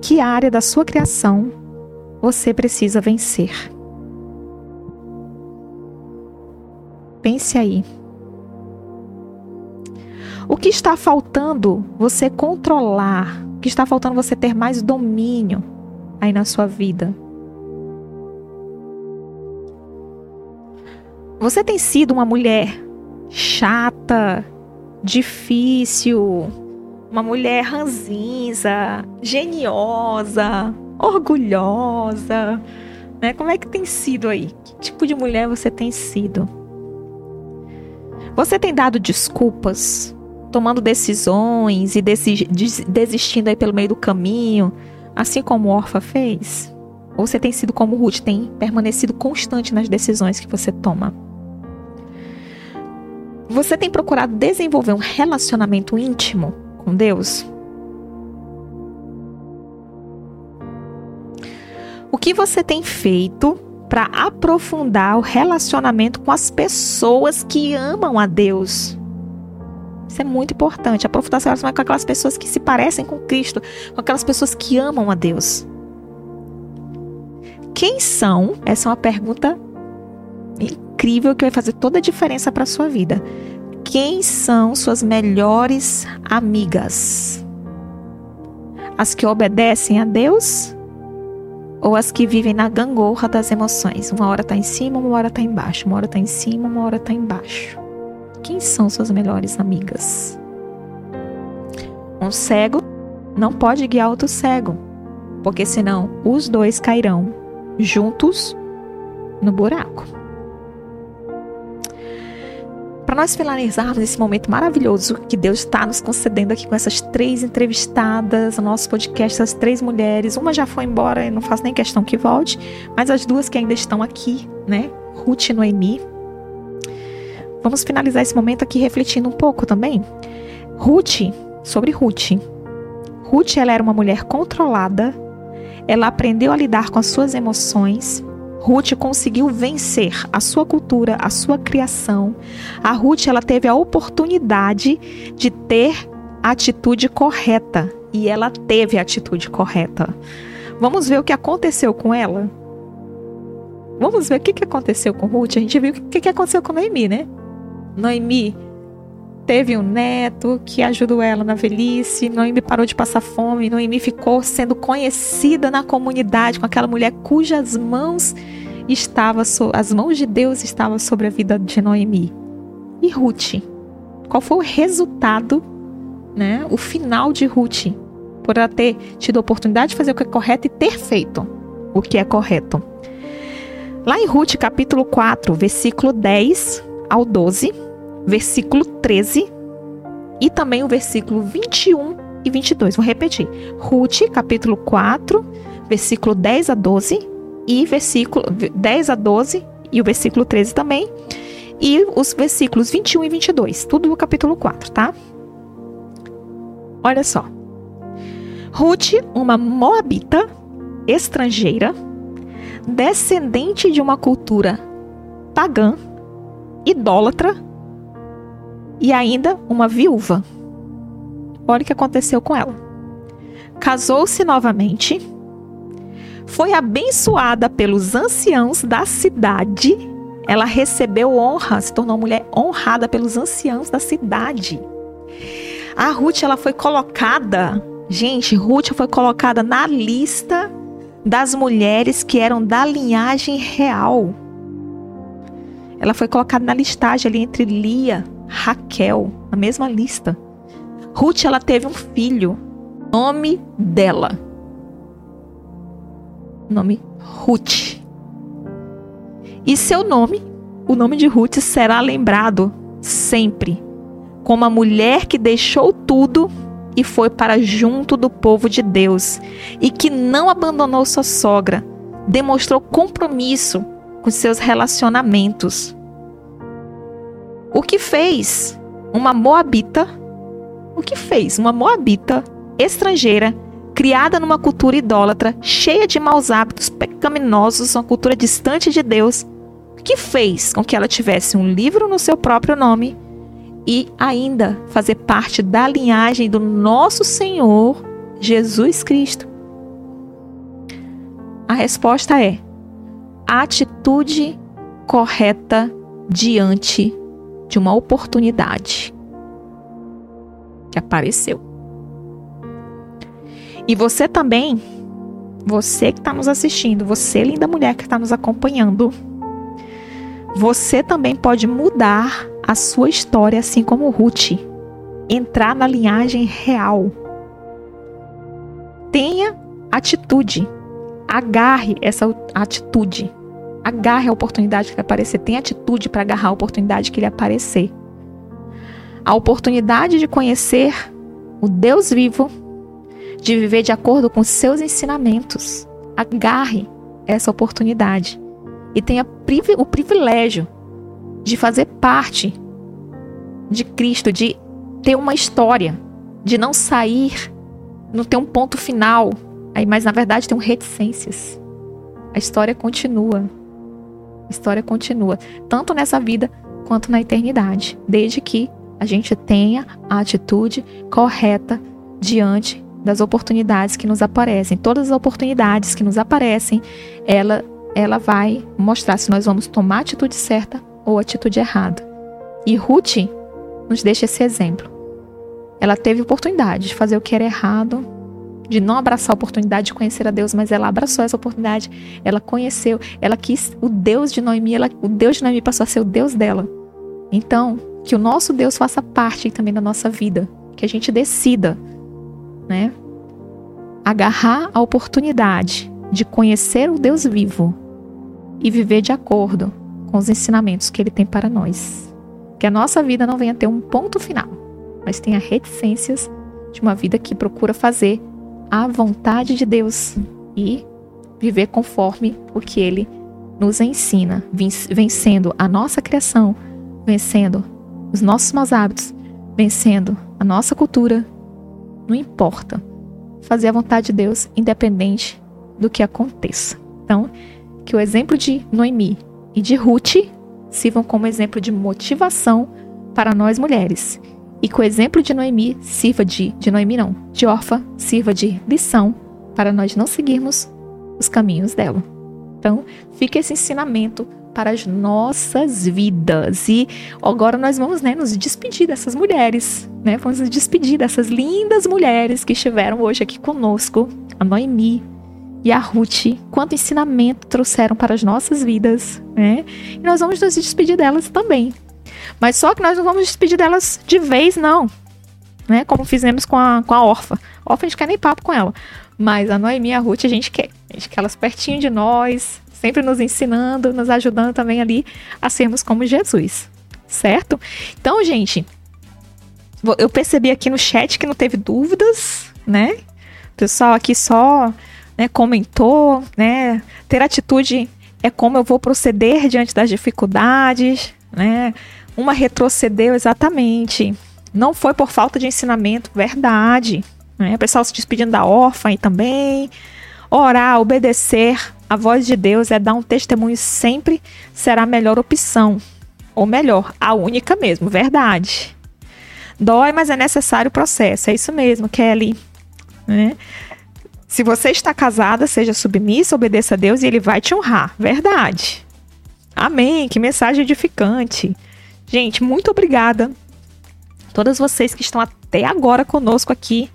Que área da sua criação você precisa vencer? Pense aí. O que está faltando você controlar que está faltando você ter mais domínio aí na sua vida? Você tem sido uma mulher chata, difícil, uma mulher ranzinza, geniosa, orgulhosa, né? Como é que tem sido aí? Que tipo de mulher você tem sido? Você tem dado desculpas tomando decisões e desistindo aí pelo meio do caminho, assim como Orfa fez? Ou você tem sido como Ruth, tem permanecido constante nas decisões que você toma? Você tem procurado desenvolver um relacionamento íntimo com Deus? O que você tem feito para aprofundar o relacionamento com as pessoas que amam a Deus? Isso é muito importante. Aprofundar essa relação com aquelas pessoas que se parecem com Cristo, com aquelas pessoas que amam a Deus. Quem são? Essa é uma pergunta incrível que vai fazer toda a diferença para a sua vida. Quem são suas melhores amigas? As que obedecem a Deus ou as que vivem na gangorra das emoções? Uma hora está em cima, uma hora está embaixo, uma hora está em cima, uma hora está embaixo. Quem são suas melhores amigas? Um cego não pode guiar outro cego, porque senão os dois cairão juntos no buraco. Para nós finalizarmos esse momento maravilhoso que Deus está nos concedendo aqui com essas três entrevistadas, no nosso podcast, essas três mulheres. Uma já foi embora, e não faço nem questão que volte, mas as duas que ainda estão aqui, né? Ruth e Noemi, Vamos finalizar esse momento aqui refletindo um pouco também. Ruth, sobre Ruth. Ruth, ela era uma mulher controlada. Ela aprendeu a lidar com as suas emoções. Ruth conseguiu vencer a sua cultura, a sua criação. A Ruth, ela teve a oportunidade de ter a atitude correta e ela teve a atitude correta. Vamos ver o que aconteceu com ela? Vamos ver o que aconteceu com Ruth. A gente viu o que aconteceu com Noemi, né? Noemi teve um neto que ajudou ela na velhice. Noemi parou de passar fome. Noemi ficou sendo conhecida na comunidade com aquela mulher cujas mãos estava so, as mãos de Deus estavam sobre a vida de Noemi. e Ruth. Qual foi o resultado, né? O final de Ruth por ela ter tido a oportunidade de fazer o que é correto e ter feito o que é correto. Lá em Ruth, capítulo 4, versículo 10 ao 12, versículo 13 e também o versículo 21 e 22. Vou repetir. Ruth, capítulo 4, versículo 10 a 12 e versículo 10 a 12 e o versículo 13 também. E os versículos 21 e 22, tudo no capítulo 4, tá? Olha só. Ruth, uma moabita estrangeira, descendente de uma cultura pagã, idólatra e ainda uma viúva. Olha o que aconteceu com ela. Casou-se novamente, foi abençoada pelos anciãos da cidade. Ela recebeu honra, se tornou mulher honrada pelos anciãos da cidade. A Ruth ela foi colocada, gente, Ruth foi colocada na lista das mulheres que eram da linhagem real. Ela foi colocada na listagem ali entre Lia, Raquel, na mesma lista. Ruth ela teve um filho, nome dela. Nome Ruth. E seu nome, o nome de Ruth será lembrado sempre como a mulher que deixou tudo e foi para junto do povo de Deus e que não abandonou sua sogra, demonstrou compromisso com seus relacionamentos. O que fez uma moabita? O que fez uma moabita estrangeira, criada numa cultura idólatra, cheia de maus hábitos pecaminosos, uma cultura distante de Deus, que fez com que ela tivesse um livro no seu próprio nome e ainda fazer parte da linhagem do nosso Senhor Jesus Cristo? A resposta é atitude correta diante de uma oportunidade que apareceu. E você também, você que está nos assistindo, você linda mulher que está nos acompanhando, você também pode mudar a sua história, assim como Ruth. Entrar na linhagem real. Tenha atitude. Agarre essa atitude. Agarre a oportunidade que lhe aparecer. Tenha atitude para agarrar a oportunidade que lhe aparecer. A oportunidade de conhecer o Deus vivo, de viver de acordo com seus ensinamentos. Agarre essa oportunidade e tenha o privilégio de fazer parte de Cristo, de ter uma história, de não sair, não ter um ponto final, aí, mas na verdade tem um reticências. A história continua. A história continua, tanto nessa vida quanto na eternidade, desde que a gente tenha a atitude correta diante das oportunidades que nos aparecem. Todas as oportunidades que nos aparecem, ela ela vai mostrar se nós vamos tomar a atitude certa ou a atitude errada. E Ruth nos deixa esse exemplo. Ela teve oportunidade de fazer o que era errado, de não abraçar a oportunidade de conhecer a Deus, mas ela abraçou essa oportunidade. Ela conheceu, ela quis o Deus de Noemi, ela, o Deus de Noemi passou a ser o Deus dela. Então, que o nosso Deus faça parte também da nossa vida, que a gente decida, né? Agarrar a oportunidade de conhecer o Deus vivo e viver de acordo com os ensinamentos que ele tem para nós. Que a nossa vida não venha ter um ponto final, mas tenha reticências de uma vida que procura fazer a vontade de Deus e viver conforme o que ele nos ensina, vencendo a nossa criação, vencendo os nossos maus hábitos, vencendo a nossa cultura. Não importa. Fazer a vontade de Deus, independente do que aconteça. Então, que o exemplo de Noemi e de Ruth sirvam como exemplo de motivação para nós mulheres. E que o exemplo de Noemi sirva de, de Noemi não, de Orfa, sirva de lição para nós não seguirmos os caminhos dela. Então, fica esse ensinamento para as nossas vidas. E agora nós vamos né, nos despedir dessas mulheres, né? Vamos nos despedir dessas lindas mulheres que estiveram hoje aqui conosco. A Noemi, e a Ruth, quanto ensinamento trouxeram para as nossas vidas, né? E nós vamos nos despedir delas também. Mas só que nós não vamos despedir delas de vez, não. Né? Como fizemos com a, com a órfã. A órfã a gente quer nem papo com ela. Mas a Noemi e a Ruth a gente quer. A gente quer elas pertinho de nós, sempre nos ensinando, nos ajudando também ali a sermos como Jesus. Certo? Então, gente, eu percebi aqui no chat que não teve dúvidas, né? O pessoal aqui só né, comentou, né? Ter atitude é como eu vou proceder diante das dificuldades, né? Uma retrocedeu exatamente. Não foi por falta de ensinamento, verdade. Né? O pessoal se despedindo da órfã e também. Orar, obedecer a voz de Deus é dar um testemunho sempre será a melhor opção. Ou melhor, a única mesmo, verdade. Dói, mas é necessário o processo. É isso mesmo, Kelly. Né? Se você está casada, seja submissa, obedeça a Deus e ele vai te honrar. Verdade. Amém. Que mensagem edificante. Gente, muito obrigada. Todas vocês que estão até agora conosco aqui.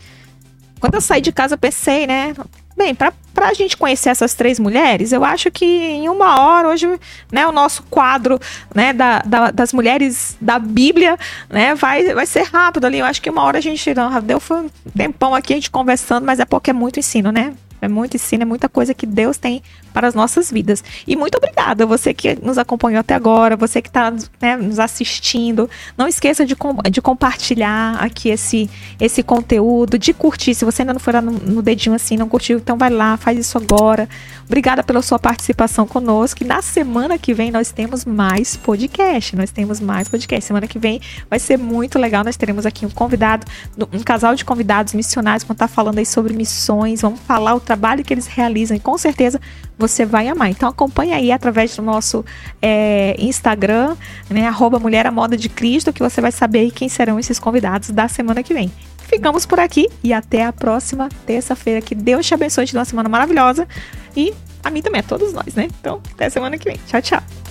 Quando eu saí de casa, eu pensei, né? Bem, para a gente conhecer essas três mulheres, eu acho que em uma hora, hoje, né, o nosso quadro né, da, da, das mulheres da Bíblia né, vai, vai ser rápido ali. Eu acho que uma hora a gente não, deu um tempão aqui a gente conversando, mas é porque é muito ensino, né? É muito ensino, é muita coisa que Deus tem para as nossas vidas. E muito obrigada, você que nos acompanhou até agora, você que está né, nos assistindo. Não esqueça de, com, de compartilhar aqui esse, esse conteúdo, de curtir. Se você ainda não foi lá no, no dedinho assim, não curtiu, então vai lá, faz isso agora. Obrigada pela sua participação conosco. E na semana que vem nós temos mais podcast. Nós temos mais podcast. Semana que vem vai ser muito legal. Nós teremos aqui um convidado, um casal de convidados missionários vão estar falando aí sobre missões. Vamos falar o trabalho que eles realizam e com certeza você vai amar. Então acompanha aí através do nosso é, Instagram, né, arroba Mulher à Moda de Cristo, que você vai saber quem serão esses convidados da semana que vem. Ficamos por aqui e até a próxima terça-feira. Que Deus te abençoe, te dê uma semana maravilhosa. E a mim também, a todos nós, né? Então, até semana que vem. Tchau, tchau.